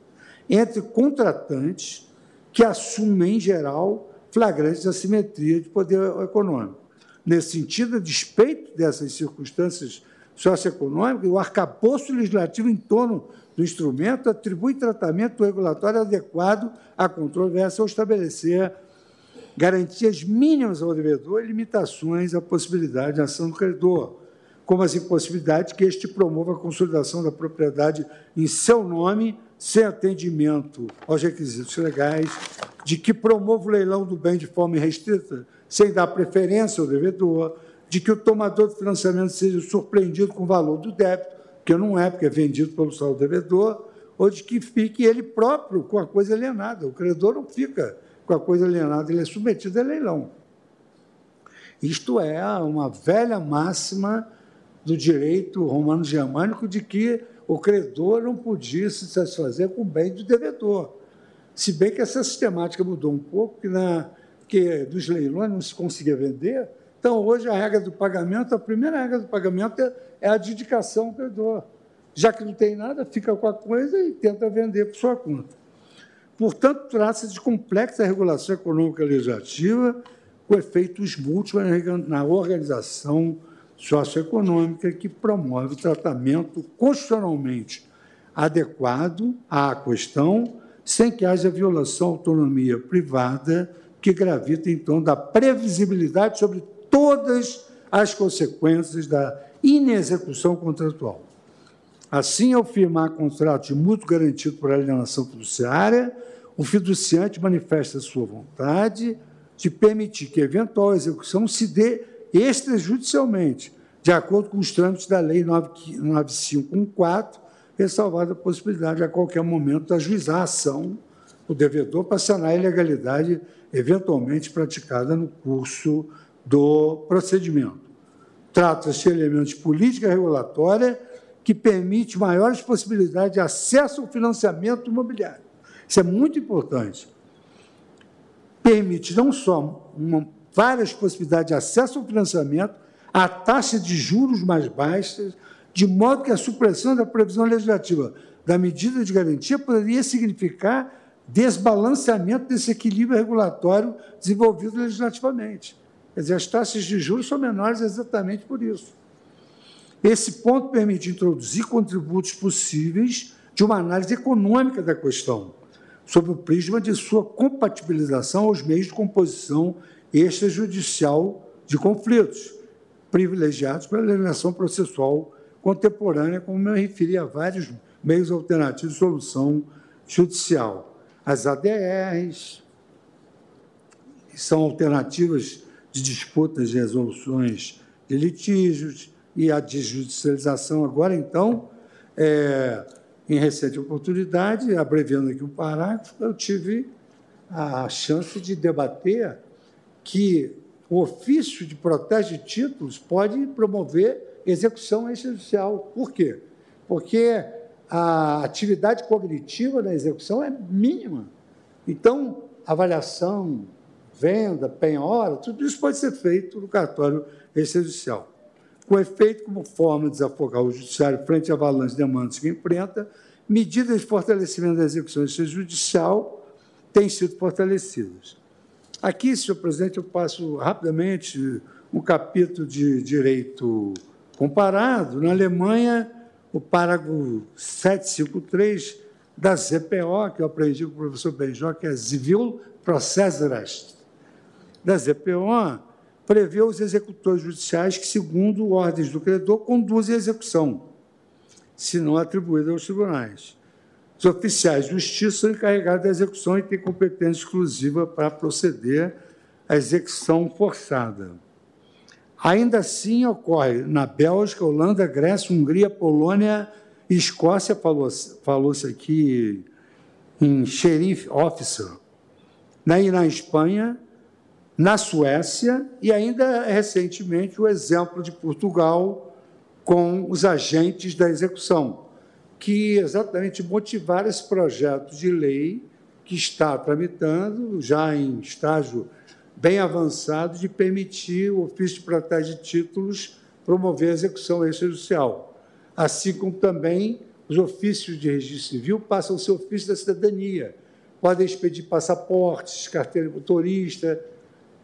entre contratantes que assumem, em geral, flagrantes assimetria de poder econômico. Nesse sentido, a despeito dessas circunstâncias socioeconômicas, o arcabouço legislativo em torno do instrumento atribui tratamento regulatório adequado à controvérsia ao estabelecer garantias mínimas ao devedor e limitações à possibilidade de ação do credor, como as impossibilidades que este promova a consolidação da propriedade em seu nome, sem atendimento aos requisitos legais, de que promova o leilão do bem de forma irrestrita, sem dar preferência ao devedor, de que o tomador de financiamento seja surpreendido com o valor do débito, que não é, porque é vendido pelo saldo devedor, ou de que fique ele próprio com a coisa alienada. O credor não fica com a coisa alienada, ele é submetido a leilão. Isto é uma velha máxima do direito romano-germânico de que o credor não podia se satisfazer com o bem do devedor. Se bem que essa sistemática mudou um pouco, que, na, que dos leilões não se conseguia vender. Então, hoje, a regra do pagamento, a primeira regra do pagamento é, é a dedicação ao credor. Já que não tem nada, fica com a coisa e tenta vender por sua conta. Portanto, trata-se de complexa regulação econômica legislativa com efeitos múltiplos na organização socioeconômica que promove tratamento constitucionalmente adequado à questão, sem que haja violação à autonomia privada que gravita em torno da previsibilidade sobre todas as consequências da inexecução contratual. Assim, ao firmar contrato de mútuo garantido por alienação fiduciária, o fiduciante manifesta sua vontade de permitir que eventual execução se dê extrajudicialmente, de acordo com os trâmites da Lei 9514, ressalvada a possibilidade, a qualquer momento, de ajuizar a ação do devedor para sanar a ilegalidade eventualmente praticada no curso do procedimento. Trata-se de elementos de política regulatória que permite maiores possibilidades de acesso ao financiamento imobiliário. Isso é muito importante permite não só uma, várias possibilidades de acesso ao financiamento, a taxa de juros mais baixas, de modo que a supressão da previsão legislativa da medida de garantia poderia significar desbalanceamento desse equilíbrio regulatório desenvolvido legislativamente. Quer dizer, as taxas de juros são menores exatamente por isso. Esse ponto permite introduzir contributos possíveis de uma análise econômica da questão, sob o prisma de sua compatibilização aos meios de composição extrajudicial de conflitos, privilegiados pela legislação processual contemporânea, como me referi a vários meios alternativos de solução judicial. As ADRs, são alternativas de disputas de resoluções de litígios, e a desjudicialização agora, então, é, em recente oportunidade, abreviando aqui um parágrafo, eu tive a chance de debater que o ofício de protesto de títulos pode promover execução extrajudicial. Por quê? Porque a atividade cognitiva da execução é mínima. Então, avaliação, venda, penhora, tudo isso pode ser feito no cartório extrajudicial com efeito como forma de desafogar o judiciário frente à avalanche de demandas que enfrenta, medidas de fortalecimento da execução judicial têm sido fortalecidas. Aqui, senhor presidente, eu passo rapidamente um capítulo de direito comparado. Na Alemanha, o parágrafo 753 da ZPO, que eu aprendi com o professor Benjó, que é Civil Processrecht, da ZPO, prevê os executores judiciais que, segundo ordens do credor, conduzem a execução, se não atribuída aos tribunais. Os oficiais de justiça são encarregados da execução e têm competência exclusiva para proceder à execução forçada. Ainda assim, ocorre na Bélgica, Holanda, Grécia, Hungria, Polônia e Escócia, falou-se falou aqui em sheriff officer. E na Espanha, na Suécia e ainda recentemente o exemplo de Portugal com os agentes da execução, que exatamente motivaram esse projeto de lei que está tramitando, já em estágio bem avançado, de permitir o ofício de proteção de títulos promover a execução extrajudicial, assim como também os ofícios de registro civil passam a ser ofício da cidadania, podem expedir passaportes, carteira de motorista,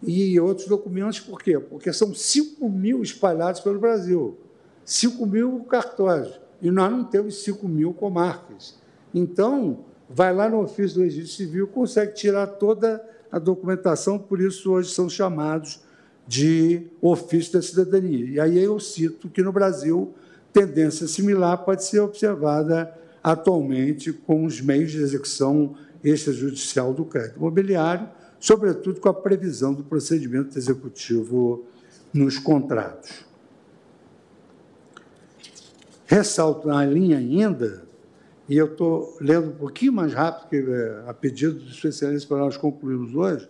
e outros documentos, por quê? Porque são 5 mil espalhados pelo Brasil, 5 mil cartórios, e nós não temos 5 mil comarcas. Então, vai lá no ofício do registro civil, consegue tirar toda a documentação, por isso hoje são chamados de ofício da cidadania. E aí eu cito que no Brasil, tendência similar pode ser observada atualmente com os meios de execução extrajudicial do crédito imobiliário, sobretudo com a previsão do procedimento executivo nos contratos. Ressalto na linha ainda, e eu estou lendo um pouquinho mais rápido, que é a pedido de Sua Excelência para nós concluirmos hoje,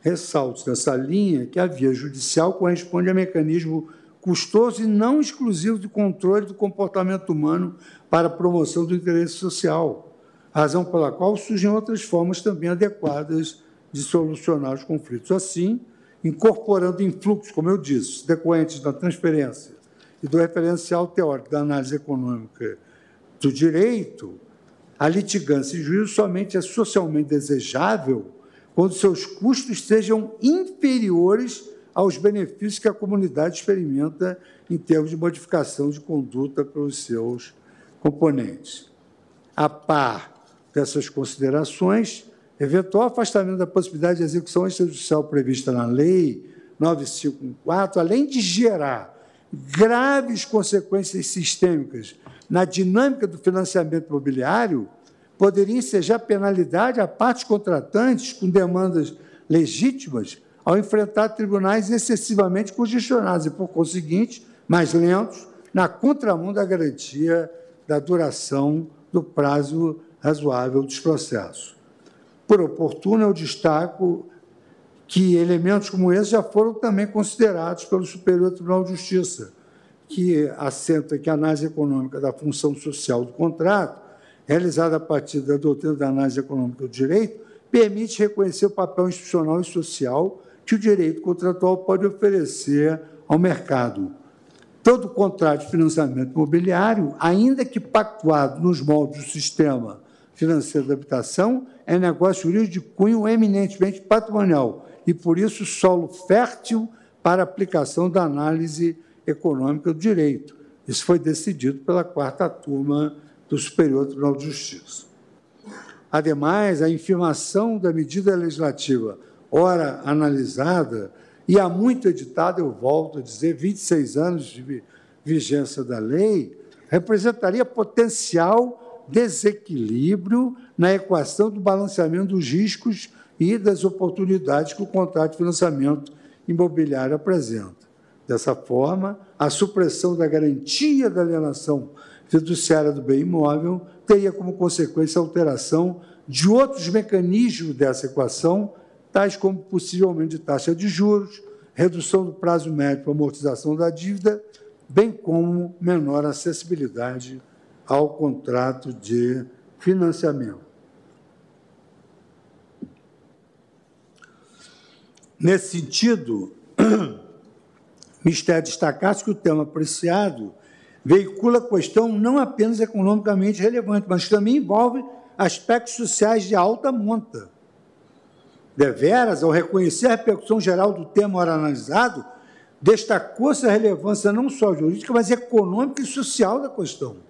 ressalto nessa linha que a via judicial corresponde a mecanismo custoso e não exclusivo de controle do comportamento humano para a promoção do interesse social, razão pela qual surgem outras formas também adequadas de solucionar os conflitos. Assim, incorporando influxos, como eu disse, decorrentes da transferência e do referencial teórico da análise econômica do direito, a litigância e juízo somente é socialmente desejável quando seus custos sejam inferiores aos benefícios que a comunidade experimenta em termos de modificação de conduta pelos seus componentes. A par dessas considerações, eventual afastamento da possibilidade de execução extrajudicial prevista na Lei 9514, além de gerar graves consequências sistêmicas na dinâmica do financiamento imobiliário, poderia ensejar penalidade a partes contratantes com demandas legítimas ao enfrentar tribunais excessivamente congestionados e, por conseguinte, mais lentos, na contramão da garantia da duração do prazo razoável dos processos. Por oportuno, eu destaco que elementos como esse já foram também considerados pelo Superior Tribunal de Justiça, que assenta que a análise econômica da função social do contrato, realizada a partir da doutrina da análise econômica do direito, permite reconhecer o papel institucional e social que o direito contratual pode oferecer ao mercado. Todo contrato de financiamento imobiliário, ainda que pactuado nos moldes do sistema financeiro da habitação, é negócio jurídico de cunho eminentemente patrimonial e, por isso, solo fértil para aplicação da análise econômica do direito. Isso foi decidido pela quarta turma do Superior Tribunal de Justiça. Ademais, a infirmação da medida legislativa, ora analisada, e há muito editada, eu volto a dizer, 26 anos de vigência da lei, representaria potencial desequilíbrio na equação do balanceamento dos riscos e das oportunidades que o contrato de financiamento imobiliário apresenta. Dessa forma, a supressão da garantia da alienação fiduciária do bem imóvel teria como consequência a alteração de outros mecanismos dessa equação, tais como possivelmente de taxa de juros, redução do prazo médio para amortização da dívida, bem como menor acessibilidade ao contrato de financiamento. Nesse sentido, [clears throat] Mistério destacar-se que o tema apreciado veicula questão não apenas economicamente relevante, mas também envolve aspectos sociais de alta monta. Deveras, ao reconhecer a repercussão geral do tema ora analisado, destacou-se a relevância não só jurídica, mas econômica e social da questão.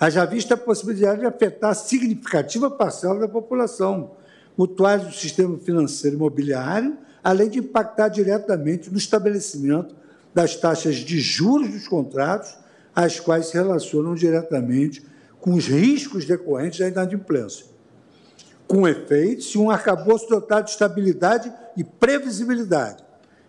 Haja vista a possibilidade de afetar significativa parcela da população, mutuais do sistema financeiro imobiliário além de impactar diretamente no estabelecimento das taxas de juros dos contratos, as quais se relacionam diretamente com os riscos decorrentes da inadimplência. Com efeito, se um arcabouço dotado de estabilidade e previsibilidade,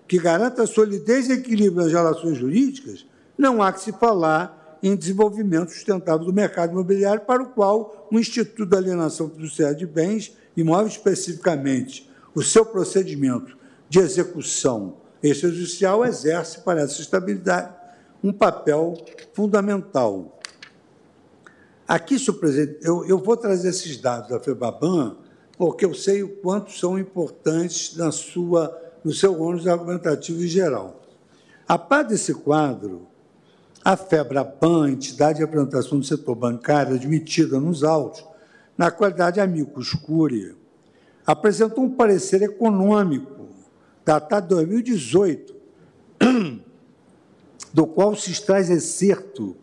que garanta a solidez e equilíbrio das relações jurídicas, não há que se falar em desenvolvimento sustentável do mercado imobiliário, para o qual o Instituto da Alienação Fiduciária de Bens, imóveis especificamente, o seu procedimento de execução extrajudicial exerce para essa estabilidade um papel fundamental. Aqui, senhor presidente, eu, eu vou trazer esses dados da FEBABAN, porque eu sei o quanto são importantes na sua, no seu ônus argumentativo em geral. A par desse quadro, a FEBRABAN, entidade de representação do setor bancário admitida nos autos, na qualidade de amicus curia, apresentou um parecer econômico datado de 2018, [clears throat] do qual se extrai excerto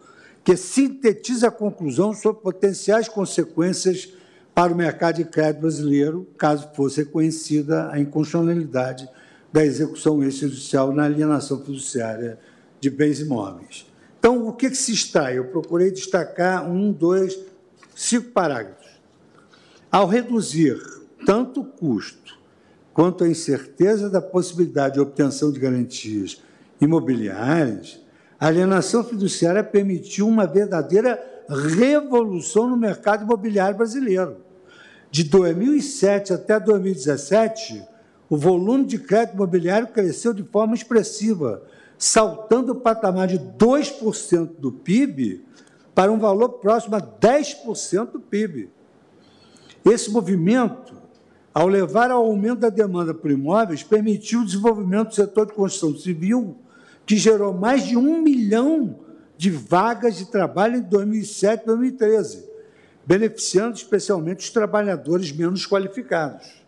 que sintetiza a conclusão sobre potenciais consequências para o mercado de crédito brasileiro, caso fosse reconhecida a inconstitucionalidade da execução extrajudicial na alienação fiduciária de bens imóveis. Então, o que, que se extrai? Eu procurei destacar um, dois, cinco parágrafos. Ao reduzir tanto o custo quanto à incerteza da possibilidade de obtenção de garantias imobiliárias, a alienação fiduciária permitiu uma verdadeira revolução no mercado imobiliário brasileiro. De 2007 até 2017, o volume de crédito imobiliário cresceu de forma expressiva, saltando o patamar de 2% do PIB para um valor próximo a 10% do PIB. Esse movimento, ao levar ao aumento da demanda por imóveis, permitiu o desenvolvimento do setor de construção civil, que gerou mais de um milhão de vagas de trabalho em 2007 e 2013, beneficiando especialmente os trabalhadores menos qualificados.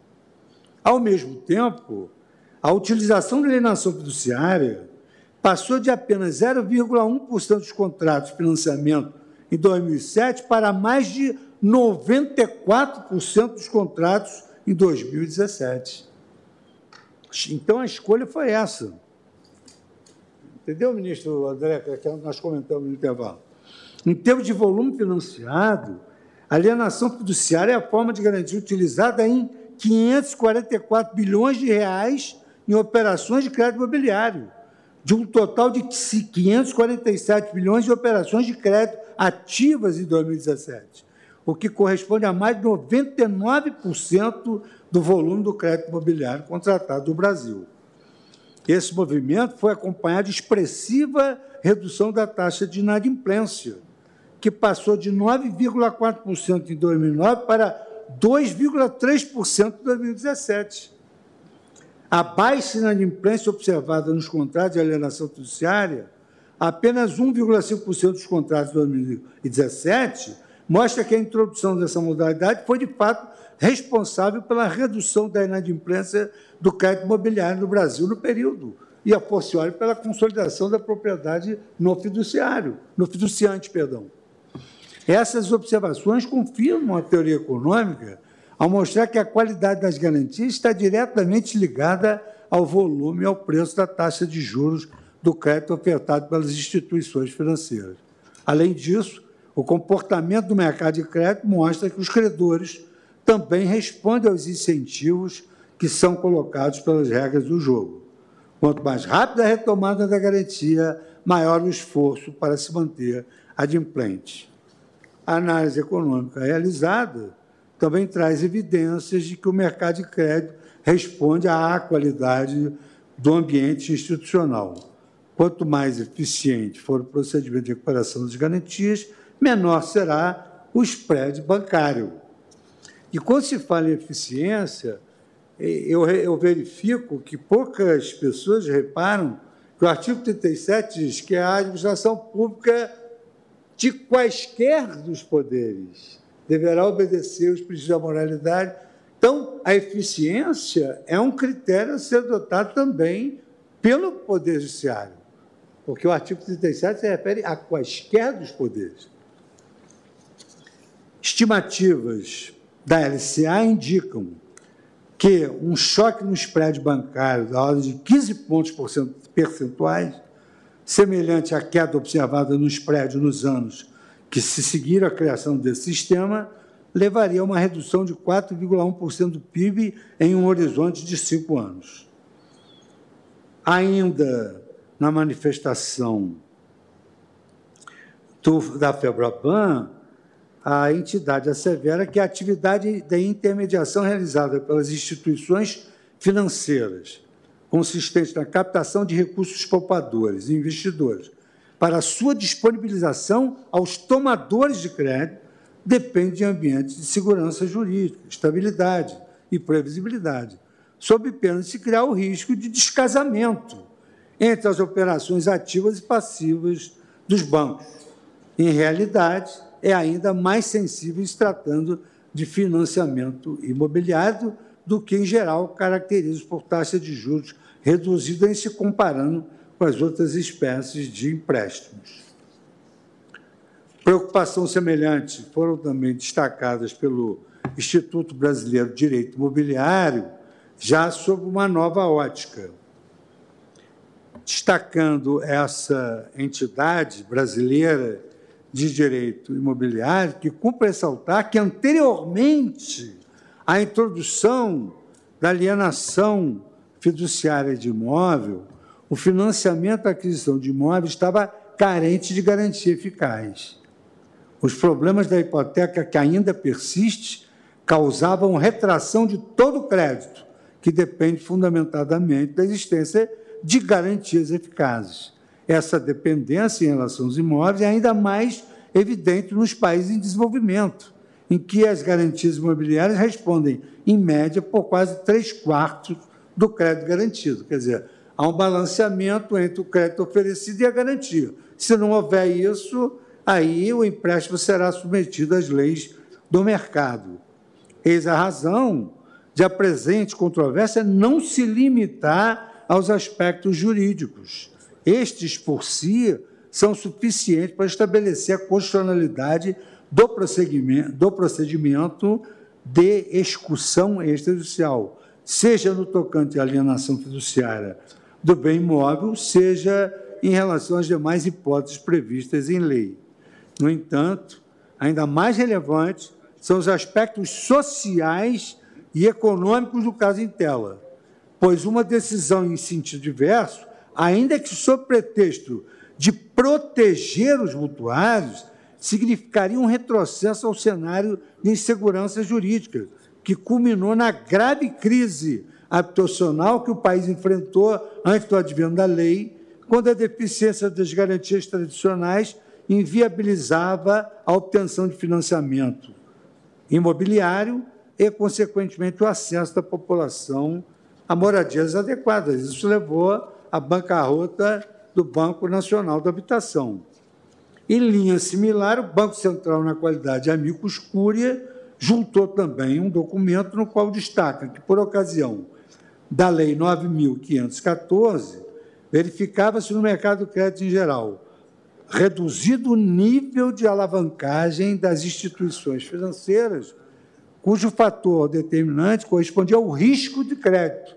Ao mesmo tempo, a utilização da alienação fiduciária passou de apenas 0,1% dos contratos de financiamento em 2007 para mais de 94% dos contratos em 2017. Então, a escolha foi essa. Entendeu, ministro André, que nós comentamos no intervalo? Em termos de volume financiado, a alienação fiduciária é a forma de garantia utilizada em 544 bilhões de reais em operações de crédito imobiliário, de um total de 547 bilhões de operações de crédito ativas em 2017, o que corresponde a mais de 99% do volume do crédito imobiliário contratado no Brasil. Esse movimento foi acompanhado de expressiva redução da taxa de inadimplência, que passou de 9,4% em 2009 para 2,3% em 2017. A baixa inadimplência observada nos contratos de alienação fiduciária, apenas 1,5% dos contratos de 2017, mostra que a introdução dessa modalidade foi, de fato, responsável pela redução da inadimplência do crédito imobiliário no Brasil no período, e a forciori pela consolidação da propriedade no fiduciário, no fiduciante, perdão. Essas observações confirmam a teoria econômica ao mostrar que a qualidade das garantias está diretamente ligada ao volume e ao preço da taxa de juros do crédito ofertado pelas instituições financeiras. Além disso, o comportamento do mercado de crédito mostra que os credores também respondem aos incentivos que são colocados pelas regras do jogo. Quanto mais rápida a retomada da garantia, maior o esforço para se manter adimplente. A análise econômica realizada também traz evidências de que o mercado de crédito responde à qualidade do ambiente institucional. Quanto mais eficiente for o procedimento de recuperação das garantias, menor será o spread bancário. E quando se fala em eficiência, eu, eu verifico que poucas pessoas reparam que o artigo 37 diz que a administração pública de quaisquer dos poderes. Deverá obedecer os princípios da moralidade. Então, a eficiência é um critério a ser adotado também pelo Poder Judiciário, porque o artigo 37 se refere a quaisquer dos poderes. Estimativas da LCA indicam que um choque no spread bancário da ordem de 15 pontos percentuais semelhante à queda observada no spread nos anos que se seguiram a criação desse sistema, levaria a uma redução de 4,1% do PIB em um horizonte de cinco anos. Ainda na manifestação do, da FEBRABAN, a entidade assevera que a atividade de intermediação realizada pelas instituições financeiras consistente na captação de recursos poupadores e investidores para sua disponibilização aos tomadores de crédito depende de ambientes de segurança jurídica, estabilidade e previsibilidade, sob pena de se criar o risco de descasamento entre as operações ativas e passivas dos bancos. Em realidade, é ainda mais sensível se tratando de financiamento imobiliário do que, em geral, caracteriza por taxa de juros reduzida em se comparando com as outras espécies de empréstimos. Preocupação semelhante foram também destacadas pelo Instituto Brasileiro de Direito Imobiliário, já sob uma nova ótica. Destacando essa entidade brasileira de direito imobiliário, que cumpre ressaltar que anteriormente à introdução da alienação fiduciária de imóvel, o financiamento da aquisição de imóveis estava carente de garantia eficaz. Os problemas da hipoteca que ainda persiste causavam retração de todo o crédito, que depende fundamentadamente da existência de garantias eficazes. Essa dependência em relação aos imóveis é ainda mais evidente nos países em desenvolvimento, em que as garantias imobiliárias respondem, em média, por quase três quartos do crédito garantido. Quer dizer, há um balanceamento entre o crédito oferecido e a garantia. Se não houver isso, aí o empréstimo será submetido às leis do mercado. Eis a razão de a presente controvérsia não se limitar aos aspectos jurídicos. Estes, por si, são suficientes para estabelecer a constitucionalidade do procedimento, do procedimento de execução extrajudicial, seja no tocante à alienação fiduciária do bem imóvel, seja em relação às demais hipóteses previstas em lei. No entanto, ainda mais relevante são os aspectos sociais e econômicos do caso em tela, pois uma decisão em sentido diverso, ainda que sob pretexto de proteger os mutuários, significaria um retrocesso ao cenário de insegurança jurídica, que culminou na grave crise habitacional que o país enfrentou antes do advento da lei, quando a deficiência das garantias tradicionais inviabilizava a obtenção de financiamento imobiliário e, consequentemente, o acesso da população a moradias adequadas. Isso levou à bancarrota do Banco Nacional da Habitação. Em linha similar, o Banco Central, na qualidade de amicus curiae, juntou também um documento no qual destaca que, por ocasião da Lei 9.514, verificava-se no mercado do crédito em geral reduzido o nível de alavancagem das instituições financeiras, cujo fator determinante correspondia ao risco de crédito,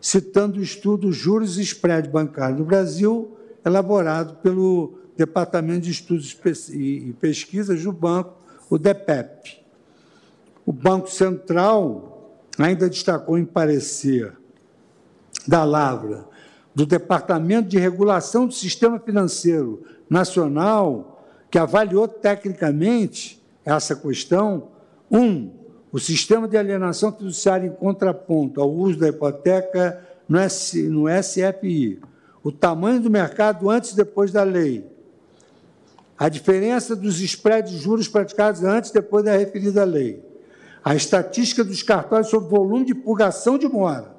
citando o estudo Juros e Spread Bancário no Brasil, elaborado pelo Departamento de Estudos e Pesquisas do Banco, o DEPEP. O Banco Central ainda destacou em parecer da Lavra, do Departamento de Regulação do Sistema Financeiro Nacional, que avaliou tecnicamente essa questão. Um, o sistema de alienação fiduciária em contraponto ao uso da hipoteca no, no SFI, o tamanho do mercado antes e depois da lei, a diferença dos spreads de juros praticados antes e depois da referida lei, a estatística dos cartórios sobre o volume de purgação de mora,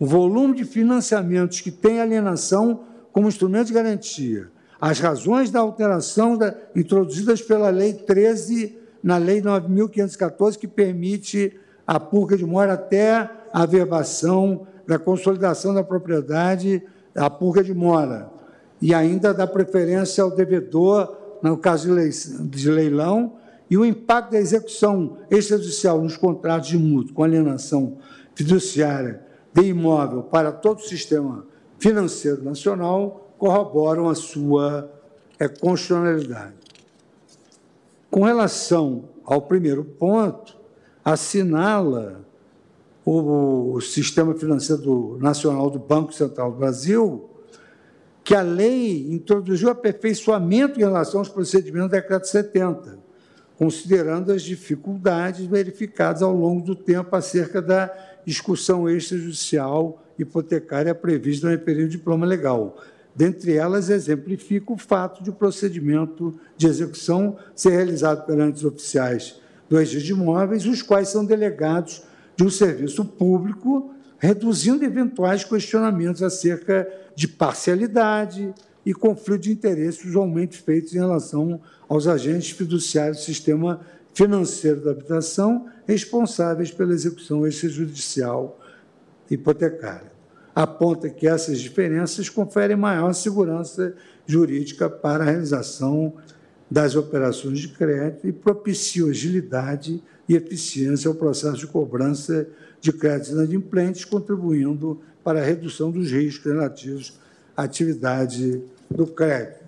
o volume de financiamentos que tem alienação como instrumento de garantia, as razões da alteração da, introduzidas pela Lei 13 na Lei 9.514, que permite a purga de mora até a averbação da consolidação da propriedade, a purga de mora, e ainda da preferência ao devedor, no caso de leilão, e o impacto da execução extrajudicial nos contratos de mútuo com alienação fiduciária de imóvel para todo o sistema financeiro nacional corroboram a sua é, constitucionalidade. Com relação ao primeiro ponto, assinala o, Sistema Financeiro Nacional do Banco Central do Brasil que a lei introduziu aperfeiçoamento em relação aos procedimentos do decreto 70, considerando as dificuldades verificadas ao longo do tempo acerca da discussão extrajudicial hipotecária prevista no período de diploma legal, Dentre elas, exemplifica o fato de o procedimento de execução ser realizado perante os oficiais do registro de imóveis, os quais são delegados de um serviço público, reduzindo eventuais questionamentos acerca de parcialidade e conflito de interesses usualmente feitos em relação aos agentes fiduciários do sistema financeiro da habitação responsáveis pela execução extrajudicial hipotecária aponta que essas diferenças conferem maior segurança jurídica para a realização das operações de crédito e propiciam agilidade e eficiência ao processo de cobrança de créditos inadimplentes, contribuindo para a redução dos riscos relativos à atividade do crédito.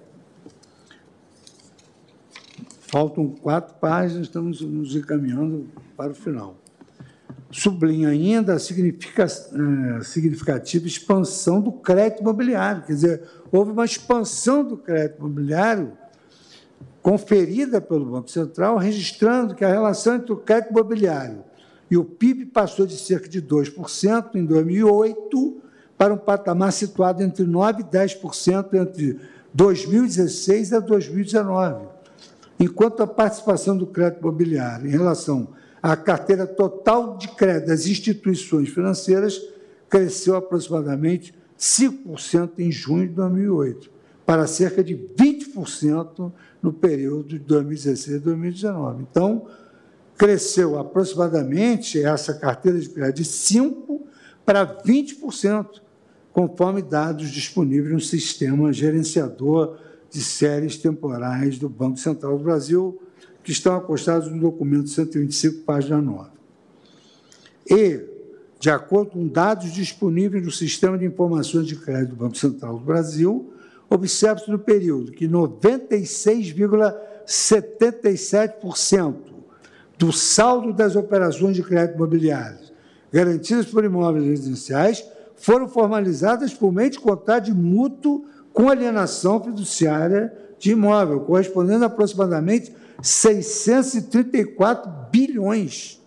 Faltam quatro páginas, estamos nos encaminhando para o final. sublinha ainda a eh, significativa expansão do crédito imobiliário. Quer dizer, houve uma expansão do crédito imobiliário conferida pelo Banco Central, registrando que a relação entre o crédito imobiliário e o PIB passou de cerca de 2% em 2008 para um patamar situado entre 9% e 10% entre 2016 a 2019, enquanto a participação do crédito imobiliário em relação à carteira total de crédito das instituições financeiras cresceu aproximadamente 5% em junho de 2008, para cerca de 20% no período de 2016 a 2019. Então, cresceu aproximadamente essa carteira de crédito de 5% para 20%, conforme dados disponíveis no sistema gerenciador de séries temporais do Banco Central do Brasil, que estão acostados no documento 125, página 9. E, de acordo com dados disponíveis no Sistema de Informações de Crédito do Banco Central do Brasil, observa-se no período que 96,77% do saldo das operações de crédito imobiliário garantidas por imóveis residenciais foram formalizadas por meio de contrato de mútuo com alienação fiduciária de imóvel, correspondendo a aproximadamente 634 bilhões,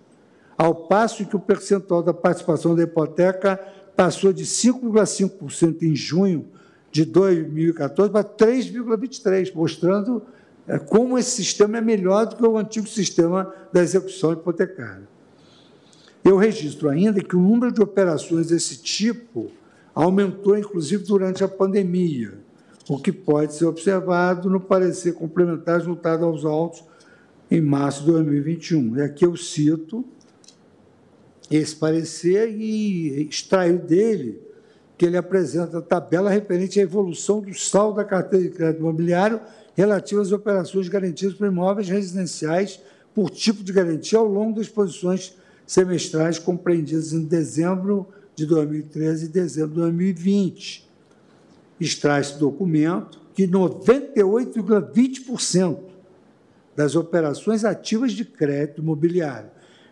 ao passo que o percentual da participação da hipoteca passou de 5,5% em junho de 2014 para 3,23%, mostrando é, como esse sistema é melhor do que o antigo sistema da execução hipotecária. Eu registro ainda que o número de operações desse tipo aumentou, inclusive, durante a pandemia, o que pode ser observado no parecer complementar juntado aos autos em março de 2021. E aqui eu cito esse parecer e extraio dele que ele apresenta a tabela referente à evolução do saldo da carteira de crédito imobiliário relativa às operações garantidas por imóveis residenciais por tipo de garantia ao longo das posições semestrais compreendidas em dezembro de 2013 e dezembro de 2020. Extrai-se documento que 98,20% das operações ativas de crédito imobiliário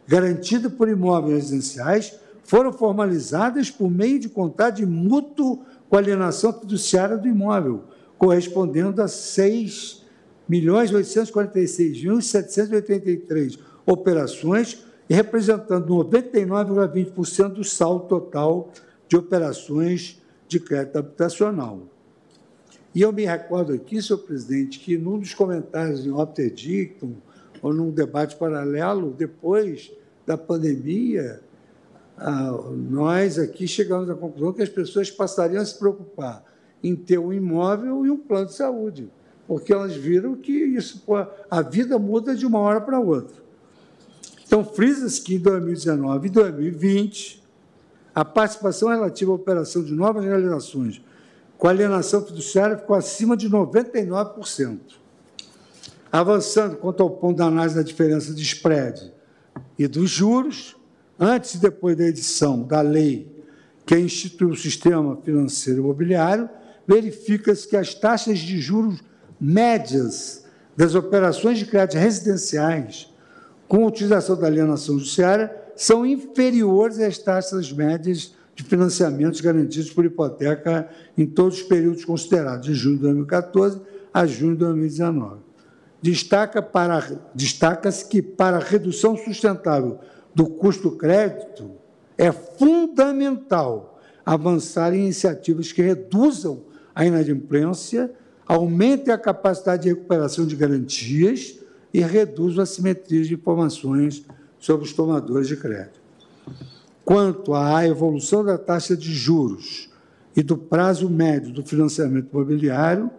garantidas por imóveis residenciais foram formalizadas por meio de contrato de mútuo com alienação fiduciária do imóvel, correspondendo a 6.846.783 operações e representando 99,20% do saldo total de operações de crédito habitacional. E eu me recordo aqui, senhor presidente, que num dos comentários em Opter Dictum, ou num debate paralelo, depois da pandemia, ah, nós aqui chegamos à conclusão que as pessoas passariam a se preocupar em ter um imóvel e um plano de saúde, porque elas viram que isso, a vida muda de uma hora para outra. Então, frisa-se que em 2019 e 2020, a participação relativa à operação de novas realizações com alienação fiduciária ficou acima de 99%. Avançando quanto ao ponto da análise da diferença de spread e dos juros, antes e depois da edição da lei que institui o sistema financeiro imobiliário, verifica-se que as taxas de juros médias das operações de crédito residenciais com a utilização da alienação judiciária são inferiores às taxas médias de financiamentos garantidos por hipoteca em todos os períodos considerados, de junho de 2014 a junho de 2019. Destaca para, destaca-se que, para a redução sustentável do custo crédito, é fundamental avançar em iniciativas que reduzam a inadimplência, aumentem a capacidade de recuperação de garantias e reduzam a simetria de informações sobre os tomadores de crédito. Quanto à evolução da taxa de juros e do prazo médio do financiamento imobiliário,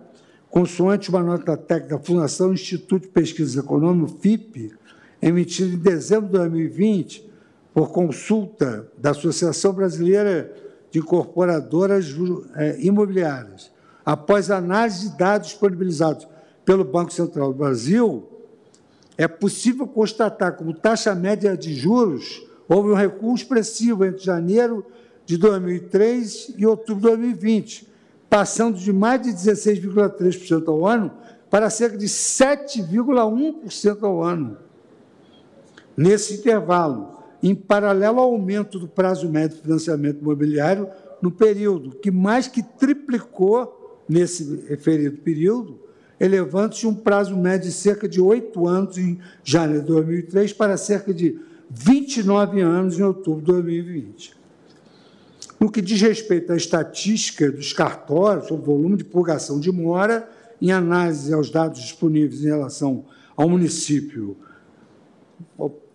consoante uma nota técnica da Fundação Instituto de Pesquisas Econômicas, FIP, emitida em dezembro de 2020, por consulta da Associação Brasileira de Incorporadoras eh, Imobiliárias, após análise de dados disponibilizados pelo Banco Central do Brasil, é possível constatar como taxa média de juros houve um recuo expressivo entre janeiro de 2003 e outubro de 2020, passando de mais de 16,3% ao ano para cerca de 7,1% ao ano. Nesse intervalo, em paralelo ao aumento do prazo médio de financiamento imobiliário no período, que mais que triplicou nesse referido período, elevando-se um prazo médio de cerca de oito anos em janeiro de 2003 para cerca de 29 anos em outubro de 2020. No que diz respeito à estatística dos cartórios sobre o volume de purgação de mora, em análise aos dados disponíveis em relação ao município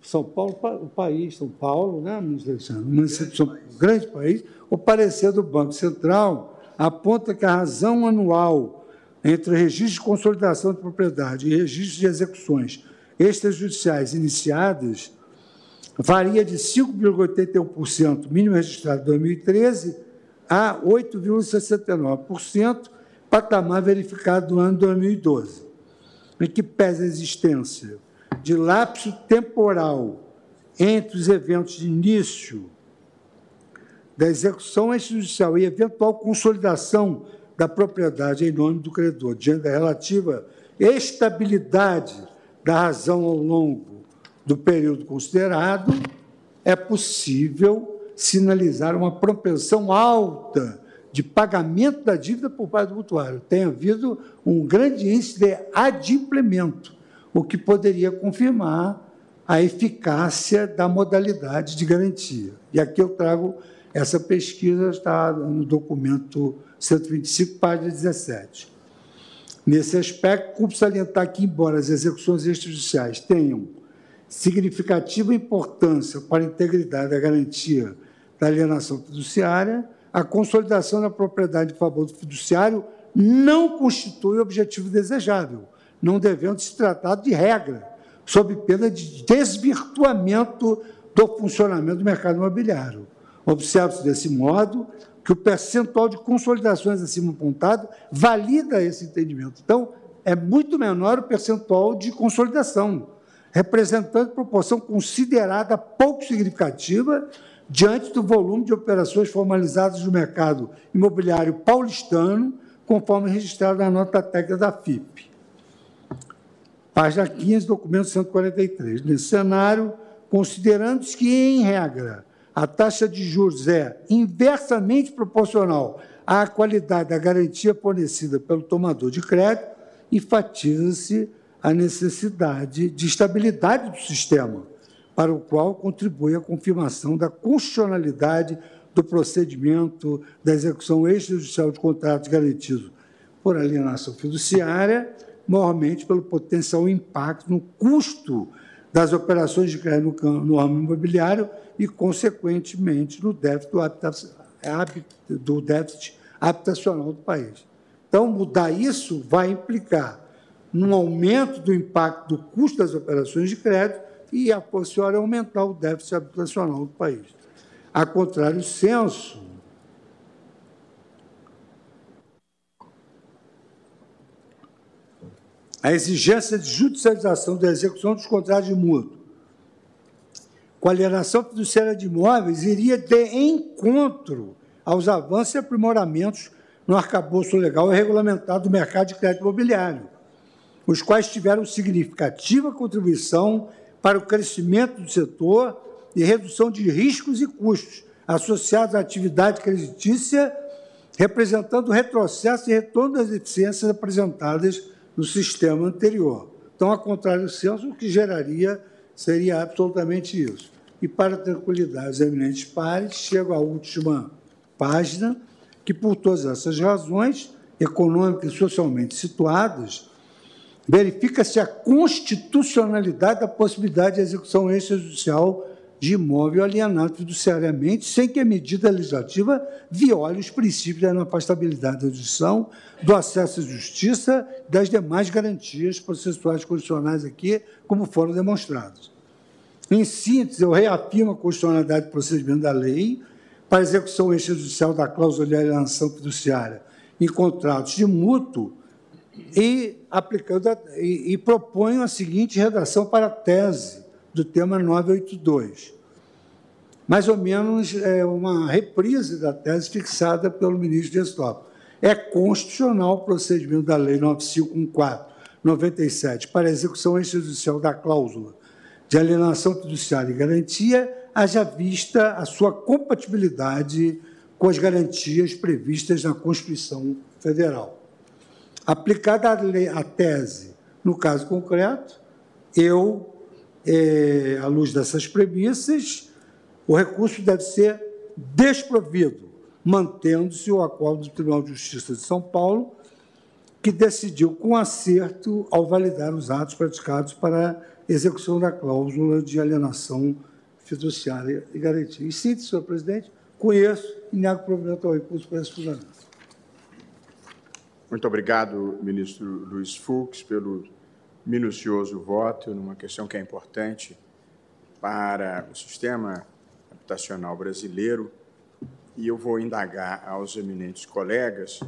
São Paulo, o país, São Paulo, né, ministro Alexandre? O município São Paulo, grande país, o parecer do Banco Central aponta que a razão anual entre registro de consolidação de propriedade e registro de execuções extrajudiciais iniciadas varia de 5,81% mínimo registrado em 2013 a 8,69%, patamar verificado no ano 2012, em que pesa a existência de lapso temporal entre os eventos de início da execução extrajudicial e eventual consolidação da propriedade em nome do credor, diante da relativa estabilidade da razão ao longo do período considerado, é possível sinalizar uma propensão alta de pagamento da dívida por parte do mutuário. Tem havido um grande índice de adimplemento, o que poderia confirmar a eficácia da modalidade de garantia. E aqui eu trago essa pesquisa, está no documento 125, página 17. Nesse aspecto, cumpre salientar que, embora as execuções extrajudiciais tenham significativa importância para a integridade da garantia da alienação fiduciária, a consolidação da propriedade em favor do fiduciário não constitui objetivo desejável, não devendo se tratar de regra, sob pena de desvirtuamento do funcionamento do mercado imobiliário. Observa-se desse modo que o percentual de consolidações acima apontado valida esse entendimento. Então, é muito menor o percentual de consolidação, representando proporção considerada pouco significativa diante do volume de operações formalizadas no mercado imobiliário paulistano, conforme registrado na nota técnica da FIP. Página 15, documento 143. Nesse cenário, considerando-se que, em regra, a taxa de juros é inversamente proporcional à qualidade da garantia fornecida pelo tomador de crédito, enfatiza-se a necessidade de estabilidade do sistema, para o qual contribui a confirmação da constitucionalidade do procedimento da execução extrajudicial de contratos garantidos por alienação fiduciária, normalmente pelo potencial impacto no custo das operações de crédito no ramo imobiliário e, consequentemente, no déficit do déficit habitacional do país. Então, mudar isso vai implicar num aumento do impacto do custo das operações de crédito e, a posteriori, aumentar o déficit habitacional do país. A contrário senso, a exigência de judicialização da execução dos contratos de mútuo com a alienação fiduciária de imóveis iria de encontro aos avanços e aprimoramentos no arcabouço legal e regulamentado do mercado de crédito imobiliário, os quais tiveram significativa contribuição para o crescimento do setor e redução de riscos e custos associados à atividade creditícia, representando retrocesso e retorno das eficiências apresentadas no sistema anterior. Então, a contrário do censo, o que geraria seria absolutamente isso. E, para tranquilidade dos eminentes pares, chego à última página, que, por todas essas razões, econômicas e socialmente situadas, verifica-se a constitucionalidade da possibilidade de execução extrajudicial de imóvel alienado fiduciariamente, sem que a medida legislativa viole os princípios da inafastabilidade da justiça, do acesso à justiça das demais garantias processuais constitucionais aqui, como foram demonstrados. Em síntese, eu reafirmo a constitucionalidade do procedimento da lei para a execução extrajudicial da cláusula de alienação fiduciária em contratos de mútuo e, aplicando a, e, e proponho a seguinte redação para a tese do tema 982. Mais ou menos é uma reprise da tese fixada pelo ministro Toffoli. É constitucional o procedimento da Lei 9514-97 para a execução extrajudicial da cláusula de alienação fiduciária e garantia, haja vista a sua compatibilidade com as garantias previstas na Constituição Federal. Aplicada a, lei, a tese, no caso concreto, eu, é, à luz dessas premissas, o recurso deve ser desprovido, mantendo-se o acordo do Tribunal de Justiça de São Paulo, que decidiu com acerto ao validar os atos praticados para execução da cláusula de alienação fiduciária e garantia. E síntese, senhor presidente, conheço e nego provimento ao recurso para esse fundamento. Muito obrigado, ministro Luiz Fux, pelo minucioso voto numa questão que é importante para o sistema habitacional brasileiro. E eu vou indagar aos eminentes colegas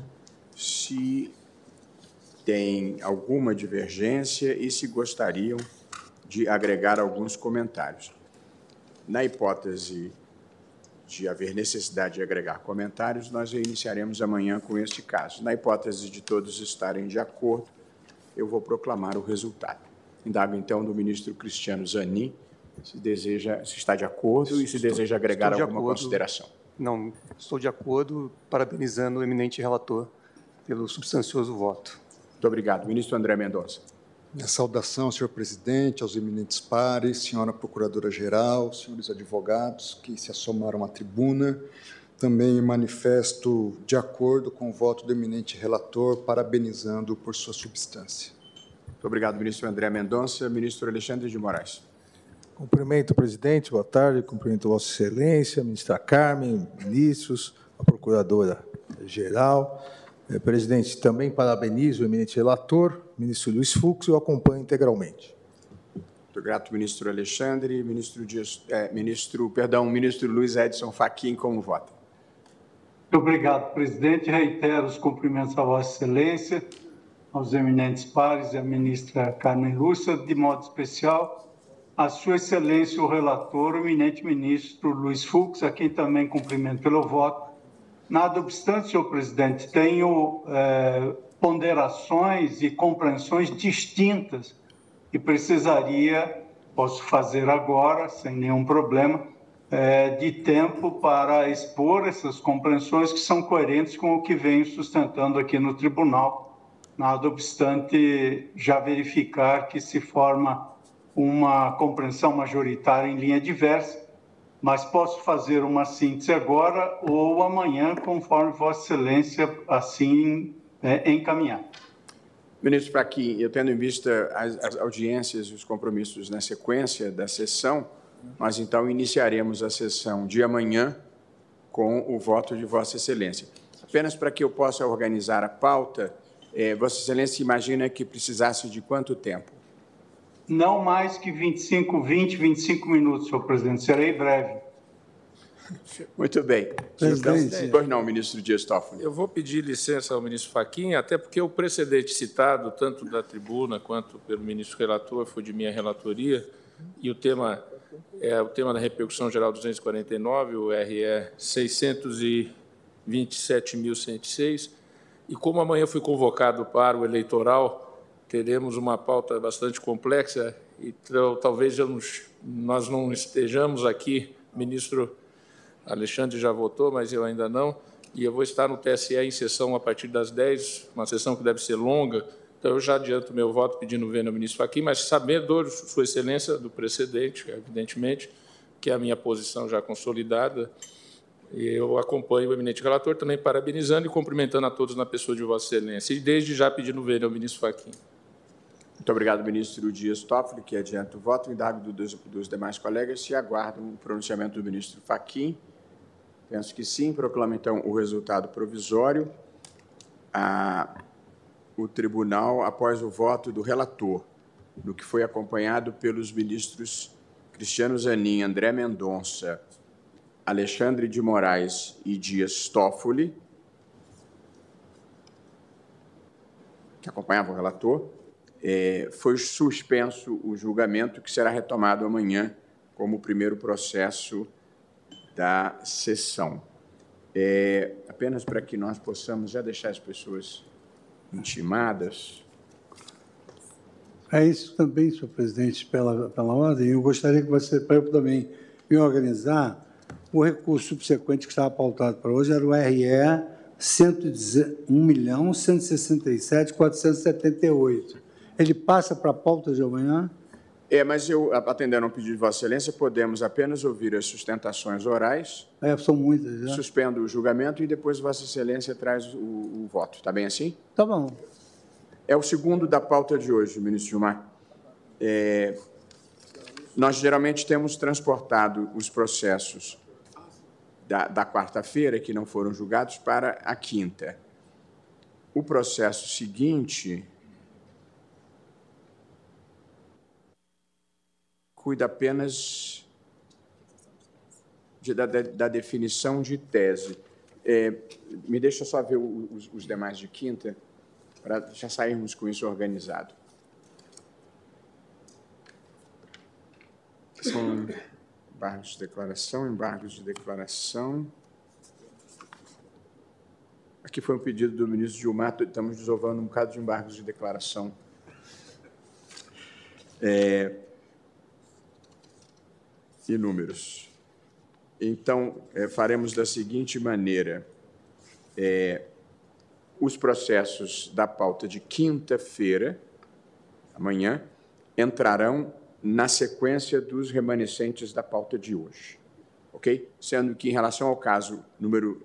se tem alguma divergência e se gostariam de agregar alguns comentários. Na hipótese de haver necessidade de agregar comentários, nós iniciaremos amanhã com este caso. Na hipótese de todos estarem de acordo, eu vou proclamar o resultado. Indago, então, do ministro Cristiano Zanin, se deseja, se está de acordo e se estou, deseja agregar de alguma acordo. consideração. Não, estou de acordo, parabenizando o eminente relator pelo substancioso voto. Muito obrigado. Ministro André Mendonça. Minha saudação, senhor presidente, aos eminentes pares, senhora procuradora-geral, senhores advogados que se assomaram à tribuna. Também manifesto de acordo com o voto do eminente relator, parabenizando por sua substância. Muito obrigado, ministro André Mendonça. Ministro Alexandre de Moraes. Cumprimento o presidente, boa tarde. Cumprimento Vossa Excelência, ministra Carmen, ministros, a procuradora-geral. Eh, presidente, também parabenizo o eminente relator, ministro Luiz Fux, e o acompanho integralmente. Muito grato, ministro Alexandre. Ministro, Dias, é, ministro, perdão, ministro Luiz Edson Fachin, como vota? Muito obrigado, presidente. Reitero os cumprimentos a Vossa Excelência, aos eminentes pares e à ministra Carmen Lúcia, de modo especial a Sua Excelência, o relator, o eminente ministro Luiz Fux, a quem também cumprimento pelo voto, Nada obstante, senhor presidente, tenho é, ponderações e compreensões distintas e precisaria, posso fazer agora, sem nenhum problema, é, de tempo para expor essas compreensões que são coerentes com o que venho sustentando aqui no tribunal. Nada obstante, já verificar que se forma uma compreensão majoritária em linha diversa mas posso fazer uma síntese agora ou amanhã, conforme Vossa Excelência assim é, encaminhar. Ministro Fachin, eu tendo em vista as, as audiências e os compromissos na sequência da sessão, nós então iniciaremos a sessão de amanhã com o voto de Vossa Excelência. Apenas para que eu possa organizar a pauta, eh, Vossa Excelência imagina que precisasse de quanto tempo? Não mais que 25, 20, 25 minutos, senhor presidente. Serei breve. [laughs] Muito bem. Presidente. Pois não, ministro Dias Toffoli. Eu vou pedir licença ao ministro Faquinha, até porque o precedente citado, tanto da tribuna quanto pelo ministro relator, foi de minha relatoria, e o tema é o tema da repercussão geral 249, o RE 627.106, e como amanhã fui convocado para o eleitoral, teremos uma pauta bastante complexa e talvez nós não estejamos aqui, ministro Alexandre já votou, mas eu ainda não, e eu vou estar no TSE em sessão a partir das 10, uma sessão que deve ser longa, então eu já adianto meu voto pedindo ver no ministro aqui, mas sabendo, Sua Excelência, do precedente, evidentemente, que é a minha posição já consolidada, eu acompanho o eminente relator, também parabenizando e cumprimentando a todos na pessoa de Vossa Excelência, e desde já pedindo ver ao ministro Fachin. Muito obrigado, ministro Dias Toffoli, que adianta o voto. Indago dos, demais colegas se aguardam o pronunciamento do ministro Fachin. Penso que sim. Proclamo, então, o resultado provisório. O tribunal, após o voto do relator, no que foi acompanhado pelos ministros Cristiano Zanin, André Mendonça, Alexandre de Moraes e Dias Toffoli, que acompanhava o relator, é, foi suspenso o julgamento, que será retomado amanhã como o primeiro processo da sessão. É, apenas para que nós possamos já deixar as pessoas intimadas. É isso também, senhor presidente, pela, pela ordem. Eu gostaria que você, para eu também me organizar, o recurso subsequente que estava pautado para hoje era o RE 1.167.478. Ele passa para a pauta de amanhã? É, mas eu, atendendo ao pedido de Vossa Excelência, podemos apenas ouvir as sustentações orais. É, são muitas. Já. Suspendo o julgamento e depois Vossa Excelência traz o, o voto. Está bem assim? Tá bom. É o segundo da pauta de hoje, ministro Gilmar. É, nós geralmente temos transportado os processos da, da quarta-feira, que não foram julgados, para a quinta. O processo seguinte cuida apenas de, da, da, definição de tese. É, me deixa só ver os, os demais de quinta, para já sairmos com isso organizado. São embargos de declaração, embargos de declaração. Aqui foi um pedido do ministro Gilmar, estamos desovando um bocado de embargos de declaração. É, e números. Então, é, faremos da seguinte maneira: é, os processos da pauta de quinta-feira, amanhã, entrarão na sequência dos remanescentes da pauta de hoje. Ok? Sendo que, em relação ao caso número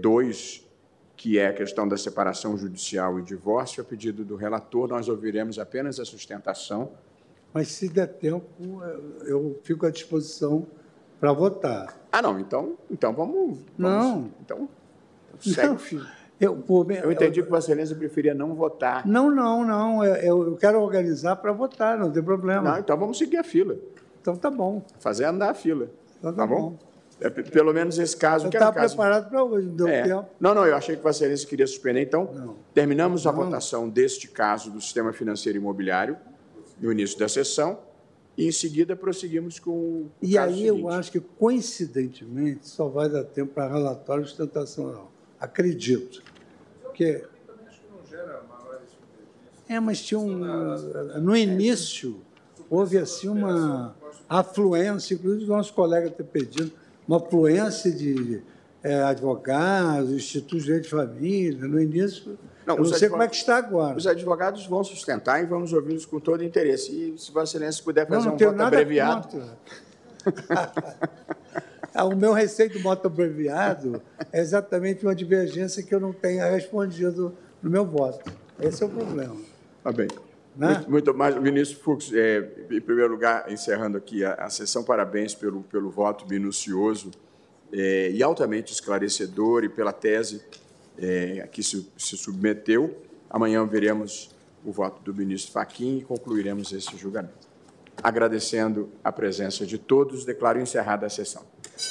2, é, que é a questão da separação judicial e divórcio, a pedido do relator, nós ouviremos apenas a sustentação mas se der tempo, eu fico à disposição para votar. Ah, não, então, então vamos. vamos não. Então, [laughs] segue não, filho. Eu, por, eu entendi eu, que Vossa Excelência preferia não votar. Não, não, não. Eu, eu quero organizar para votar, não tem problema. Não, então vamos seguir a fila. Então tá bom. Fazer andar a fila. Então, tá, tá bom? bom? É, pelo menos esse caso. Eu estava caso... preparado para hoje, não deu é. tempo. Não, não, eu achei que Vossa Excelência queria suspender. Então, não. terminamos a não. votação deste caso do sistema financeiro imobiliário no início da sessão e em seguida prosseguimos com o E aí seguinte. eu acho que, coincidentemente, só vai dar tempo para relatório de sustentação oral. Acredito. Porque... É, mas tinha um... No início, houve assim uma afluência, inclusive nosso colega ter pedido, uma afluência de é, advogados, institutos de família. No início, não, eu não sei como é que está agora. Os advogados vão sustentar e vamos ouvi-los com todo interesse. E se Vossa Excelência puder fazer não, não um voto abreviado. [laughs] Ah, o meu receito do voto abreviado é exatamente uma divergência que eu não tenha respondido no meu voto. Esse é o problema. Tá bem. Né? Muito, muito, mais. Ministro Fux, é, em primeiro lugar, encerrando aqui a, a sessão, parabéns pelo, pelo voto minucioso é, e altamente esclarecedor e pela tese é, que se, se submeteu. Amanhã veremos o voto do ministro Fachin e concluiremos esse julgamento. Agradecendo a presença de todos, declaro encerrada a sessão.